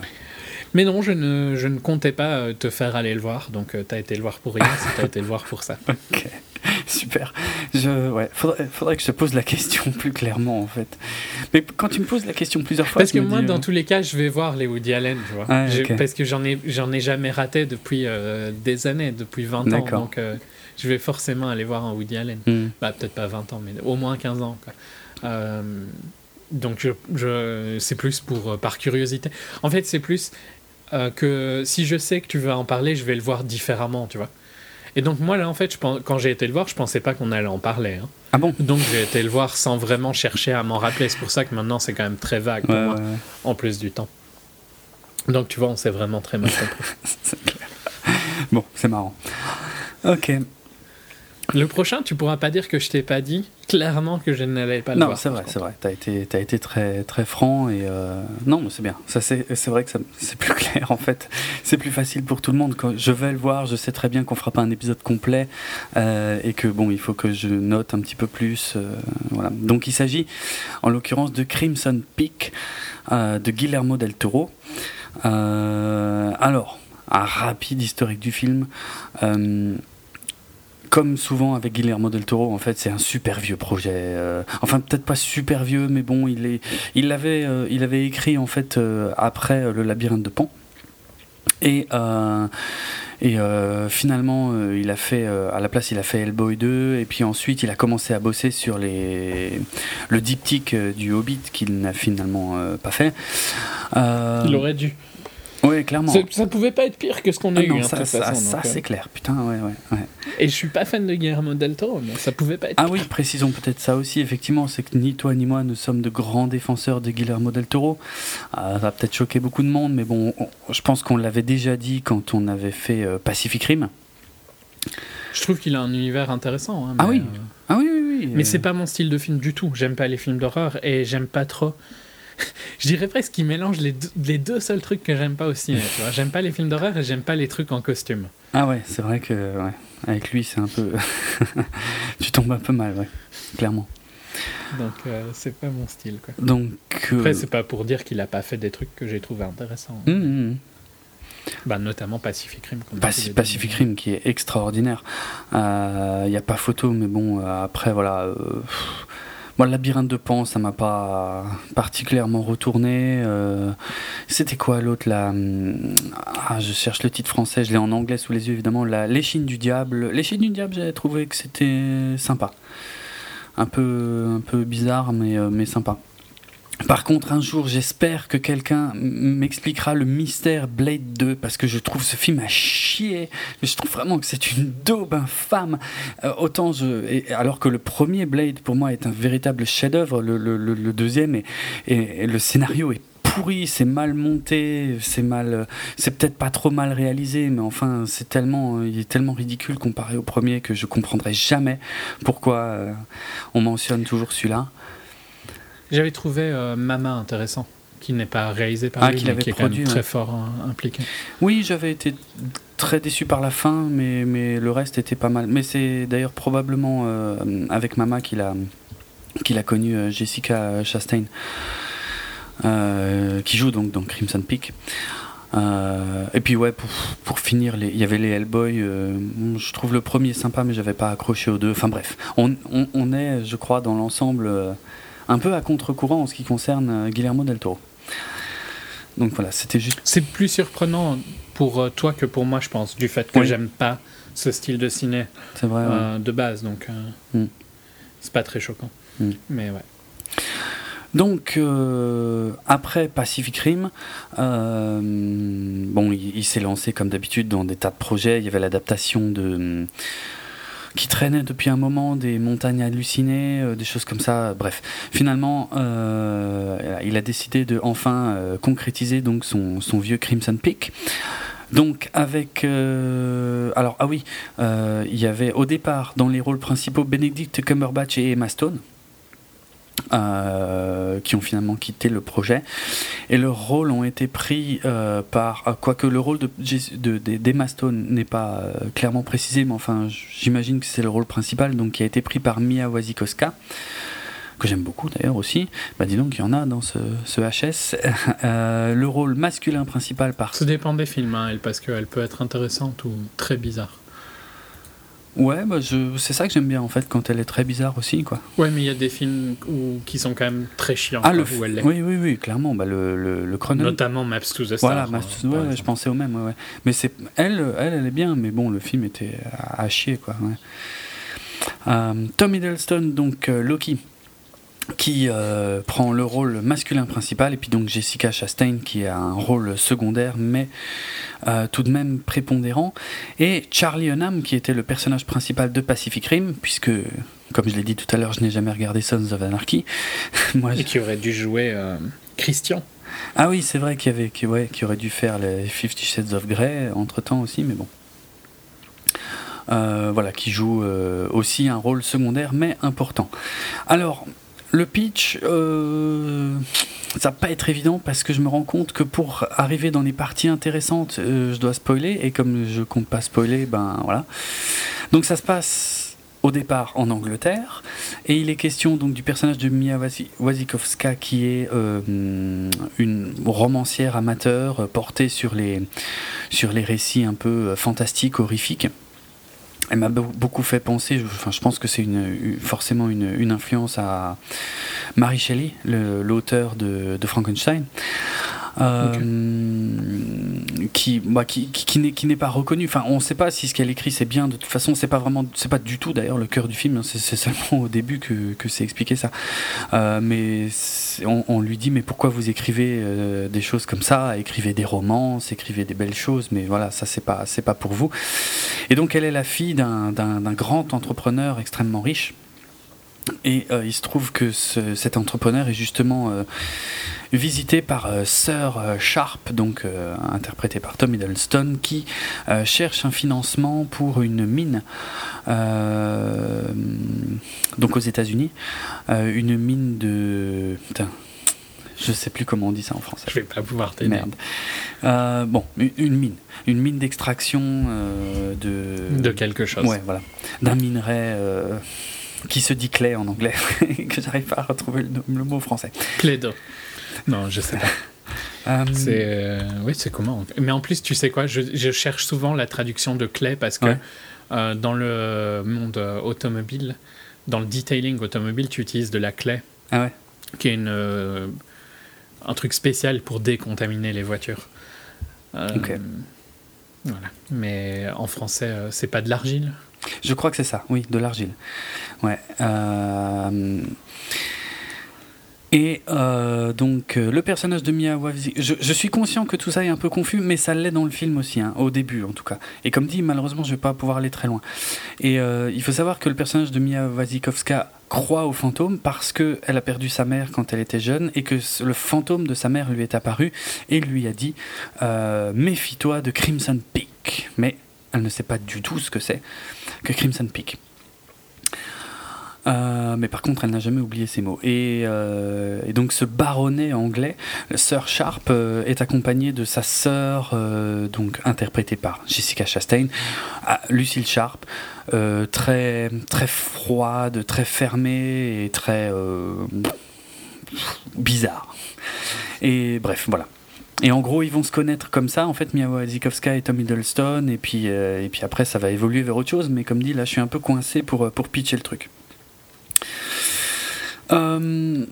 Mais non, je ne, je ne comptais pas euh, te faire aller le voir, donc euh, tu as été le voir pour rien, tu as été le voir pour ça. Ok, super. Je, ouais, faudrait, faudrait, que je te pose la question plus clairement, en fait. Mais quand tu me poses la question plusieurs fois... Parce que moi, dans euh, tous les cas, je vais voir les Woody Allen, tu vois. Ah, parce que j'en ai, j'en ai jamais raté depuis des années, depuis 20 ans, donc je vais forcément aller voir un Woody Allen. Hmm. Bah, peut-être pas 20 ans, mais au moins 15 ans, quoi. donc je, je c'est plus pour par curiosité. En fait, c'est plus euh, que si je sais que tu vas en parler, je vais le voir différemment, tu vois. Et donc moi là en fait, je pense, quand j'ai été le voir, je pensais pas qu'on allait en parler. Hein. Ah bon? Donc j'ai été le voir sans vraiment chercher à m'en rappeler. C'est pour ça que maintenant c'est quand même très vague pour moi, en plus du temps. Donc tu vois, on s'est vraiment très mal compris. Bon, c'est marrant. Ok. Le prochain, tu pourras pas dire que je t'ai pas dit clairement que je n'allais pas le non, voir. Non, c'est vrai, c'est vrai. Tu as été, as été très, très franc et euh, non, c'est bien. Ça, c'est, vrai que c'est plus clair en fait. C'est plus facile pour tout le monde. Quand je vais le voir, je sais très bien qu'on fera pas un épisode complet euh, et que bon, il faut que je note un petit peu plus. Euh, voilà. Donc, il s'agit en l'occurrence de Crimson Peak de Guillermo del Toro. alors, un rapide historique du film comme souvent avec Guillermo del Toro, en fait, c'est un super vieux projet. Euh, enfin, peut-être pas super vieux, mais bon, il il l'avait, euh, avait écrit en fait euh, après le labyrinthe de Pan. Et finalement, il a fait à la place, il a fait Hellboy 2, et puis ensuite, il a commencé à bosser sur le diptyque du Hobbit qu'il n'a finalement pas fait. il aurait dû. Oui, clairement. Ça pouvait pas être pire que ce qu'on a ah eu. Non, hein, ça, ça, ça c'est clair. Putain, ouais, ouais, ouais. Et je suis pas fan de Guillermo del Toro, mais ça pouvait pas être. Ah oui, précisons peut-être ça aussi. Effectivement, c'est que ni toi ni moi ne sommes de grands défenseurs de Guillermo del Toro. Ah, ça va peut-être choquer beaucoup de monde, mais bon, je pense qu'on l'avait déjà dit quand on avait fait euh, Pacific Rim. Je trouve qu'il a un univers intéressant. Hein, ah oui. Euh, ah oui, oui, oui. Mais c'est pas mon style de film du tout. J'aime pas les films d'horreur et j'aime pas trop je dirais presque qu'il mélange les deux, les deux seuls trucs que j'aime pas aussi. J'aime pas les films d'horreur et j'aime pas les trucs en costume. Ah ouais, c'est vrai que avec lui, c'est un peu. tu tombes un peu mal, ouais, clairement. Donc, c'est pas mon style. Quoi. Donc, Après, c'est pas pour dire qu'il a pas fait des trucs que j'ai trouvé intéressants. Hum, hum. Bah, notamment Pacific Rim. Pacific Rim qui est extraordinaire. Il n'y a pas photo, mais bon, après, voilà. Moi, labyrinthe de Pan, ça m'a pas particulièrement retourné. Euh, c'était quoi l'autre là hum, ah, Je cherche le titre français, je l'ai en anglais sous les yeux évidemment. L'échine du diable. L'échine du diable, j'avais trouvé que c'était sympa. Un peu, un peu bizarre, mais, euh, mais sympa. Par contre, un jour, j'espère que quelqu'un m'expliquera le mystère Blade 2 parce que je trouve ce film à chier. Je trouve vraiment que c'est une daube infâme. Euh, autant je, alors que le premier Blade pour moi est un véritable chef-d'œuvre, le, deuxième et, le scénario est pourri, c'est mal monté, c'est mal, c'est peut-être pas trop mal réalisé, mais enfin, c'est tellement, il est tellement ridicule comparé au premier que je comprendrai jamais pourquoi euh, on mentionne toujours celui-là. J'avais trouvé euh, Mama intéressant, qui n'est pas réalisé par ah, lui, mais qui est quand même très fort hein, impliqué. Oui, j'avais été très déçu par la fin, mais, mais le reste était pas mal. Mais c'est d'ailleurs probablement euh, avec Mama qu'il a, qu'il a connu euh, Jessica Chastain, qui joue donc dans Crimson Peak. et puis ouais, pour, pour finir, il y avait les Hellboy. je trouve le premier sympa, mais j'avais pas accroché aux deux. Enfin bref, on, on, on est, je crois, dans l'ensemble un peu à contre-courant en ce qui concerne euh, Guillermo del Toro. Donc voilà, c'était juste. C'est plus surprenant pour euh, toi que pour moi, je pense, du fait que j'aime pas ce style de ciné vrai, euh, de base, donc mm. c'est pas très choquant. Mm. Mais ouais. Donc après Pacific Rim, bon, il s'est lancé comme d'habitude dans des tas de projets. Il y avait l'adaptation de qui traînait depuis un moment, des montagnes hallucinées, euh, des choses comme ça. Bref, finalement, euh, il a décidé de enfin euh, concrétiser donc son, son, vieux Crimson Peak. Donc avec alors ah oui il y avait au départ dans les rôles principaux Benedict Cumberbatch et Emma Stone euh, qui ont finalement quitté le projet. Et leurs rôles ont été pris euh, par, euh, quoique le rôle de, Stone n'est pas clairement précisé, mais enfin j'imagine que c'est le rôle principal, donc qui a été pris par Mia Wasikowska que j'aime beaucoup d'ailleurs aussi, bah dis donc il y en a dans ce, ce HS. le rôle masculin principal par... Ça dépend des films, hein, parce qu'elle peut être intéressante ou très bizarre. Ouais, bah c'est ça que j'aime bien en fait, quand elle est très bizarre aussi. Quoi. Ouais, mais il y a des films où, qui sont quand même très chiants. Ah, le où elle oui, oui, oui, clairement. Bah, le, le, le chrono... Notamment Maps to the Stars. Voilà, Maps to... ouais, je pensais au même. Ouais, ouais. Mais c'est elle, elle, elle est bien, mais bon, le film était à, chier. Quoi, ouais. Euh, Tom Hiddleston, donc euh, Loki qui euh, prend le rôle masculin principal, et puis donc Jessica Chastain qui a un rôle secondaire, mais euh, tout de même prépondérant, et Charlie Hunnam qui était le personnage principal de Pacific Rim, puisque, comme je l'ai dit tout à l'heure, je n'ai jamais regardé Sons of Anarchy. Moi, et qui aurait dû jouer euh, Christian. Ah oui, c'est vrai qu'il y avait, qui, ouais, qui aurait dû faire les Fifty Shades of Grey entre temps aussi, mais bon. voilà, qui joue aussi un rôle secondaire mais important. Alors, le pitch, euh, ça va pas être évident parce que je me rends compte que pour arriver dans les parties intéressantes, euh, je dois spoiler et comme je compte pas spoiler, ben voilà. Donc ça se passe au départ en Angleterre et il est question donc du personnage de Mia Wasikowska qui est euh, une romancière amateur portée sur les sur les récits un peu fantastiques, horrifiques elle m'a beaucoup fait penser, je pense que c'est une, forcément une, influence à Mary Shelley, l'auteur de, Frankenstein. Euh, qui, bah, qui, qui, qui n'est pas reconnu. Enfin, on ne sait pas si ce qu'elle écrit c'est bien. De toute façon, c'est pas vraiment, c'est pas du tout d'ailleurs le cœur du film. Hein. C'est seulement au début que, que c'est expliqué ça. Euh, mais on, lui dit mais pourquoi vous écrivez euh, des choses comme ça? Écrivez des romans, écrivez des belles choses, mais voilà, ça c'est pas c'est pas pour vous. Et donc elle est la fille d'un grand entrepreneur extrêmement riche. Et il se trouve que cet entrepreneur est justement visité par euh, Sir euh, Sharp, donc euh, interprété par Tom Hiddleston, qui cherche un financement pour une mine, donc aux États-Unis, une mine de. Putain, je sais plus comment on dit ça en français. Je vais pas pouvoir t'aider. Merde. bon, une mine, une mine d'extraction de. De quelque chose. Ouais, voilà, d'un minerai qui se dit clé en anglais, que j'arrive pas à retrouver le, mot français. Clé d'eau. Non, je sais pas. Euh, c'est oui, c'est comment Mais en plus, tu sais quoi je, je, cherche souvent la traduction de clé parce que dans le monde automobile, dans le detailing automobile, tu utilises de la clé. Ah ouais. Qui est une, un truc spécial pour décontaminer les voitures. ok. Voilà. Mais en français, c'est pas de l'argile? Je crois que c'est ça, oui, de l'argile. Ouais. Euh, et euh, donc euh, le personnage de Mia je, je, suis conscient que tout ça est un peu confus, mais ça l'est dans le film aussi, hein, au début en tout cas. Et comme dit, malheureusement, je vais pas pouvoir aller très loin. Et il faut savoir que le personnage de Mia Wasikowska croit au fantôme parce qu'elle a perdu sa mère quand elle était jeune et que le fantôme de sa mère lui est apparu et lui a dit méfie-toi de Crimson Peak. Mais elle ne sait pas du tout ce que c'est que Crimson Peak. Euh, mais par contre, elle n'a jamais oublié ces mots. Et, euh, donc, ce baronnet anglais, Sir Sharp, euh, est accompagné de sa sœur, donc interprétée par Jessica Chastain, Lucille Sharp, très très froide, très fermée et très bizarre. Et bref, voilà. Et en gros, ils vont se connaître comme ça, en fait, Mia Wasikowska et Tom Hiddleston, et puis, et puis après, ça va évoluer vers autre chose, mais comme dit, là, je suis un peu coincé pour, pour pitcher le truc. Euh,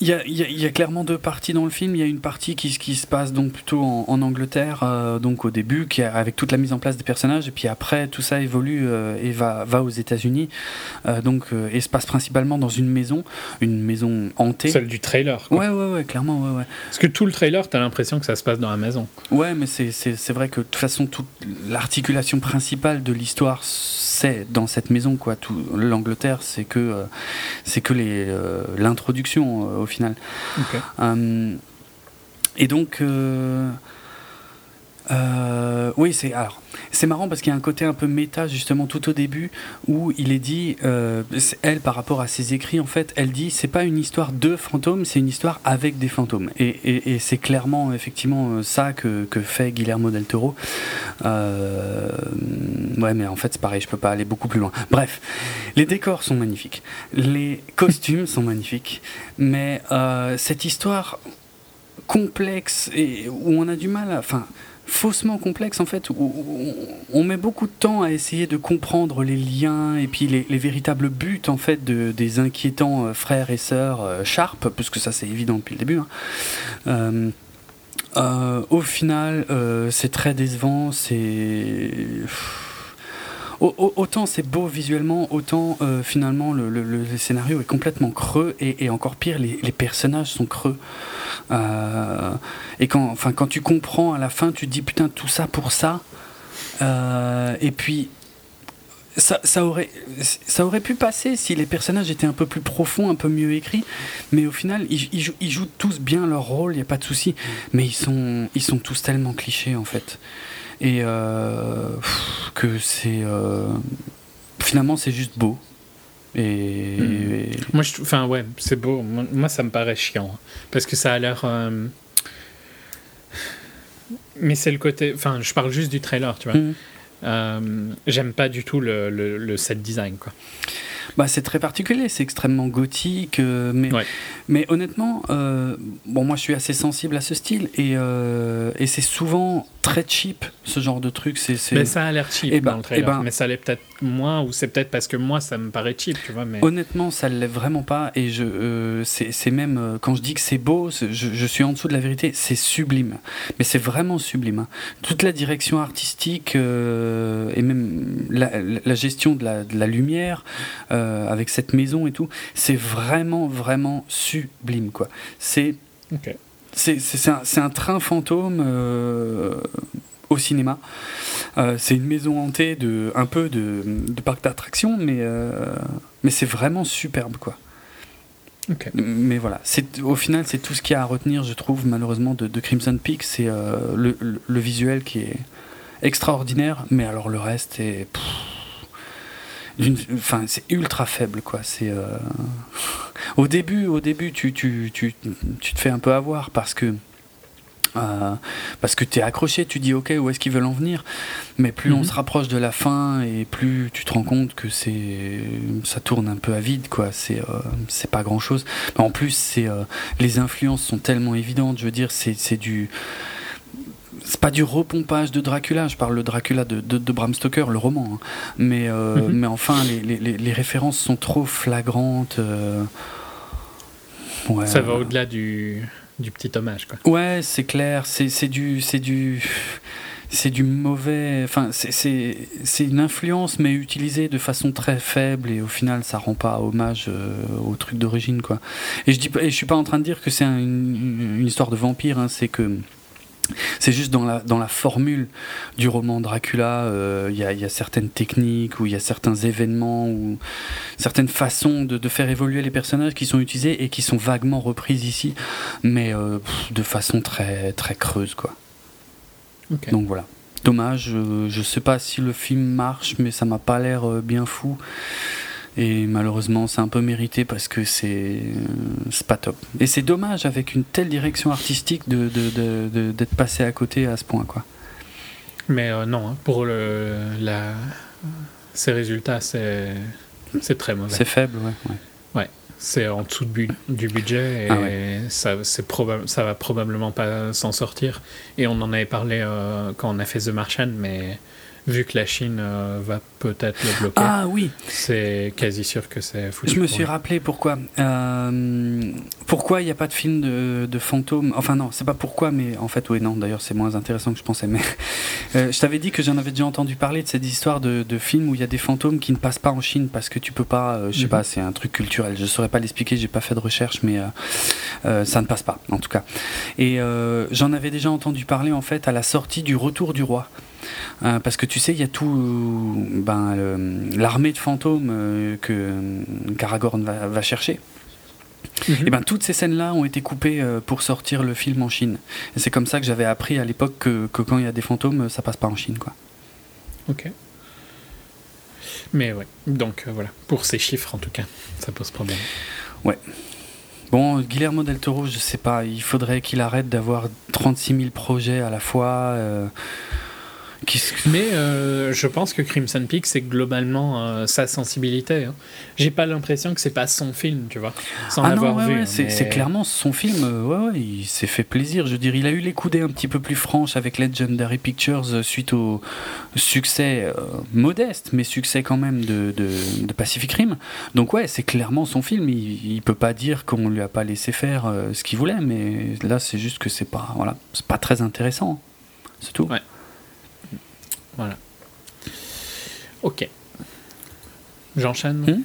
il y, a, y, a, clairement deux parties dans le film. Il y a une partie qui, qui se passe donc plutôt en, Angleterre, euh, donc au début, qui avec toute la mise en place des personnages, et puis après tout ça évolue euh, et va, va aux États-Unis. Euh, donc et se passe principalement dans une maison, une maison hantée. Celle du trailer. Quoi. Ouais, ouais, ouais, clairement, ouais, ouais. Parce que tout le trailer, t'as l'impression que ça se passe dans la maison. Ouais, mais c'est vrai que de toute façon, toute l'articulation principale de l'histoire c'est dans cette maison quoi. L'Angleterre, c'est que c'est que les l'introduction final. Euh, et donc, euh, euh, oui, c'est alors c'est marrant parce qu'il y a un côté un peu méta justement tout au début où il est dit elle par rapport à ses écrits en fait elle dit c'est pas une histoire de fantômes c'est une histoire avec des fantômes. Et, c'est clairement effectivement ça que, fait Guillermo del Toro. Ouais mais en fait c'est pareil je peux pas aller beaucoup plus loin. Bref les décors sont magnifiques. Les costumes sont magnifiques. Mais euh, cette histoire complexe et où on a du mal à. Enfin, faussement complexe en fait, où on met beaucoup de temps à essayer de comprendre les liens et puis les, véritables buts en fait de, des inquiétants euh, frères et sœurs euh, Sharp, puisque ça c'est évident depuis le début. Hein. au final, c'est très décevant, c'est autant c'est beau visuellement, autant euh, finalement le, scénario est complètement creux et, encore pire, les, personnages sont creux. Euh, et quand, enfin, quand tu comprends à la fin, tu te dis putain, tout ça pour ça. Euh, et puis, ça, aurait, ça aurait pu passer si les personnages étaient un peu plus profonds, un peu mieux écrits, mais au final, ils, ils, jouent, tous bien leur rôle, il n'y a pas de souci, mais ils sont, ils sont tous tellement clichés en fait et euh, que c'est euh, finalement c'est juste beau. Et, hmm. moi, je, enfin ouais, c'est beau. Moi, ça me paraît chiant parce que ça a l'air. Euh, mais c'est le côté. Enfin, je parle juste du trailer, tu vois. Hmm. J'aime pas du tout le, le, le, set design, quoi. Bah, c'est très particulier, c'est extrêmement gothique, euh, mais, mais honnêtement, euh, bon, moi je suis assez sensible à ce style et, euh, et c'est souvent très cheap ce genre de truc. C'est, Mais ça a l'air cheap et eh dans ben, le trailer, eh ben, mais ça l'est peut-être moins ou c'est peut-être parce que moi ça me paraît cheap, tu vois. Mais... Honnêtement, ça l'est vraiment pas et je, c'est, même quand je dis que c'est beau, je, je, suis en dessous de la vérité, c'est sublime, mais c'est vraiment sublime. Hein. Toute la direction artistique et même la, la gestion de la, de la lumière. Euh, avec cette maison et tout. C'est vraiment, vraiment sublime, quoi. C'est. C'est un, un, train fantôme euh, au cinéma. Euh, c'est une maison hantée de un peu de, de parc d'attractions, mais, mais c'est vraiment superbe, quoi. Mais voilà, au final, c'est tout ce qu'il y a à retenir, je trouve, malheureusement, de, de Crimson Peak. C'est le, le, visuel qui est extraordinaire, mais alors le reste est enfin c'est ultra faible quoi c'est euh, au début au début tu, tu, tu, tu, te fais un peu avoir parce que Euh, parce que tu es accroché, tu dis ok, où est-ce qu'ils veulent en venir? Mais plus on mhm. se rapproche de la fin et plus tu te rends compte que c'est ça tourne un peu à vide, quoi. C'est euh, c'est pas grand chose. en plus, c'est euh, les influences sont tellement évidentes. Je veux dire, c'est du c'est pas du repompage de Dracula, je parle de Dracula de, de, Bram Stoker, le roman, hein. mais, mhm. mais enfin, les, les, les, références sont trop flagrantes. Ça va au-delà du, du petit hommage. Quoi. Ouais, c'est clair, c'est du, c'est du, c'est du mauvais. Enfin, c'est une influence, mais utilisée de façon très faible et au final, ça rend pas hommage euh, au truc d'origine, quoi. Et je dis, et je suis pas en train de dire que c'est une, une, histoire de vampire. Hein, c'est que c'est juste dans la, dans la formule du roman Dracula, euh, il y, a, certaines techniques, ou il y a certains événements, ou certaines façons de, faire évoluer les personnages qui sont utilisés et qui sont vaguement reprises ici, mais euh, de façon très, très creuse. Quoi. Donc voilà. Dommage, euh, je sais pas si le film marche, mais ça m'a pas l'air bien fou. Et malheureusement, c'est un peu mérité parce que c'est pas top. Et c'est dommage avec une telle direction artistique d'être de, de, de, passé à côté à ce point. quoi. Mais euh, non, hein, pour le, la, ces résultats, c'est très mauvais. C'est faible, ouais. Ouais, c'est en dessous du budget et ah ça, ça va probablement pas s'en sortir. Et on en avait parlé euh, quand on a fait The Martian, mais vu que la Chine euh, va peut-être le bloquer. Ah oui. C'est quasi sûr que c'est foutu. Je me suis rappelé pourquoi. Euh, pourquoi il n'y a pas de film de, de fantômes Enfin non, c'est pas pourquoi, mais en fait oui non. D'ailleurs c'est moins intéressant que je pensais. Mais euh, je t'avais dit que j'en avais déjà entendu parler de cette histoire de, de films où il y a des fantômes qui ne passent pas en Chine parce que tu peux pas. je sais mhm. pas, c'est un truc culturel. Je saurais pas l'expliquer. J'ai pas fait de recherche, mais ça ne passe pas en tout cas. Et j'en avais déjà entendu parler en fait à la sortie du Retour du roi. Euh, parce que tu sais, il y a tout ben, l'armée de fantômes euh, que euh, Karagorn va, chercher. Mhm. Et ben toutes ces scènes-là ont été coupées pour sortir le film en Chine. Et c'est comme ça que j'avais appris à l'époque que, que, quand il y a des fantômes, ça passe pas en Chine, quoi. Ok. Mais ouais, donc voilà, pour ces chiffres en tout cas, ça pose problème. Ouais. Bon, Guillermo del Toro, je sais pas, il faudrait qu'il arrête d'avoir 36 000 projets à la fois. Mais euh, je pense que Crimson Peak, c'est globalement euh, sa sensibilité. Hein. J'ai pas l'impression que c'est pas son film, tu vois, sans ah l'avoir vu. c'est clairement son film. Euh, ouais, il s'est fait plaisir. Je veux dire, il a eu les coudées un petit peu plus franches avec Legendary Pictures suite au succès modeste, mais succès quand même de, de, Pacific Rim. Donc ouais, c'est clairement son film. Il, il, peut pas dire qu'on lui a pas laissé faire ce qu'il voulait, mais là, c'est juste que c'est pas, voilà, pas très intéressant. C'est tout. Ouais. Voilà. Ok. J'enchaîne. Hmm?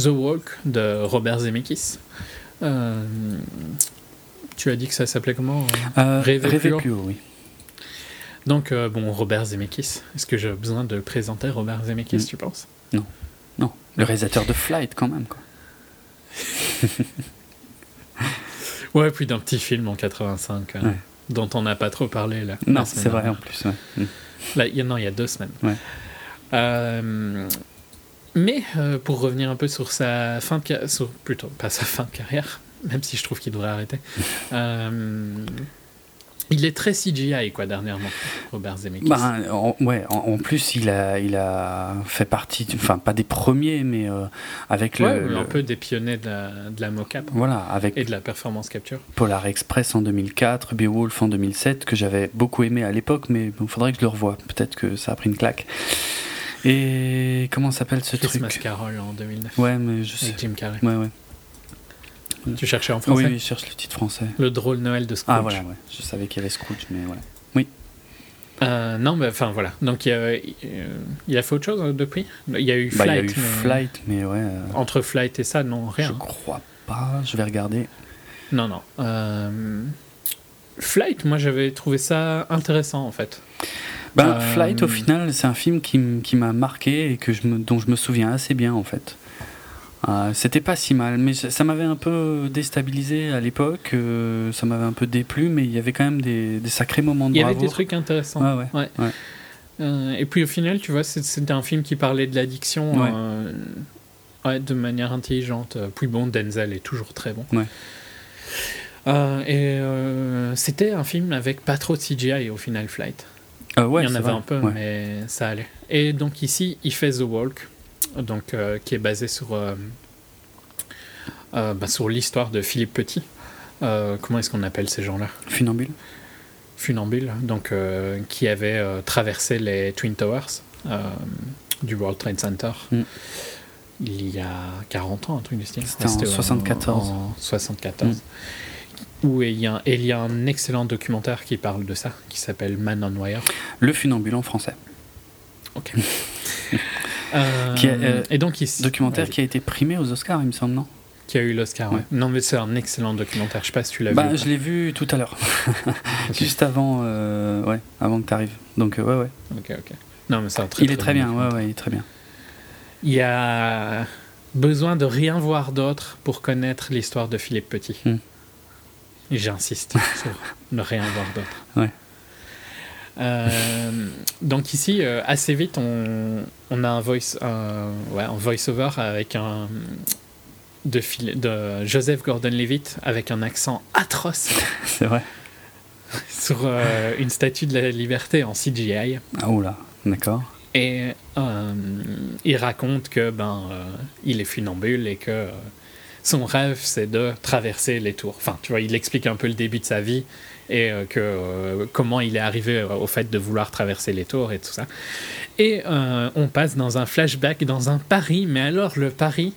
The Walk de Robert Zemeckis. Euh, tu as dit que ça s'appelait comment? Euh, Rêver, plus, haut. oui. Donc, euh, bon, Robert Zemeckis. Est-ce que j'ai besoin de présenter Robert Zemeckis, hmm. tu penses? Non. Non. Le réalisateur de Flight, quand même, quoi. ouais, puis d'un petit film en 85. Hein dont on n'a pas trop parlé là. Non, c'est vrai en plus. Mm. Là, il y, non, il y a deux semaines. Euh, mais euh, pour revenir un peu sur sa fin de carrière, plutôt pas sa fin de carrière, même si je trouve qu'il devrait arrêter. Euh, il est très CGI, quoi, dernièrement, Robert Zemeckis. Bah, en, ouais, en, plus, il a, il a fait partie, enfin, pas des premiers, mais euh, avec le, Un peu des pionniers de la, de la mocap. Voilà, avec. Et de la performance capture. Polar Express en 2004, Beowulf en 2007, que j'avais beaucoup aimé à l'époque, mais il faudrait que je le revoie. Peut-être que ça a pris une claque. Et comment s'appelle ce Christmas truc? Carol en 2009. Ouais, mais je sais. Avec Jim Carrey. Ouais, ouais. Tu cherchais en français Oui, je cherche le titre français. Le drôle Noël de Scrooge. Ah voilà, ouais. je savais qu'il y avait Scrooge, mais voilà. Oui. Euh, non, mais enfin voilà. Donc il, a, il a fait autre chose euh, depuis? Il y a eu Flight. Bah, il y a eu mais... Flight, mais ouais. Euh, Entre Flight et ça, non, rien. Je crois pas, je vais regarder. Non, non. Flight, moi j'avais trouvé ça intéressant en fait. Ben, Flight, au final, c'est un film qui, m'a marqué et que je me, dont je me souviens assez bien en fait. Euh, c'était pas si mal, mais ça, m'avait un peu déstabilisé à l'époque, euh, ça m'avait un peu déplu, mais il y avait quand même des, sacrés moments de Il y avait des trucs intéressants. Ouais, euh, et puis au final, tu vois, c'était un film qui parlait de l'addiction de manière intelligente. Puis bon, Denzel est toujours très bon. et c'était un film avec pas trop de CGI au final Flight. ouais, il y en avait un peu, mais ça allait. Et donc ici, il fait The Walk, donc, qui est basé sur, bah, sur l'histoire de Philippe Petit. comment est-ce qu'on appelle ces gens-là? Funambule funambule, donc, euh, qui avait euh, traversé les Twin Towers euh, du World Trade Center. Mm. Il y a 40 ans, un truc du style. C'était en 74. En, 74. Où il y, a, il y a un excellent documentaire qui parle de ça, qui s'appelle Man on Wire. Le funambule en français. Ok. et donc, documentaire qui a été primé aux Oscars, il me semble, non qui a eu l'Oscar. Ouais. Non, mais c'est un excellent documentaire. Je sais pas si tu l'as bah, vu. Je l'ai vu tout à l'heure, juste avant, euh, ouais, avant que tu arrives. Donc euh, ouais, ouais. Ok, ok. Non, mais c'est un très. Il est très bien. Ouais, ouais, il est très bien. Il y a besoin de rien voir d'autre pour connaître l'histoire de Philippe Petit. Hmm. J'insiste sur ne rien voir d'autre. Ouais. Euh, donc ici, assez vite, on, on a un voice, ouais, un voice-over avec un, de, de Joseph Gordon-Levitt avec un accent atroce. C'est vrai. Sur euh, une statue de la liberté en CGI. Ah oula, d'accord. Et euh, il raconte que ben euh, il est funambule et que son rêve c'est de traverser les tours. Enfin, tu vois, il explique un peu le début de sa vie et que comment il est arrivé au fait de vouloir traverser les tours et tout ça. Et on passe dans un flashback dans un Paris, mais alors le Paris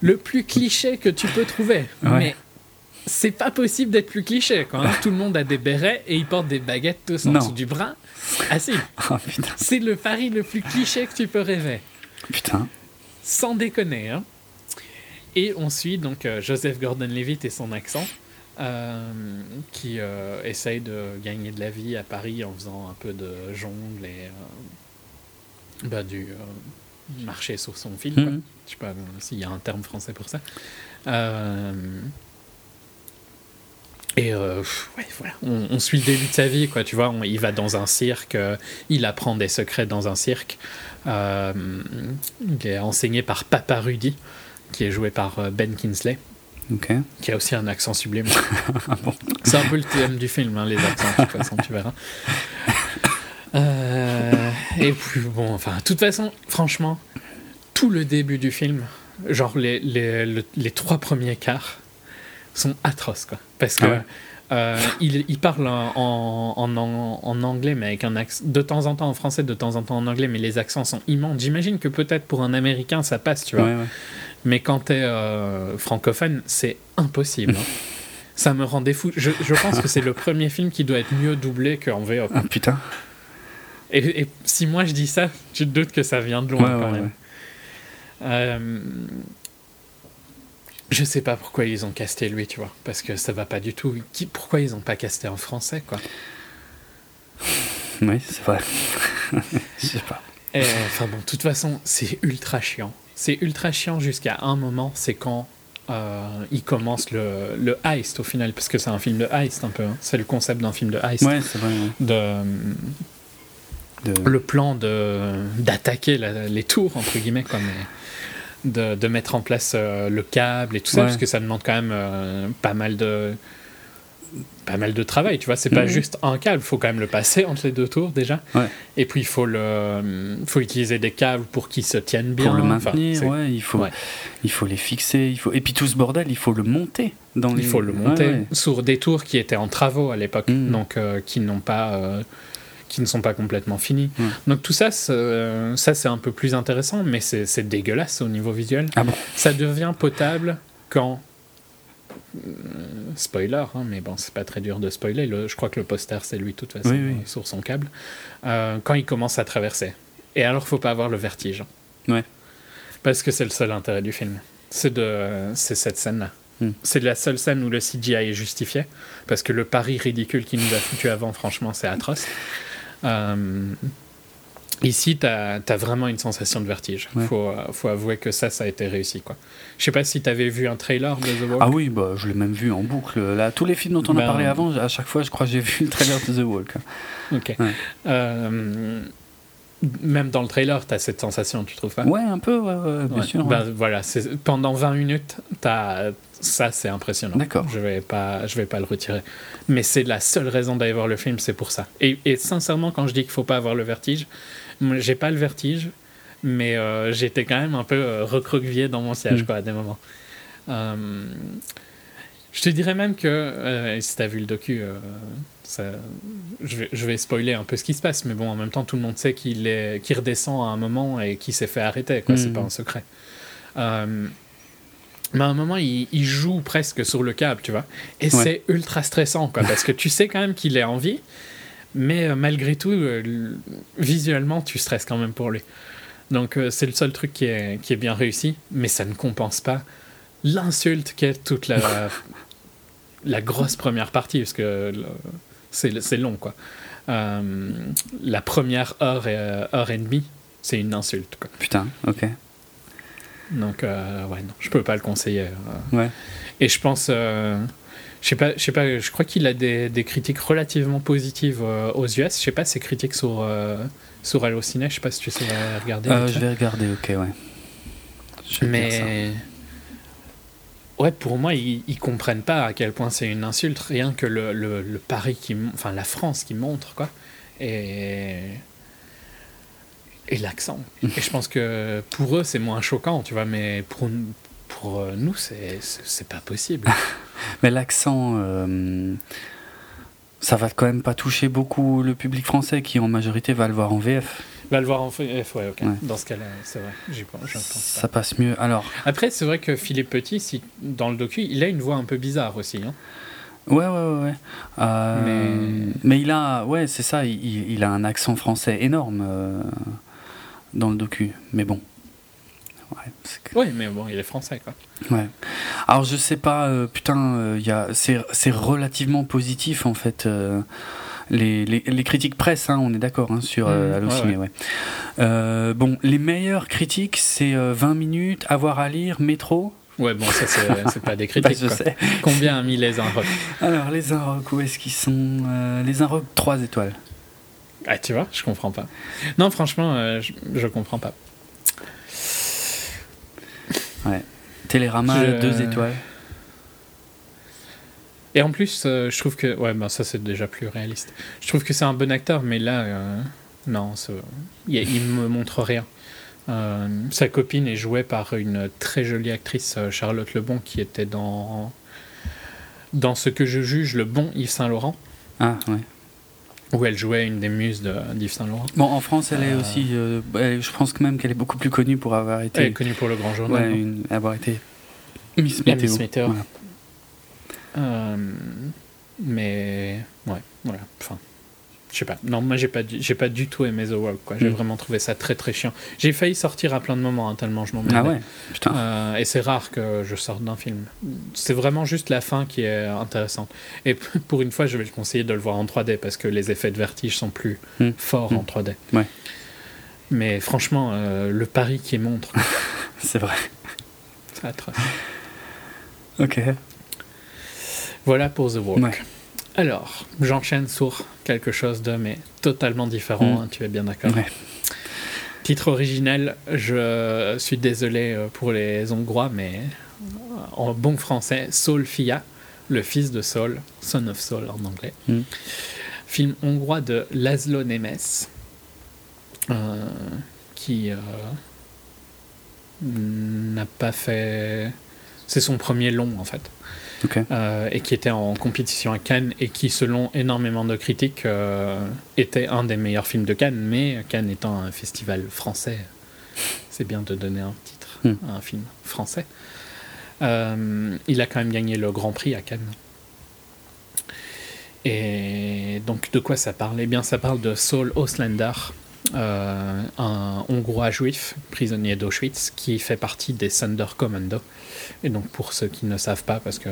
le plus cliché que tu peux trouver. Mais c'est pas possible d'être plus cliché. Quand hein. tout le monde a des bérets et ils portent des baguettes tous en dessous du bras. Ah si. Oh, c'est le Paris le plus cliché que tu peux rêver. Putain. Sans déconner. Hein. Et on suit donc euh, Joseph Gordon-Levitt et son accent. Euh, qui euh, essaye de gagner de la vie à Paris en faisant un peu de jongle et bah, du marcher sur son fil. Mhm. Je sais pas s'il y a un terme français pour ça. Euh, et euh, ouais, voilà. On, suit le début de sa vie, quoi. Tu vois, il va dans un cirque, euh, il apprend des secrets dans un cirque. il est enseigné par Papa Rudy, qui est joué par Ben Kinsley. Qui a aussi un accent sublime. Ah C'est un peu le thème du film, hein, les accents, de toute façon, tu verras. et puis, bon, enfin, de toute façon, franchement, tout le début du film, genre les, les, les, trois premiers quarts, sont atroces, quoi. Parce que ah euh, il, il, parle en, en, en, anglais, mais avec un accent. De temps en temps en français, de temps en temps en anglais, mais les accents sont immenses. J'imagine que peut-être pour un américain, ça passe, tu vois. Mais quand t'es euh, francophone, c'est impossible. Hein. ça me rendait fou. Je, je pense que c'est le premier film qui doit être mieux doublé qu'en VO. Ah putain. Et, et, si moi je dis ça, tu te doutes que ça vient de loin quand même. Euh, je sais pas pourquoi ils ont casté lui, tu vois, parce que ça va pas du tout. Qui, pourquoi ils ont pas casté en français, quoi? Oui, c'est vrai. je sais pas. enfin bon, de toute façon, c'est ultra chiant. C'est ultra chiant jusqu'à un moment, c'est quand euh, il commence le, le, heist au final, parce que c'est un film de heist un peu. Hein. C'est le concept d'un film de heist. Ouais, c'est vrai. De, de... Le plan d'attaquer les tours, entre guillemets, comme de, de, mettre en place euh, le câble et tout ça, parce que ça demande quand même euh, pas mal de pas mal de travail, tu vois, c'est pas mhm. juste un câble, il faut quand même le passer entre les deux tours déjà. Et puis il faut le faut utiliser des câbles pour qu'ils se tiennent bien, pour le maintenir, ouais, il faut il faut les fixer, il faut et puis tout ce bordel, il faut le monter dans Il faut le monter sur des tours qui étaient en travaux à l'époque, mhm. donc euh, qui n'ont pas qui ne sont pas complètement finis. Donc tout ça, ça c'est un peu plus intéressant, mais c'est dégueulasse au niveau visuel. Ah bon? Ça devient potable quand... Euh, spoiler, hein, mais bon, c'est pas très dur de spoiler. Le, je crois que le poster, c'est lui, de toute façon, sur son câble. Euh, quand il commence à traverser. Et alors, faut pas avoir le vertige. Ouais. Parce que c'est le seul intérêt du film. C'est cette scène-là. Hmm. C'est la seule scène où le CGI est justifié. Parce que le pari ridicule qu'il nous a foutu avant, franchement, c'est atroce. Euh, ici, tu as, vraiment une sensation de vertige. Il faut, faut, avouer que ça, ça a été réussi. Quoi. Je sais pas si tu avais vu un trailer de The Walk. Ah oui, bah, je l'ai même vu en boucle. Là, tous les films dont on a ben, parlé avant, à chaque fois, je crois que j'ai vu le trailer de The Walk. Ok. Euh, même dans le trailer, tu as cette sensation, tu trouves pas? Ouais, un peu, bien sûr. Ben, voilà, pendant 20 minutes, as, ça c'est impressionnant. D'accord. Je vais pas, je vais pas le retirer. Mais c'est la seule raison d'aller voir le film, c'est pour ça. Et, et, sincèrement, quand je dis qu'il faut pas avoir le vertige, j'ai pas le vertige, mais euh, j'étais quand même un peu euh, recroquevillé dans mon siège, mm. quoi, à des moments. Euh, je te dirais même que, si tu as vu le docu, ça, je, vais, je, vais, spoiler un peu ce qui se passe, mais bon, en même temps, tout le monde sait qu'il qu redescend à un moment et qu'il s'est fait arrêter, quoi, c'est mm. pas un secret. mais à un moment, il, il, joue presque sur le câble, tu vois. Et c'est ultra stressant, quoi, parce que tu sais quand même qu'il est en vie, mais malgré tout, visuellement, tu stresses quand même pour lui. Donc euh, c'est le seul truc qui est, qui est bien réussi, mais ça ne compense pas l'insulte qu'est toute la, la grosse première partie, parce que c'est long, quoi. Euh, la première heure et, euh, heure et demie, c'est une insulte, quoi. Putain, ok. Donc, ouais, non, je peux pas le conseiller. ouais. Et je pense... je sais pas, je sais pas, je crois qu'il a des, des, critiques relativement positives aux US. Je sais pas ses critiques sur sur Allociné. Je sais pas si tu sais regarder. Euh, je vais regarder, ok, ouais. Mais. Ouais, pour moi, ils, ils comprennent pas à quel point c'est une insulte, rien que le, le, le, Paris qui. Enfin, la France qui montre, quoi. Et. Et l'accent. et je pense que pour eux, c'est moins choquant, tu vois, mais pour, pour nous, c'est pas possible. mais l'accent. Euh ça va quand même pas toucher beaucoup le public français qui en majorité va le voir en VF. Va le voir en VF, ouais, ok. Dans ce cas-là, c'est vrai. J'y pense, Ça passe mieux. Alors. Après, c'est vrai que Philippe Petit, si, dans le docu, il a une voix un peu bizarre aussi. Hein. Ouais, ouais, ouais. Euh, mais... mais... il a, ouais, c'est ça. Il, il, a un accent français énorme euh, dans le docu. Mais bon. Oui, mais bon, il est français, quoi. Ouais. Alors, je sais pas, euh, putain, euh, c'est relativement positif, en fait. Euh, les, les, les, critiques presse, hein, on est d'accord hein, sur mmh, Allociné. Ouais, bon, les meilleures critiques, c'est 20 minutes, avoir à lire, métro. Ouais, bon, ça, c'est pas des critiques. je sais. Combien a mis les Inrocks Alors, les Inrocks, où est-ce qu'ils sont Les Inrocks, 3 étoiles. Ah, tu vois, je comprends pas. Non, franchement, je, je comprends pas. Ouais. Télérama, deux étoiles. Et en plus, euh, je trouve que. Ouais, ben ça, c'est déjà plus réaliste. Je trouve que c'est un bon acteur, mais là, euh, non, il, il me montre rien. Euh, sa copine est jouée par une très jolie actrice, Charlotte Lebon, qui était dans. Dans ce que je juge le bon Yves Saint-Laurent. Ah, ouais où elle jouait une des muses d'Yves Saint Laurent. Bon, en France, elle est euh, aussi. Euh, je pense quand même qu'elle est beaucoup plus connue pour avoir été. Elle est connue pour le Grand Journal. Ouais, avoir été Miss Météo. Miss euh, mais ouais, voilà. Enfin, je sais pas. Non, moi j'ai pas, j'ai pas du tout aimé The. Quoi. J'ai mm. vraiment trouvé ça très très chiant. J'ai failli sortir à plein de moments hein, tellement je m'en Ah ouais. Putain. Euh, et c'est rare que je sorte d'un film. C'est vraiment juste la fin qui est intéressante. Et pour une fois, je vais le conseiller de le voir en 3D parce que les effets de vertige sont plus mm. forts en 3D. Mm. Ouais. Mais franchement, euh, le pari qui montre. c'est vrai. C'est atroce. Ok. Voilà pour The Walk. Alors, j'enchaîne sur quelque chose de mais totalement différent, mm. hein, tu es bien d'accord Titre original, je suis désolé euh, pour les Hongrois, mais en bon français, Saul Fia, le fils de Saul, Son of Saul en anglais. Mm. Film hongrois de Laszlo Nemes, euh, qui euh, n'a pas fait. C'est son premier long en fait. Euh, et qui était en compétition à Cannes et qui, selon énormément de critiques, euh, était un des meilleurs films de Cannes. Mais Cannes étant un festival français, c'est bien de donner un titre hmm. à un film français. Euh, il a quand même gagné le Grand Prix à Cannes. Et donc, de quoi ça parle? Eh bien, ça parle de Saul Oslander, un Hongrois juif, prisonnier d'Auschwitz, qui fait partie des Thunder Commando, et donc pour ceux qui ne savent pas, parce que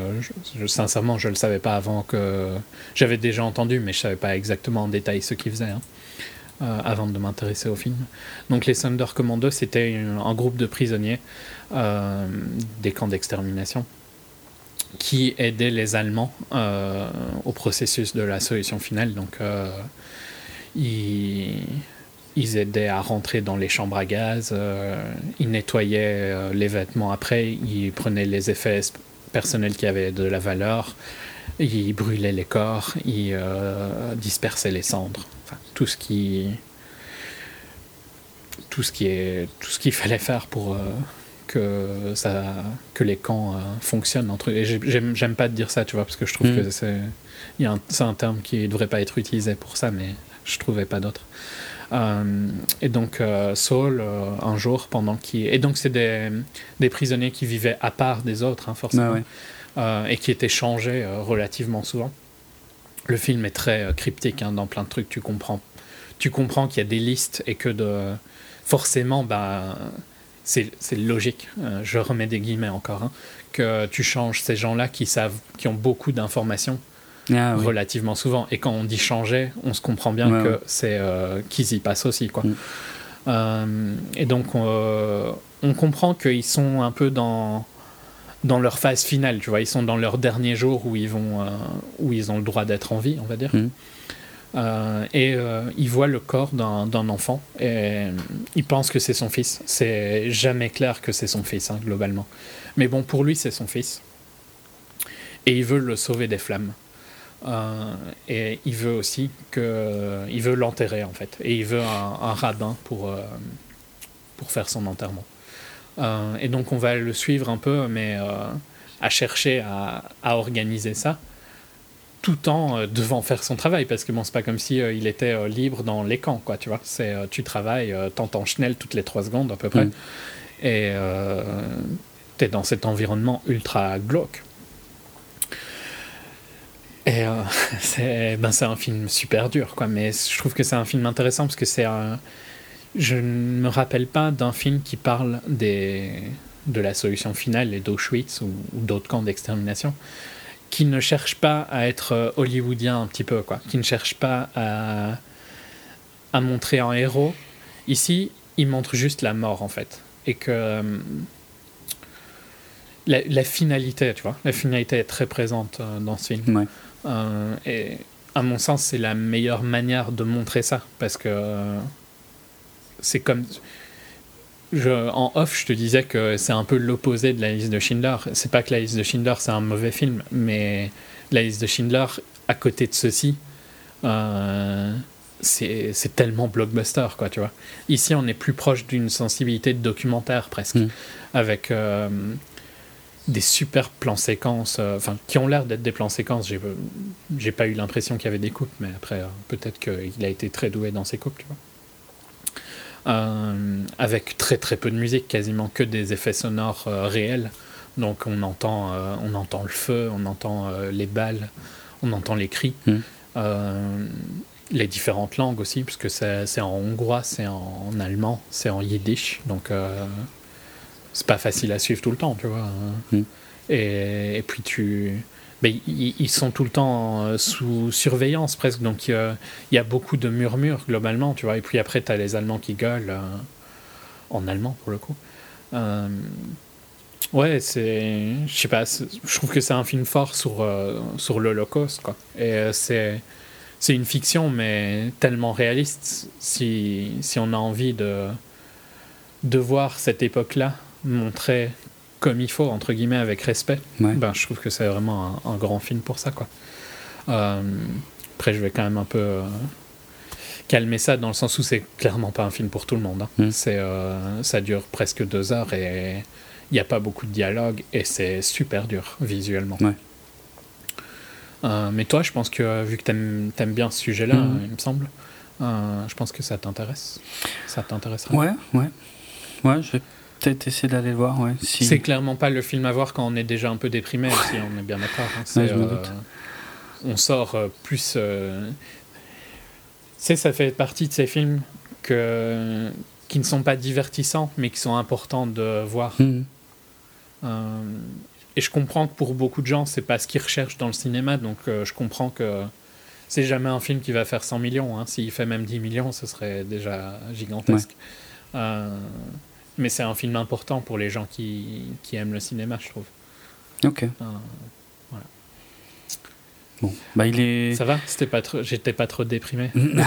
sincèrement je ne le savais pas avant que... J'avais déjà entendu, mais je ne savais pas exactement en détail ce qu'ils faisaient. Hein, euh, avant de m'intéresser au film. Donc les Thunder Commando, c'était un groupe de prisonniers euh, des camps d'extermination qui aidaient les Allemands euh, au processus de la solution finale. Donc ils, ils aidaient à rentrer dans les chambres à gaz, ils nettoyaient les vêtements après, ils prenaient les effets personnels qui avaient de la valeur, ils brûlaient les corps, ils dispersaient les cendres. Enfin, tout ce qui tout ce qui est tout ce qu'il fallait faire pour que ça que les camps fonctionnent entre et j'aime pas dire ça tu vois parce que je trouve que mm. c'est c'est un terme qui ne devrait pas être utilisé pour ça, mais je trouvais pas d'autre. Euh, et donc euh, Saul, euh, un jour, pendant qu'il... Et donc c'est des, des, prisonniers qui vivaient à part des autres, hein, forcément, et qui étaient changés relativement souvent. Le film est très cryptique hein, dans plein de trucs. Tu comprends, tu comprends qu'il y a des listes et que de... forcément, bah, c'est logique. je remets des guillemets encore. Hein, que tu changes ces gens-là qui savent, qui ont beaucoup d'informations ah relativement souvent. Et quand on dit changer, on se comprend bien que c'est euh, qu'ils y passent aussi. Quoi. Mm. Euh, et donc, on, euh, on comprend qu'ils sont un peu dans, dans leur phase finale, tu vois. Ils sont dans leur dernier jour où ils, vont, où ils ont le droit d'être en vie, on va dire. Mm. et ils voient le corps d'un enfant et ils pensent que c'est son fils. C'est jamais clair que c'est son fils, hein, globalement. Mais bon, pour lui, c'est son fils. Et il veut le sauver des flammes. Euh, et il veut aussi que, il veut l'enterrer en fait, et il veut un, rabbin pour euh, pour faire son enterrement. Euh, et donc on va le suivre un peu, mais à chercher à, à, organiser ça, tout en devant faire son travail, parce que bon, c'est pas comme si il était libre dans les camps, quoi, tu vois. C'est tu travailles, t'entends Schnell toutes les trois secondes à peu près, mm. et t'es dans cet environnement ultra glauque. Et euh, c'est ben, un film super dur, quoi. Mais je trouve que c'est un film intéressant parce que c'est. Je ne me rappelle pas d'un film qui parle des, de la solution finale et d'Auschwitz ou, d'autres camps d'extermination qui ne cherche pas à être euh, hollywoodien un petit peu, quoi. Qui ne cherche pas à, montrer un héros. Ici, il montre juste la mort, en fait. Et que. Euh, la, finalité, tu vois, la finalité est très présente dans ce film. Euh, et à mon sens, c'est la meilleure manière de montrer ça. Parce que c'est comme. Je, en off, je te disais que c'est un peu l'opposé de la liste de Schindler. C'est pas que la liste de Schindler, c'est un mauvais film, mais la liste de Schindler, à côté de ceci, euh, c'est tellement blockbuster, quoi, tu vois. Ici, on est plus proche d'une sensibilité de documentaire, presque, mm. avec euh, des super plans séquences, euh, enfin, qui ont l'air d'être des plans séquences. J'ai, j'ai pas eu l'impression qu'il y avait des coupes, mais après, euh, peut-être qu'il a été très doué dans ses coupes, tu vois. Euh, avec très très peu de musique, quasiment que des effets sonores réels. Donc on entend, on entend le feu, on entend les balles, on entend les cris. Hmm. les différentes langues aussi, puisque c'est, c'est en hongrois, c'est en, en allemand, c'est en yiddish. Donc c'est pas facile à suivre tout le temps, tu vois. Mm. Et, et, puis tu. Mais ils, sont tout le temps euh, sous surveillance presque, donc il y a beaucoup de murmures globalement, tu vois. Et puis après, tu as les Allemands qui gueulent, euh, en allemand pour le coup. Euh, ouais, c'est. Je sais pas, je trouve que c'est un film fort sur, sur l'Holocauste, quoi. Et c'est. C'est une fiction, mais tellement réaliste. Si, si on a envie de, de voir cette époque-là montrer comme il faut, entre guillemets, avec respect, ben, je trouve que c'est vraiment un, grand film pour ça. Quoi. Euh, après, je vais quand même un peu euh, calmer ça dans le sens où c'est clairement pas un film pour tout le monde. Hein. Mm. C'est, euh, ça dure presque deux heures et il n'y a pas beaucoup de dialogue et c'est super dur visuellement. mais toi, je pense que vu que tu aimes, bien ce sujet-là, mm. il me semble, je pense que ça t'intéresse. Ça t'intéressera. Ouais, ouais. Ouais, je peut-être essayer d'aller le voir, ouais. Si... C'est clairement pas le film à voir quand on est déjà un peu déprimé, si on est bien d'accord. Hein. Euh, on sort euh, plus. Euh... Sais, ça fait partie de ces films que... qui ne sont pas divertissants, mais qui sont importants de voir. Mhm. Euh, et je comprends que pour beaucoup de gens, c'est pas ce qu'ils recherchent dans le cinéma, donc je comprends que c'est jamais un film qui va faire 100 millions. Hein. S'il fait même 10 millions, ce serait déjà gigantesque. Mais c'est un film important pour les gens qui, qui, aiment le cinéma, je trouve. Ok. Voilà. Bon, bah il est. Ça va? C'était pas trop... J'étais pas trop déprimé Non,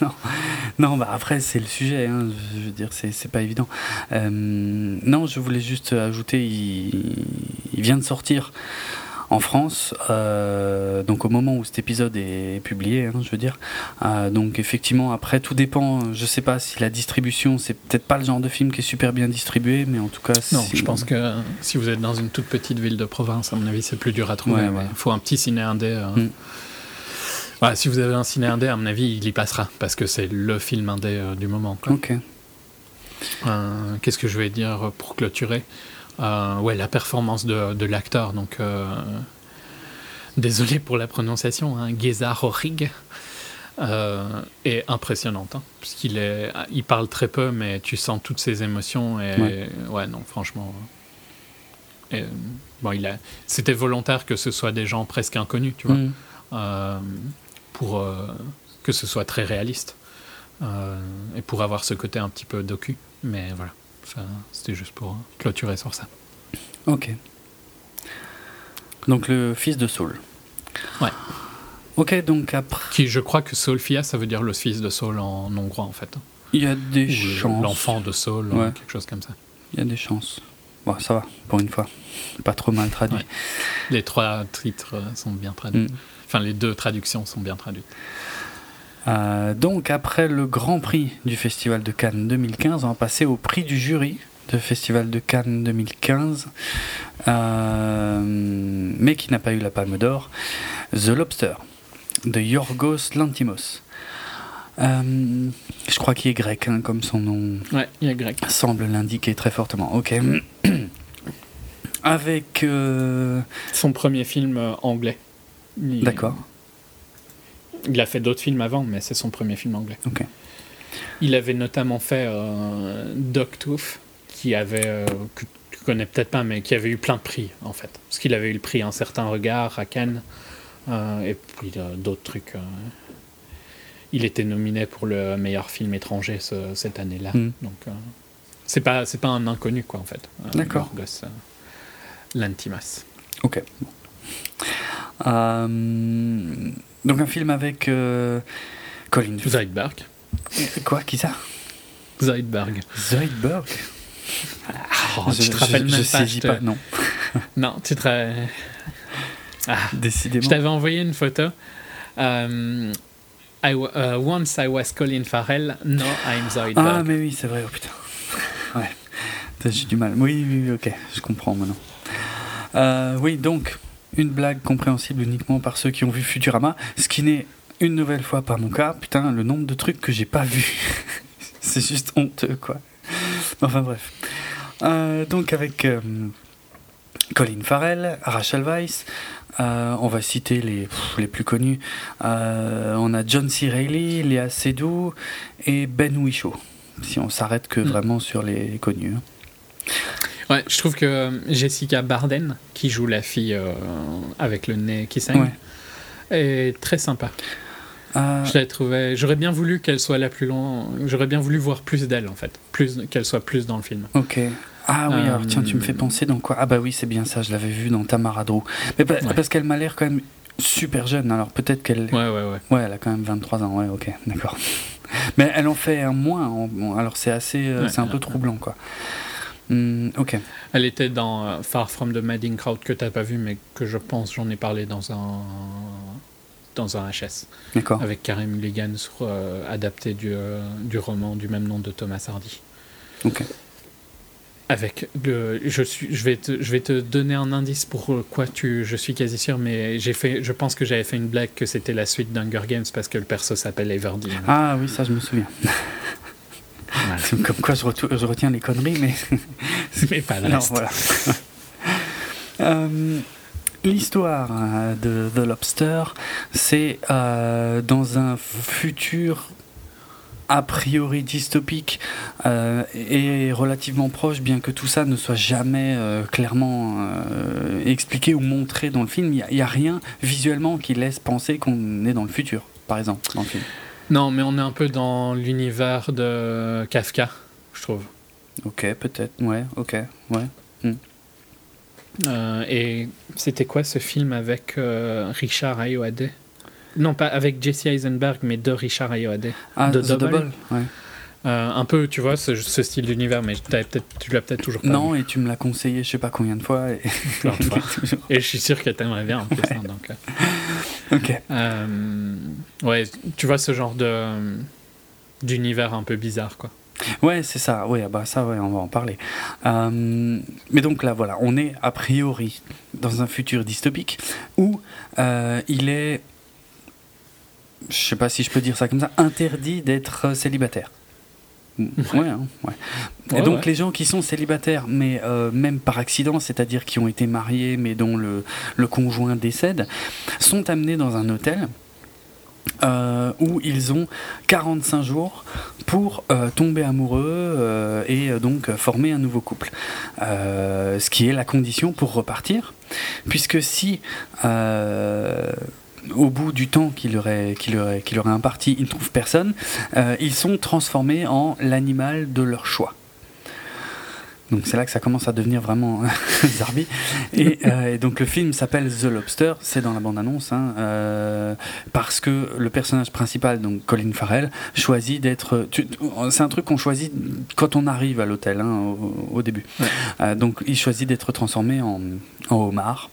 non. Non, bah après, c'est le sujet. Hein. Je veux dire, c'est pas évident. Euh, non, je voulais juste ajouter il, il vient de sortir en France, euh, donc au moment où cet épisode est publié, hein, je veux dire. Euh, donc effectivement, après tout dépend. Je sais pas si la distribution, c'est peut-être pas le genre de film qui est super bien distribué, mais en tout cas. Non, je pense que si vous êtes dans une toute petite ville de province, à mon avis, c'est plus dur à trouver. Il faut un petit ciné indé. Euh. Mm. si vous avez un ciné indé, à mon avis, il y passera parce que c'est le film indé du moment. Ok. Qu'est-ce que je vais dire pour clôturer? Ouais, la performance de, de l'acteur. Donc, euh, désolé pour la prononciation, hein, Geza euh, est impressionnante. Hein, puisqu'il est, il parle très peu, mais tu sens toutes ses émotions. Et ouais, non, franchement. bon, il a, c'était volontaire que ce soit des gens presque inconnus, tu vois, mm. pour que ce soit très réaliste. et pour avoir ce côté un petit peu docu. Mais voilà. C'était juste pour clôturer sur ça. Ok. Donc le fils de Saul. Ouais. Ok, donc après. Qui, je crois que Solfia, ça veut dire le fils de Saul en hongrois en fait. Il y a des chances. L'enfant de Saul, quelque chose comme ça. Il y a des chances. Bon, ça va, pour une fois. Pas trop mal traduit. Les trois titres sont bien traduits. Mm. Enfin, les deux traductions sont bien traduites. Euh, donc après le Grand Prix du Festival de Cannes 2015, on va passer au prix du jury du Festival de Cannes 2015, euh, mais qui n'a pas eu la Palme d'Or, The Lobster de Yorgos Lantimos. Euh, je crois qu'il est grec, hein, comme son nom ouais, il est grec. semble l'indiquer très fortement. Ok. Avec. Son premier film anglais. D'accord. Il a fait d'autres films avant, mais c'est son premier film anglais. Il avait notamment fait euh, Dogtooth, qui avait, euh, que tu connais peut-être pas, mais qui avait eu plein de prix, en fait. Parce qu'il avait eu le prix Un certain regard à Cannes, euh, et puis d'autres trucs. il était nominé pour le meilleur film étranger cette année-là. Hmm. Donc, c'est pas, pas un inconnu, quoi, en fait. D'accord. Lantimas. Ok. Donc un film avec euh, Colin Zoidberg. Quoi Qui ça? Zoidberg. Zoidberg? Oh, je, Tu te rappelles je, même pas, non. non, tu te... Ah, Décidément. Je t'avais envoyé une photo. Um, I, uh, once I was Colin Farrell, no, I'm Zoidberg. Ah, mais oui, c'est vrai, oh putain. Ouais, j'ai du mal. Oui, oui, oui, ok, je comprends maintenant. Euh, oui, donc, une blague compréhensible uniquement par ceux qui ont vu Futurama, ce qui n'est une nouvelle fois pas mon cas. Putain, le nombre de trucs que j'ai pas vu, c'est juste honteux, quoi. Enfin bref. Euh, donc avec euh, Colin Farrell, Rachel Weisz, euh, on va citer les, les plus connus. on a John C. Reilly, Léa Seydoux et Ben Whishaw. Si on s'arrête que mm. vraiment sur les connus. Ouais, je trouve que euh, Jessica Barden, qui joue la fille euh, avec le nez qui saigne, est très sympa. Euh, je l'ai trouvé. J'aurais bien voulu qu'elle soit la plus loin. J'aurais bien voulu voir plus d'elle en fait, plus qu'elle soit plus dans le film. Ok. Ah oui, alors tiens, tu me fais penser dans quoi? Ah bah oui, c'est bien ça. Je l'avais vu dans Tamara Mais parce qu'elle m'a l'air quand même super jeune. Alors peut-être qu'elle. Ouais, ouais, ouais. Ouais, elle a quand même 23 ans. Ouais, ok, d'accord. Mais elle en fait un moins. Alors c'est assez, c'est un peu troublant quoi. Hmm, ok. Elle était dans euh, Far From the Madding Crowd que tu n'as pas vu, mais que je pense j'en ai parlé dans un dans un HS. D'accord. Avec Karim Mulligan, euh, adapté du, euh, du roman du même nom de Thomas Hardy. Ok. Avec le, je suis, je vais te, je vais te donner un indice pour quoi tu, je suis quasi sûr, mais j'ai fait, je pense que j'avais fait une blague que c'était la suite d'Hunger Games parce que le perso s'appelle Everdeen. Ah oui, ça je me souviens. Comme quoi je, retiens les conneries, mais. mais pas là. voilà. Euh, l'histoire euh, de The Lobster, c'est euh, dans un futur a priori dystopique et relativement proche, bien que tout ça ne soit jamais clairement expliqué ou montré dans le film. Il n'y a, a, rien visuellement qui laisse penser qu'on est dans le futur, par exemple, dans le film. Non, mais on est un peu dans l'univers de Kafka, je trouve. Ok, peut-être, ouais, ok, ouais. Hmm. et c'était quoi ce film avec Richard Ayoade? Non, pas avec Jesse Eisenberg, mais de Richard Ayoade. Ah, de Double, ouais. Euh, un peu, tu vois, ce, style d'univers, mais tu l'as peut-être toujours pas Non, et tu me l'as conseillé je sais pas combien de fois. Et, et je suis sûr que t'aimerais bien en plus. Hein, donc, euh. ok. Euh, ouais, tu vois ce genre de d'univers un peu bizarre, quoi. Ouais, c'est ça. Ouais, bah ça, ouais, on va en parler. mais donc là, voilà, on est a priori dans un futur dystopique où il est, je sais pas si je peux dire ça comme ça, interdit d'être célibataire. Ouais, hein, ouais. Et donc les gens qui sont célibataires, mais euh, même par accident, c'est-à-dire qui ont été mariés, mais dont le, le conjoint décède, sont amenés dans un hôtel. Euh, où ils ont 45 jours pour euh, tomber amoureux et donc former un nouveau couple. ce qui est la condition pour repartir, puisque si au bout du temps qu'il aurait, qu'il aurait, qu'il aurait imparti, ils ne trouvent personne, euh, ils sont transformés en l'animal de leur choix. Donc c'est là que ça commence à devenir vraiment zarbi. Euh, et, donc le film s'appelle The Lobster, c'est dans la bande-annonce, hein, euh, parce que le personnage principal, donc Colin Farrell, choisit d'être... C'est un truc qu'on choisit quand on arrive à l'hôtel, hein, au, début. donc il choisit d'être transformé en, en homard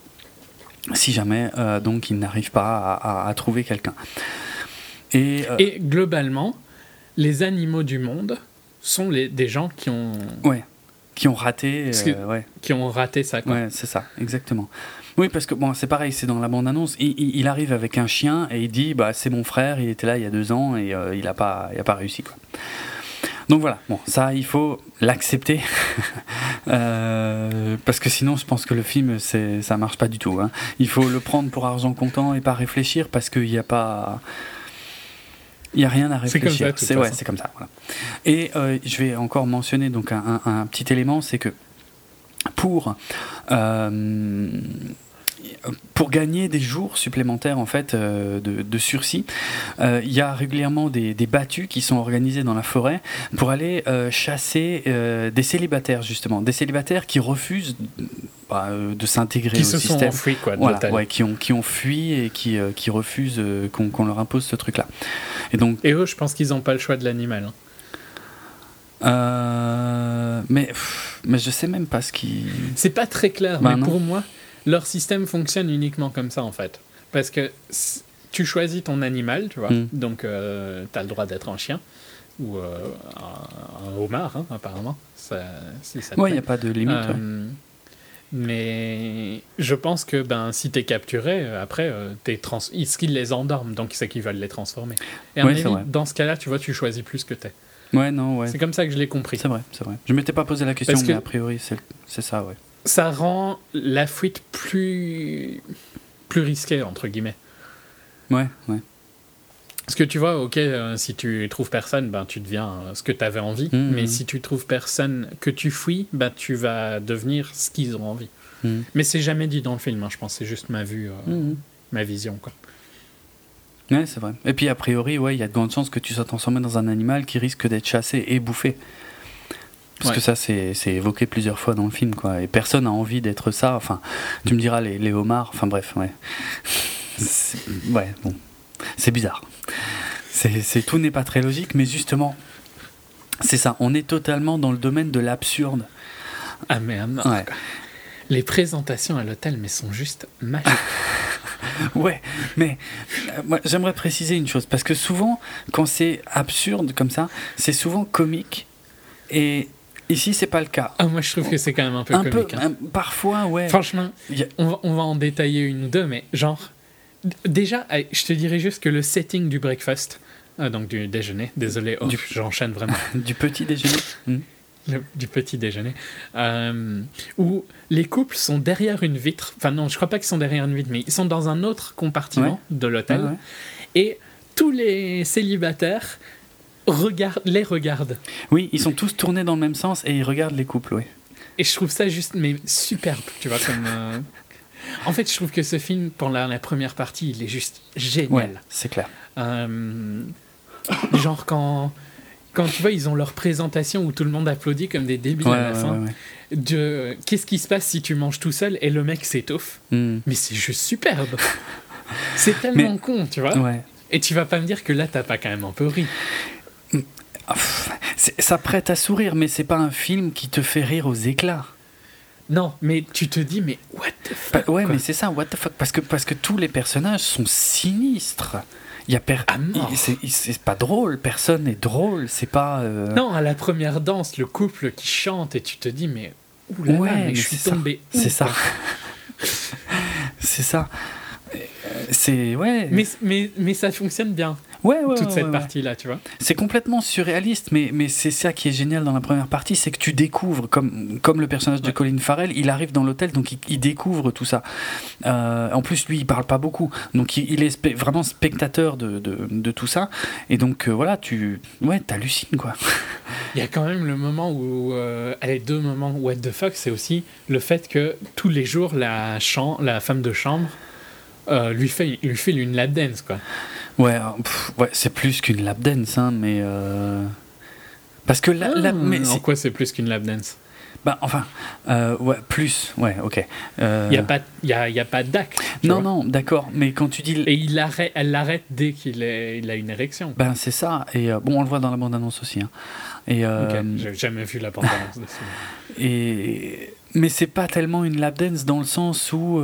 si jamais euh, donc il n'arrive pas à, trouver quelqu'un. Et, euh, Et, globalement, les animaux du monde sont les, des gens qui ont... Ouais, qui ont raté... Euh, ouais. Qui ont raté ça. Quoi. Ouais, c'est ça, exactement. Oui, parce que bon, c'est pareil, c'est dans la bande-annonce. Il, il, arrive avec un chien et il dit bah, C'est mon frère, il était là il y a deux ans et il n'a pas, il a pas réussi. Quoi. Donc voilà, bon, ça, il faut l'accepter. Euh, parce que sinon, je pense que le film, c'est, ça marche pas du tout. Hein. Il faut le prendre pour argent comptant et pas réfléchir parce qu'il n'y a pas. Il n'y a rien à réfléchir. C'est comme ça. c'est comme ça. Et euh, je vais encore mentionner donc un, petit élément, c'est que pour euh, pour gagner des jours supplémentaires en fait euh, de, sursis, euh, il y a régulièrement des, des, battues qui sont organisées dans la forêt pour aller euh, chasser des célibataires justement, des célibataires qui refusent bah, de s'intégrer au système. Qui se sont enfuis quoi. ouais, qui ont qui ont fui et qui, qui refusent qu'on leur impose ce truc là. Et donc. Et eux, je pense qu'ils n'ont pas le choix de l'animal. Hein. mais mais je sais même pas ce qui. C'est pas très clair, bah mais pour moi leur système fonctionne uniquement comme ça, en fait. Parce que tu choisis ton animal, tu vois, mm. donc euh, tu as le droit d'être un chien ou euh, un, homard, hein, apparemment. Oui, il n'y a pas de limite. Euh, mais je pense que ben, si tu es capturé, après, es trans ce qu'ils les endorment, donc c'est qu'ils veulent les transformer. Et dans ce cas-là, tu vois, tu choisis plus que tu es. Ouais, non, ouais. C'est comme ça que je l'ai compris. C'est vrai, c'est vrai. Je m'étais pas posé la question, mais a priori, c'est ça, ouais ça rend la fuite plus, plus risquée, entre guillemets. Ouais, ouais. Parce que tu vois, ok, euh, si tu trouves personne, ben, tu deviens euh, ce que tu avais envie. Mmh, mais mmh. si tu trouves personne que tu fuis, ben, tu vas devenir ce qu'ils ont envie. Mmh. Mais c'est jamais dit dans le film, hein, je pense. C'est juste ma vue, euh, ma vision. Quoi. Ouais, c'est vrai. Et puis, a priori, ouais, il y a de grandes chances que tu sois transformé dans un animal qui risque d'être chassé et bouffé. Parce que ça, c'est évoqué plusieurs fois dans le film, quoi. Et personne n'a envie d'être ça. Enfin, tu me diras, les, les homards, enfin bref, ouais. Ouais, bon. C'est bizarre. C'est tout n'est pas très logique, mais justement, c'est ça. On est totalement dans le domaine de l'absurde. Ah, merde. Ouais. Les présentations à l'hôtel, mais sont juste magiques. ouais, mais euh, j'aimerais préciser une chose parce que souvent, quand c'est absurde comme ça, c'est souvent comique et Ici, c'est pas le cas. Ah, moi, je trouve que c'est quand même un peu comique. Hein. parfois, ouais. Franchement, on, va, on, va, en détailler une ou deux, mais genre, déjà, je te dirais juste que le setting du breakfast, euh, donc du déjeuner, désolé, oh, j'enchaîne vraiment. du petit déjeuner hmm. Du petit déjeuner, euh, où les couples sont derrière une vitre. Enfin, non, je crois pas qu'ils sont derrière une vitre, mais ils sont dans un autre compartiment de l'hôtel. et tous les célibataires regarde, les regarde. Oui, ils sont tous tournés dans le même sens et ils regardent les couples, oui. Et je trouve ça juste mais superbe, tu vois, comme. Euh, en fait, je trouve que ce film, pour la, première partie, il est juste génial. c'est clair. Euh, genre quand, quand tu vois, ils ont leur présentation où tout le monde applaudit comme des débiles à la fin. de qu'est-ce qui se passe si tu manges tout seul et le mec s'étoffe? Hmm. Mais c'est juste superbe. c'est tellement con, tu vois. Et tu vas pas me dire que là, t'as pas quand même un peu ri. Ça prête à sourire, mais c'est pas un film qui te fait rire aux éclats. Non, mais tu te dis, mais what the fuck Ouais, mais c'est ça, what the fuck. Parce que, parce que tous les personnages sont sinistres. Il y a per... c'est pas drôle, personne n'est drôle, c'est pas. Euh, non, à la première danse, le couple qui chante et tu te dis, mais. Oulala, ouais, mais, je suis tombé. C'est ça. c'est ça. C'est. Ouais. Mais, mais, mais ça fonctionne bien. Ouais, ouais, toute cette partie-là, tu vois. C'est complètement surréaliste, mais, mais c'est ça qui est génial dans la première partie, c'est que tu découvres, comme, comme le personnage de Colin Farrell, il arrive dans l'hôtel, donc il, découvre tout ça. Euh, en plus, lui, il parle pas beaucoup, donc il, est vraiment spectateur de, de, de, tout ça, et donc euh, voilà, tu ouais, t'hallucines, quoi. Il y a quand même le moment où, euh, allez, deux moments, what the fuck, c'est aussi le fait que tous les jours, la, la femme de chambre euh, lui, fait, lui fait une lap dance, quoi. Ouais, ouais c'est plus qu'une lap dance, hein, mais. Euh, parce que la, ah, mais en quoi c'est plus qu'une lap dance? Bah, enfin, euh, ouais, plus, ouais, ok. Il n'y a pas, y a, y a pas d'acte. Non, non, d'accord, mais quand tu dis. Et il arrête, elle l'arrête dès qu'il il a une érection. Ben, c'est ça, et bon, on le voit dans la bande-annonce aussi. Hein. Et, J'ai jamais vu la bande-annonce Et. Mais c'est pas tellement une lap dance dans le sens où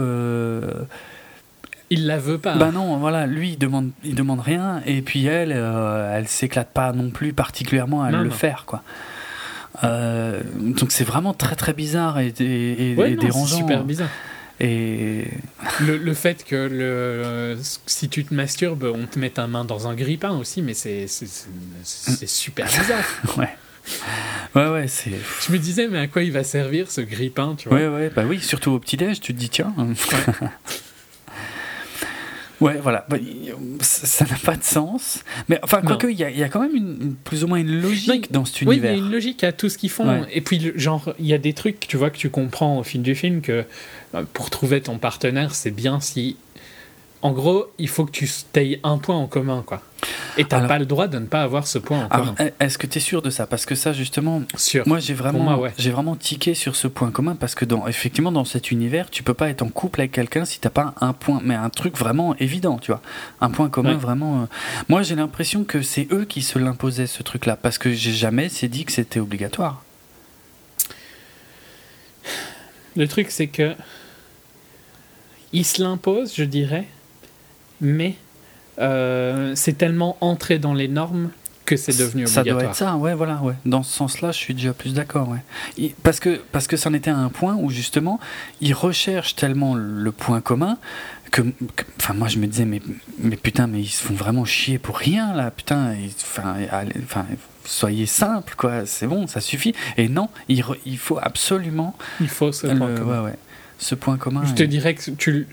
il la veut pas. Bah non, voilà, lui il demande, il demande rien et puis elle, euh, elle s'éclate pas non plus particulièrement à le faire quoi. Euh, donc c'est vraiment très très bizarre et, et, dérangeant. Super bizarre. Et le, le, fait que le, si tu te masturbes, on te met ta main dans un grippin aussi, mais c'est super bizarre. ouais. Ouais, ouais, c'est. Je me disais, mais à quoi il va servir ce grippin, tu vois? Ouais, ouais, bah oui, surtout au petit-déj, tu te dis, tiens. Ouais, voilà. Bah, ça n'a pas de sens. Mais enfin, quoique, il y, y, a quand même une, plus ou moins une logique dans cet univers. Oui, il y a une logique à tout ce qu'ils font. Et puis, genre, il y a des trucs, tu vois, que tu comprends au fil du film que euh, pour trouver ton partenaire, c'est bien si en gros, il faut que tu aies un point en commun, quoi. Et t'as pas le droit de ne pas avoir ce point en commun. Est-ce que tu es sûr de ça? Parce que ça, justement, moi j'ai vraiment, j'ai vraiment tiqué sur ce point commun parce que dans, effectivement, dans cet univers, tu peux pas être en couple avec quelqu'un si t'as pas un point, mais un truc vraiment évident, tu vois, un point commun vraiment. Euh. Moi, j'ai l'impression que c'est eux qui se l'imposaient ce truc-là parce que j'ai jamais s'est dit que c'était obligatoire. Le truc, c'est que ils se l'imposent, je dirais, mais euh, c'est tellement entré dans les normes que c'est devenu obligatoire. Ça doit être ça, ouais, voilà, ouais. Dans ce sens-là, je suis déjà plus d'accord, ouais. parce que parce que c'en était à un point où justement, ils recherchent tellement le point commun que, enfin, moi je me disais, mais mais putain, mais ils se font vraiment chier pour rien là, putain, enfin, enfin, soyez simple, quoi, c'est bon, ça suffit. Et non, il, il faut absolument. Il faut ce point commun. Ouais, ouais. Ce point commun. Je te dirais que tu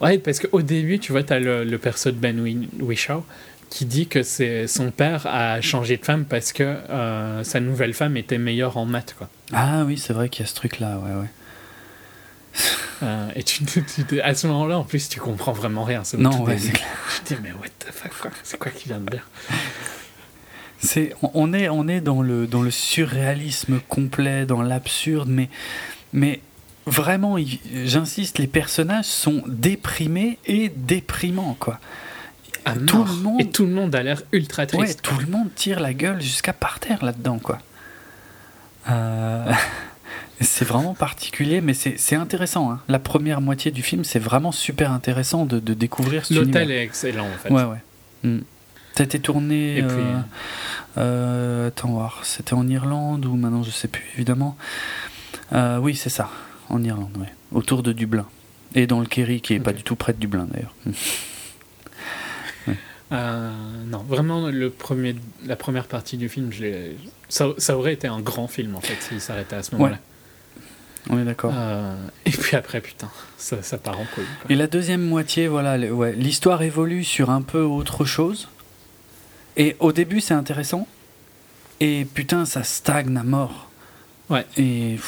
Ouais, parce qu'au début, tu vois, tu as le, le, perso de Ben Whishaw qui dit que c'est son père a changé de femme parce que euh, sa nouvelle femme était meilleure en maths. Quoi. Ah oui, c'est vrai qu'il y a ce truc-là, ouais, ouais. Euh, et tu, à ce moment-là, en plus, tu comprends vraiment rien. Non, ouais, c'est clair. Je dis, mais what the fuck, quoi C'est quoi qui vient de dire? C'est, on, est, on est dans le, dans le surréalisme complet, dans l'absurde, mais, mais vraiment, j'insiste, les personnages sont déprimés et déprimants, quoi. Tout le monde... Et tout le monde a l'air ultra triste. Ouais, tout le monde tire la gueule jusqu'à par terre là-dedans, quoi. Euh, c'est vraiment particulier, mais c'est intéressant. Hein. La première moitié du film, c'est vraiment super intéressant de, de découvrir ce L'hôtel est excellent, en fait. Ouais, ouais. Mm. Ça a été tourné. Et puis... Euh, euh, attends, voir. C'était en Irlande ou maintenant, je sais plus, évidemment. oui, c'est ça en Irlande. Autour de Dublin. Et dans le Kerry, qui est pas du tout près de Dublin d'ailleurs. Euh, non, vraiment, le premier, la première partie du film, ça, ça, aurait été un grand film en fait s'il s'arrêtait à ce moment-là. On est d'accord. Euh, et puis après, putain, ça, ça part en couille. Et la deuxième moitié, voilà, ouais, l'histoire évolue sur un peu autre chose. Et au début, c'est intéressant. Et putain, ça stagne à mort. Ouais. Et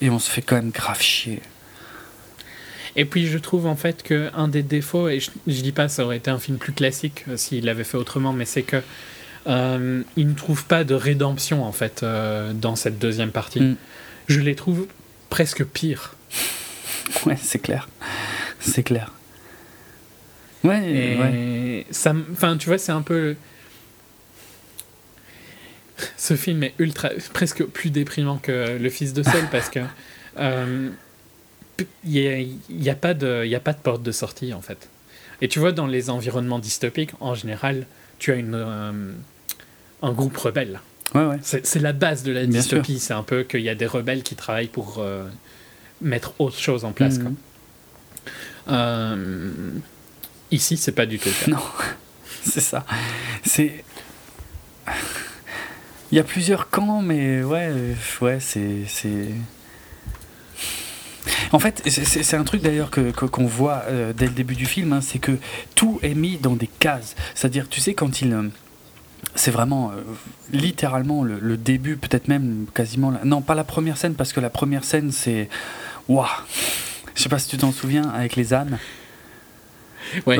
et on se fait quand même grave chier. Et puis je trouve en fait qu'un des défauts, et je, je, dis pas ça aurait été un film plus classique euh, s'il l'avait fait autrement, mais c'est que euh, ne trouvent pas de rédemption en fait euh, dans cette deuxième partie. Mm. Je les trouve presque pires. Ouais, c'est clair. C'est clair. Ouais, et Ça, enfin, tu vois, c'est un peu. Ce film est ultra, presque plus déprimant que Le Fils de Sol parce que euh, il n'y a, a, pas de, a pas de porte de sortie en fait. Et tu vois, dans les environnements dystopiques, en général, tu as une, euh, un groupe rebelle. Ouais, ouais. C'est la base de la dystopie. C'est un peu qu'il y a des rebelles qui travaillent pour euh, mettre autre chose en place. Mhm. Euh, ici, c'est pas du tout le cas. Non, c'est ça. C'est. Il y a plusieurs camps, mais ouais, ouais, c'est. En fait, c'est un truc d'ailleurs que qu'on voit euh, dès le début du film, hein, c'est que tout est mis dans des cases. C'est-à-dire, tu sais, quand il euh, c'est vraiment euh, littéralement le, début, peut-être même quasiment. Non, pas la première scène, parce que la première scène, c'est. Waouh Je sais pas si tu t'en souviens, avec les ânes. Ouais.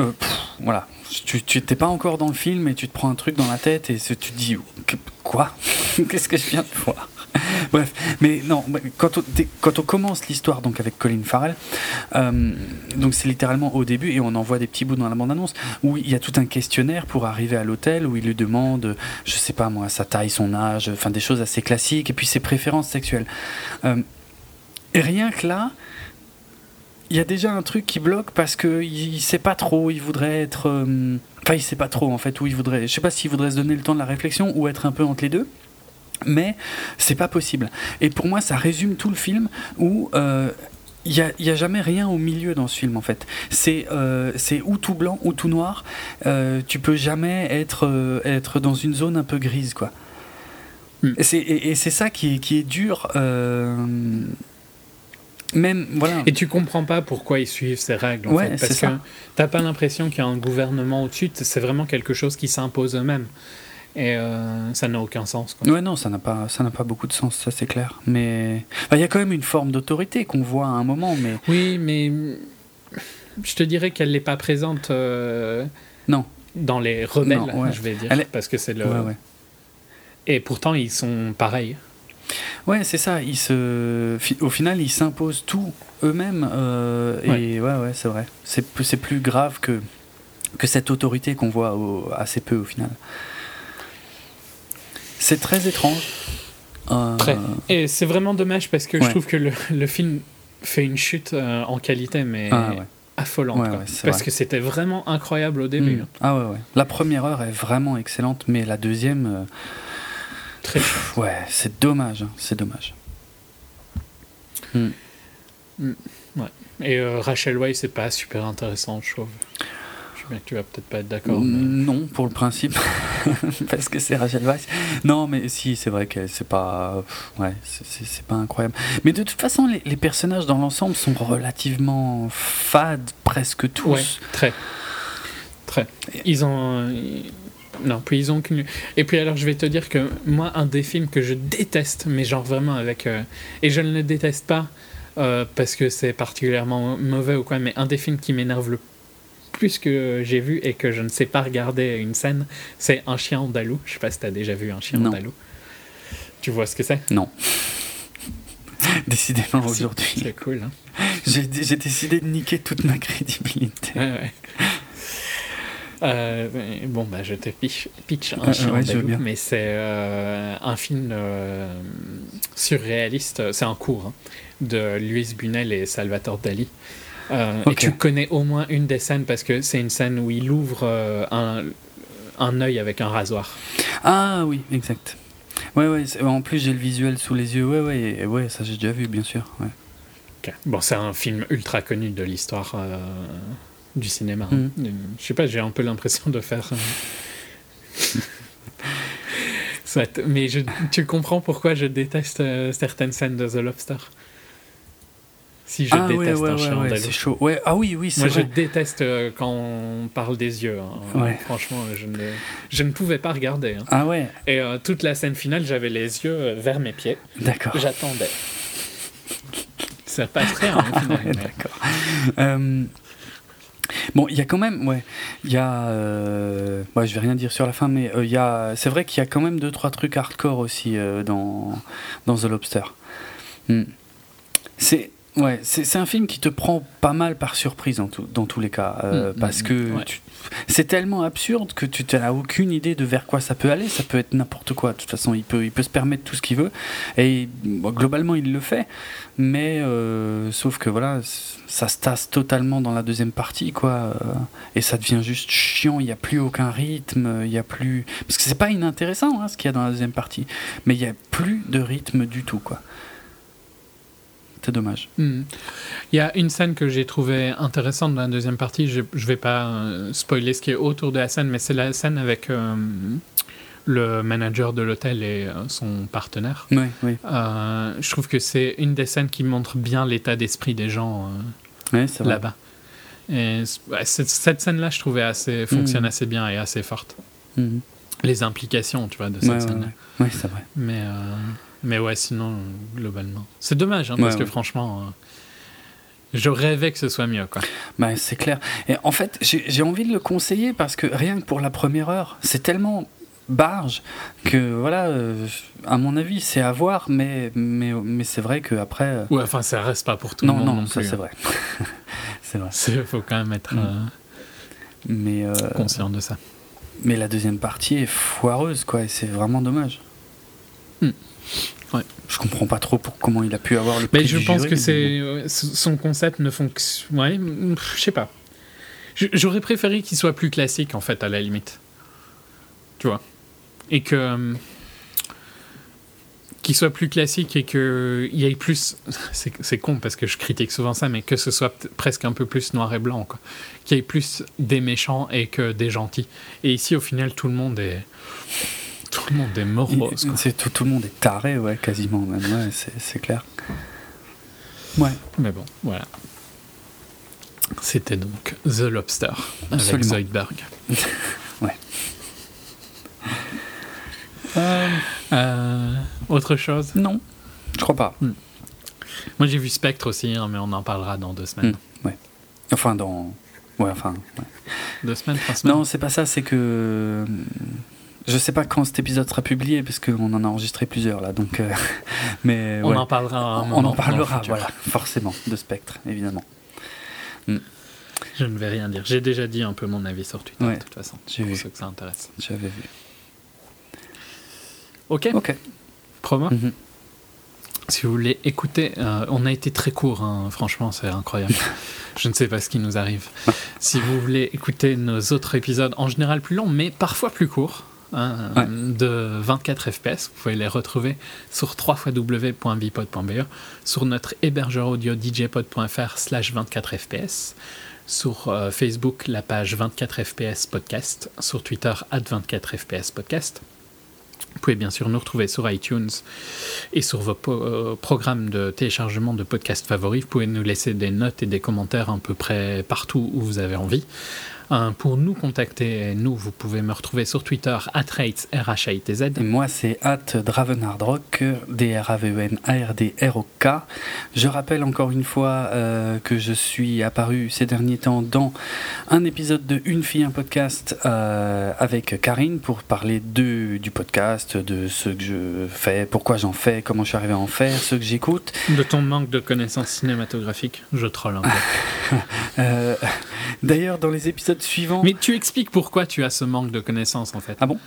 voilà. Tu n'étais pas encore dans le film et tu te prends un truc dans la tête et tu te dis Quoi? Qu'est-ce que je viens de voir? Bref, mais non, quand on, quand on commence l'histoire donc avec Colin Farrell, euh, donc c'est littéralement au début et on envoie des petits bouts dans la bande-annonce où il y a tout un questionnaire pour arriver à l'hôtel où il lui demande, je sais pas moi, sa taille, son âge, enfin des choses assez classiques et puis ses préférences sexuelles. Euh, et rien que là, il y a déjà un truc qui bloque parce que il, sait pas trop, il voudrait être, euh, enfin il sait pas trop en fait où il voudrait, je sais pas s'il voudrait se donner le temps de la réflexion ou être un peu entre les deux mais c'est pas possible. Et pour moi, ça résume tout le film où euh, il n'y a, a, jamais rien au milieu dans ce film en fait. C'est euh, ou tout blanc ou tout noir. Euh, tu peux jamais être, euh, être dans une zone un peu grise quoi. Mm. Et c'est ça qui, qui est dur. Même, voilà. Et tu comprends pas pourquoi ils suivent ces règles, en ouais, fait, parce que t'as pas l'impression qu'il y a un gouvernement au-dessus, c'est vraiment quelque chose qui s'impose eux-mêmes. Et euh, ça n'a aucun sens. Quoi. Ouais, non, ça n'a pas, ça n'a pas beaucoup de sens, ça c'est clair. Mais il y a quand même une forme d'autorité qu'on voit à un moment. Mais oui, mais je te dirais qu'elle n'est pas présente. Euh, non. Dans les rebelles, je vais dire, parce que c'est le. Et pourtant, ils sont pareils. Ouais, c'est ça. Ils se, au final, ils s'imposent tout eux-mêmes. Euh, et ouais, ouais, c'est vrai. C'est, c'est plus grave que que cette autorité qu'on voit assez peu au final. C'est très étrange. Euh, très. Et c'est vraiment dommage parce que je trouve que le, le, film fait une chute euh, en qualité, mais ah, affolante. parce que c'était vraiment incroyable au début. Hmm. Ah ouais, ouais. La première heure est vraiment excellente, mais la deuxième. Euh, Ouais, c'est dommage. Hein, c'est dommage. Hmm. Hmm. Ouais. Et Rachel Weisz, c'est pas super intéressant, je trouve tu vas peut-être pas être d'accord. Non, pour le principe, parce que c'est Rachel Weisz. Non, mais si, c'est vrai que c'est pas, ouais, c'est pas incroyable. Mais de toute façon, les, personnages dans l'ensemble sont relativement fades, presque tous. Ouais, très, très. Ils ont. Non, puis ils ont Et puis alors, je vais te dire que moi, un des films que je déteste, mais genre vraiment avec. Euh, et je ne le déteste pas euh, parce que c'est particulièrement mauvais ou quoi, mais un des films qui m'énerve le plus que j'ai vu et que je ne sais pas regarder une scène, c'est un chien andalou. Je sais pas si tu as déjà vu un chien andalou. Tu vois ce que c'est? Non. Décidément aujourd'hui. C'est cool. Hein j'ai décidé de niquer toute ma crédibilité. Euh, bon, bah, je te pitch, pitch un chien andalou, mais c'est euh, un film euh, surréaliste, c'est un cours hein, de Luis Bunel et Salvatore Dali. Et tu connais au moins une des scènes parce que c'est une scène où il ouvre un, un œil avec un rasoir. Ah oui, exact. Ouais, ouais. En plus, j'ai le visuel sous les yeux. Ouais, ouais, ouais. Ça, j'ai déjà vu, bien sûr. Ouais. Bon, c'est un film ultra connu de l'histoire du cinéma. Hein. Mhm. Je sais pas, j'ai un peu l'impression de faire. Mais je, tu comprends pourquoi je déteste certaines scènes de The Lobster si je ah, déteste un chien c'est chaud. Ouais, ah oui, oui, c'est Moi, je déteste euh, quand on parle des yeux. Hein. Franchement, je ne, je ne pouvais pas regarder. Hein. Ah ouais. Et euh, toute la scène finale, j'avais les yeux euh, vers mes pieds. D'accord. J'attendais. Ça passe rien. Hein, D'accord. Bon, il y a quand même, ouais, il y a, euh, ouais, je vais rien dire sur la fin, mais il y a, c'est vrai qu'il y a quand même deux trois trucs hardcore aussi dans dans The Lobster. Hmm. C'est Ouais, c'est un film qui te prend pas mal par surprise dans, tout, dans tous les cas. Euh, mm, mm, parce que c'est tellement absurde que tu n'as aucune idée de vers quoi ça peut aller. Ça peut être n'importe quoi. De toute façon, il peut, il peut se permettre tout ce qu'il veut. Et globalement, il le fait. Mais euh, sauf que voilà, ça se tasse totalement dans la deuxième partie. quoi. Euh, et ça devient juste chiant. Il n'y a plus aucun rythme. Il y a plus. Parce que c'est pas inintéressant hein, ce qu'il y a dans la deuxième partie. Mais il n'y a plus de rythme du tout. quoi dommage. Hmm. Il y a une scène que j'ai trouvée intéressante dans la deuxième partie. Je ne vais pas euh, spoiler ce qui est autour de la scène, mais c'est la scène avec euh, le manager de l'hôtel et euh, son partenaire. Oui, oui. je trouve que c'est une des scènes qui montre bien l'état d'esprit des gens là-bas. Et cette, scène-là, je trouvais assez fonctionne hmm. assez bien et assez forte. Hmm. Les implications, tu vois, de cette scène-là. Oui, c'est vrai. Mais mais ouais, sinon, globalement. C'est dommage, hein, parce que franchement, euh, je rêvais que ce soit mieux. Quoi. Bah, c'est clair. Et en fait, j'ai envie de le conseiller parce que rien que pour la première heure, c'est tellement barge que voilà euh, à mon avis c'est à voir mais mais, mais c'est vrai que après euh, ouais enfin ça reste pas pour tout le monde non non ça c'est hein. vrai c'est vrai il faut quand même être mm. mais conscient de ça mais la deuxième partie est foireuse quoi et c'est vraiment dommage mm. Ouais. Je comprends pas trop pour comment il a pu avoir le prix Mais je pense que c'est son concept ne fonctionne. Ouais, je sais pas. J'aurais préféré qu'il soit plus classique en fait à la limite. Tu vois? Et que euh, qu'il soit plus classique et qu'il y ait plus. C'est con parce que je critique souvent ça, mais que ce soit presque un peu plus noir et blanc. Qu'il y ait plus des méchants et que des gentils. Et ici, au final, tout le monde est. Tout le monde est morose. C'est, tout, tout, le monde est taré, ouais, quasiment même, ouais, c'est, clair. Ouais. Mais bon, voilà. C'était donc The Lobster avec Zoidberg. ouais. Euh, euh, autre chose? Non, je crois pas. Hmm. Moi j'ai vu Spectre aussi, hein, mais on en parlera dans deux semaines. Hmm, ouais. Enfin, dans. Ouais, enfin. Deux semaines, trois semaines? Non, c'est pas ça, c'est que. Je sais pas quand cet épisode sera publié parce qu'on en a enregistré plusieurs là, donc. Euh, mais on en parlera. on en parlera, voilà, forcément, de Spectre, évidemment. Hmm. Je ne vais rien dire. J'ai déjà dit un peu mon avis sur Twitter, de toute façon. J'ai vu. ceux que ça intéresse. J'avais vu. Ok. Ok. Promo. Mhm. Si vous voulez écouter, euh, on a été très court, hein. franchement, c'est incroyable. Je ne sais pas ce qui nous arrive. si vous voulez écouter nos autres épisodes, en général plus longs, mais parfois plus courts, Hein, de 24 FPS. Vous pouvez les retrouver sur www.bipod.be, sur notre hébergeur audio djpod.fr slash 24 FPS, sur euh, Facebook la page 24 FPS podcast, sur Twitter at 24 FPS podcast. Vous pouvez bien sûr nous retrouver sur iTunes et sur vos euh, programmes de téléchargement de podcasts favoris. Vous pouvez nous laisser des notes et des commentaires à peu près partout où vous avez envie. Euh, pour nous contacter, nous, vous pouvez me retrouver sur Twitter, rates, r h i t z Moi, c'est at dravenardrock, D-R-A-V-E-N-A-R-D-R-O-K. Je rappelle encore une fois euh, que je suis apparu ces derniers temps dans un épisode de Une fille, un podcast euh, avec Karine pour parler de, du podcast, de ce que je fais, pourquoi j'en fais, comment je suis arrivé à en faire, ce que j'écoute. De ton manque de connaissances cinématographiques, je troll un peu. D'ailleurs, dans les épisodes suivants. Mais tu expliques pourquoi tu as ce manque de connaissances en fait. Ah bon?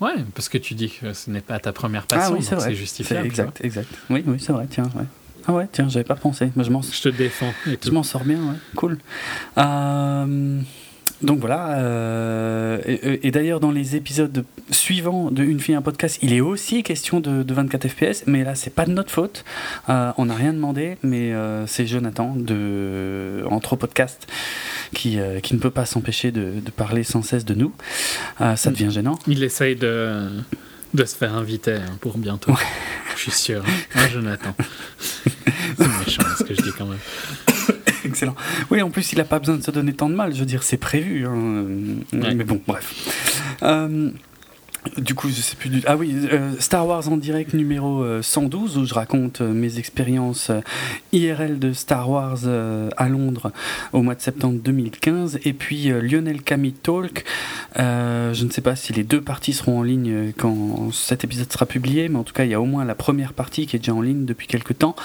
Ouais, parce que tu dis que ce n'est pas ta première passion, ah oui, c'est justifiable. Exact, exact. Oui, oui, c'est vrai, tiens, ouais. Ah ouais, tiens, j'avais pas pensé. je, je te défends. je m'en sors bien, ouais. Cool. Euh, donc voilà, euh, et, d'ailleurs dans les épisodes suivants de Une fille un podcast, il est aussi question de, 24 FPS, mais là c'est pas de notre faute, euh, on n'a rien demandé, mais euh, c'est Jonathan de Entre Podcast qui, qui ne peut pas s'empêcher de, parler sans cesse de nous. ça devient gênant. Il essaye de, de se faire inviter hein, pour bientôt. Je suis sûr. Hein, Jonathan. c'est méchant ce que je dis quand même. Excellent. Oui, en plus, il n'a pas besoin de se donner tant de mal. Je veux dire, c'est prévu. Hein. Mais bon, bref. Euh, Du coup, je sais plus du. Ah oui, euh, Star Wars en direct numéro 112 euh, où je raconte euh, mes expériences IRL de Star Wars à Londres au mois de septembre 2015. Et puis Lionel Camille Talk. je ne sais pas si les deux parties seront en ligne quand cet épisode sera publié, mais en tout cas, il y a au moins la première partie qui est déjà en ligne depuis quelques temps.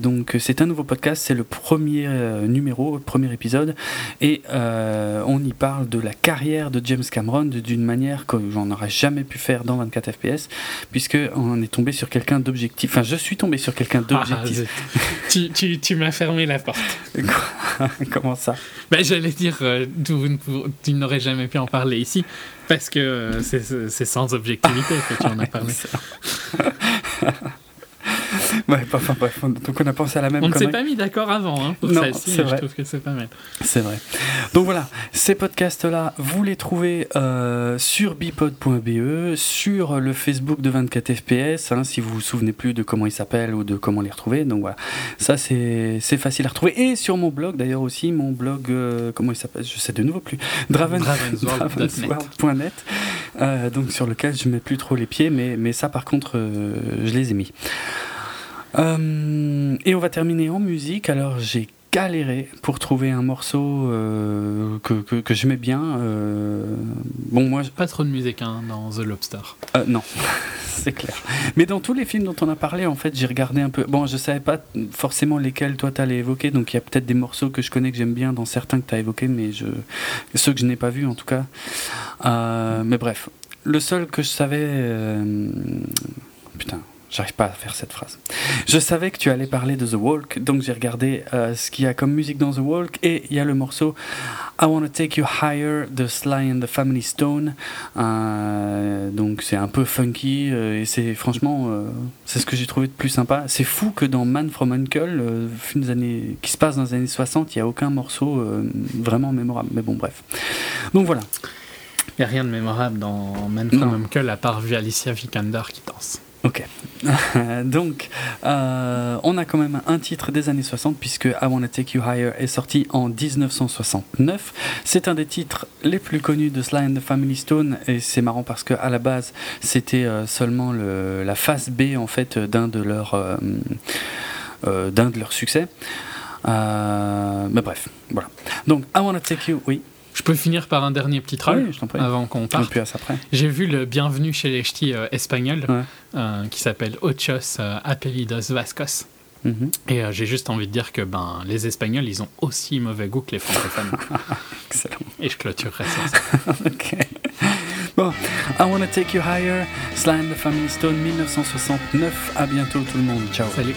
donc, c'est un nouveau podcast, c'est le premier numéro, le premier épisode, et on y parle de la carrière de James Cameron d'une manière que j'en aurais jamais pu faire dans 24 FPS, puisque on est tombé sur quelqu'un d'objectif. Enfin, je suis tombé sur quelqu'un ah, d'objectif. tu, tu, tu m'as fermé la porte. Comment ça? Ben, J'allais dire, euh, tu, n'aurais jamais pu en parler ici, parce que euh, c'est sans objectivité que tu en as parlé. ouais, enfin bref, donc on a pensé à la même On ne s'est pas mis d'accord avant hein, pour ça ci je trouve que c'est pas mal. C'est vrai. Donc voilà, ces podcasts-là, vous les trouvez euh, sur bipod.be, sur le Facebook de 24 FPS, hein, si vous vous souvenez plus de comment ils s'appellent ou de comment les retrouver. Donc voilà, ça c'est facile à retrouver. Et sur mon blog d'ailleurs aussi, mon blog, euh, comment il s'appelle? Je sais de nouveau plus. Dravensworld.net. Euh, donc sur lequel je mets plus trop les pieds, mais, mais ça par contre, je les ai mis. Euh, et on va terminer en musique. Alors j'ai galéré pour trouver un morceau euh, que, que, que j'aimais bien. Euh, bon, moi, pas trop de musique hein, dans The Lobster. non, c'est clair. Mais dans tous les films dont on a parlé, en fait, j'ai regardé un peu. Bon, je savais pas forcément lesquels toi t'allais évoquer, donc il y a peut-être des morceaux que je connais que j'aime bien dans certains que tu as évoqués, mais je... ceux que je n'ai pas vus en tout cas. mais bref, le seul que je savais. Putain, J'arrive pas à faire cette phrase. Je savais que tu allais parler de The Walk, donc j'ai regardé euh, ce qu'il y a comme musique dans The Walk et il y a le morceau I Wanna Take You Higher de Sly and the Family Stone. Euh, donc c'est un peu funky euh, et c'est franchement c'est ce que j'ai trouvé de plus sympa. C'est fou que dans Man from Uncle, film des années, qui se passe dans les années 60, il n'y a aucun morceau vraiment mémorable. Mais bon, bref. Donc voilà. Il n'y a rien de mémorable dans Man from Uncle à part Alicia Vikander qui danse. Ok. Donc, euh, on a quand même un titre des années 60 puisque I Wanna Take You Higher est sorti en 1969. C'est un des titres les plus connus de Sly and the Family Stone et c'est marrant parce que à la base c'était euh, seulement le, la face B en fait d'un de leurs euh, d'un de succès. mais bref, voilà. Donc I Wanna Take You, oui. Je peux finir par un dernier petit troll avant qu'on parte. J'ai vu le Bienvenue chez les ch'tis euh, espagnol euh, qui s'appelle Ochos euh, Apelidos Vascos. Mhm. Et j'ai juste envie de dire que ben, les Espagnols, ils ont aussi mauvais goût que les francophones. Excellent. Et je clôturerai ça. ok. Bon, I Wanna Take You Higher, Slime the Family Stone 1969. À bientôt tout le monde. Ciao. Salut.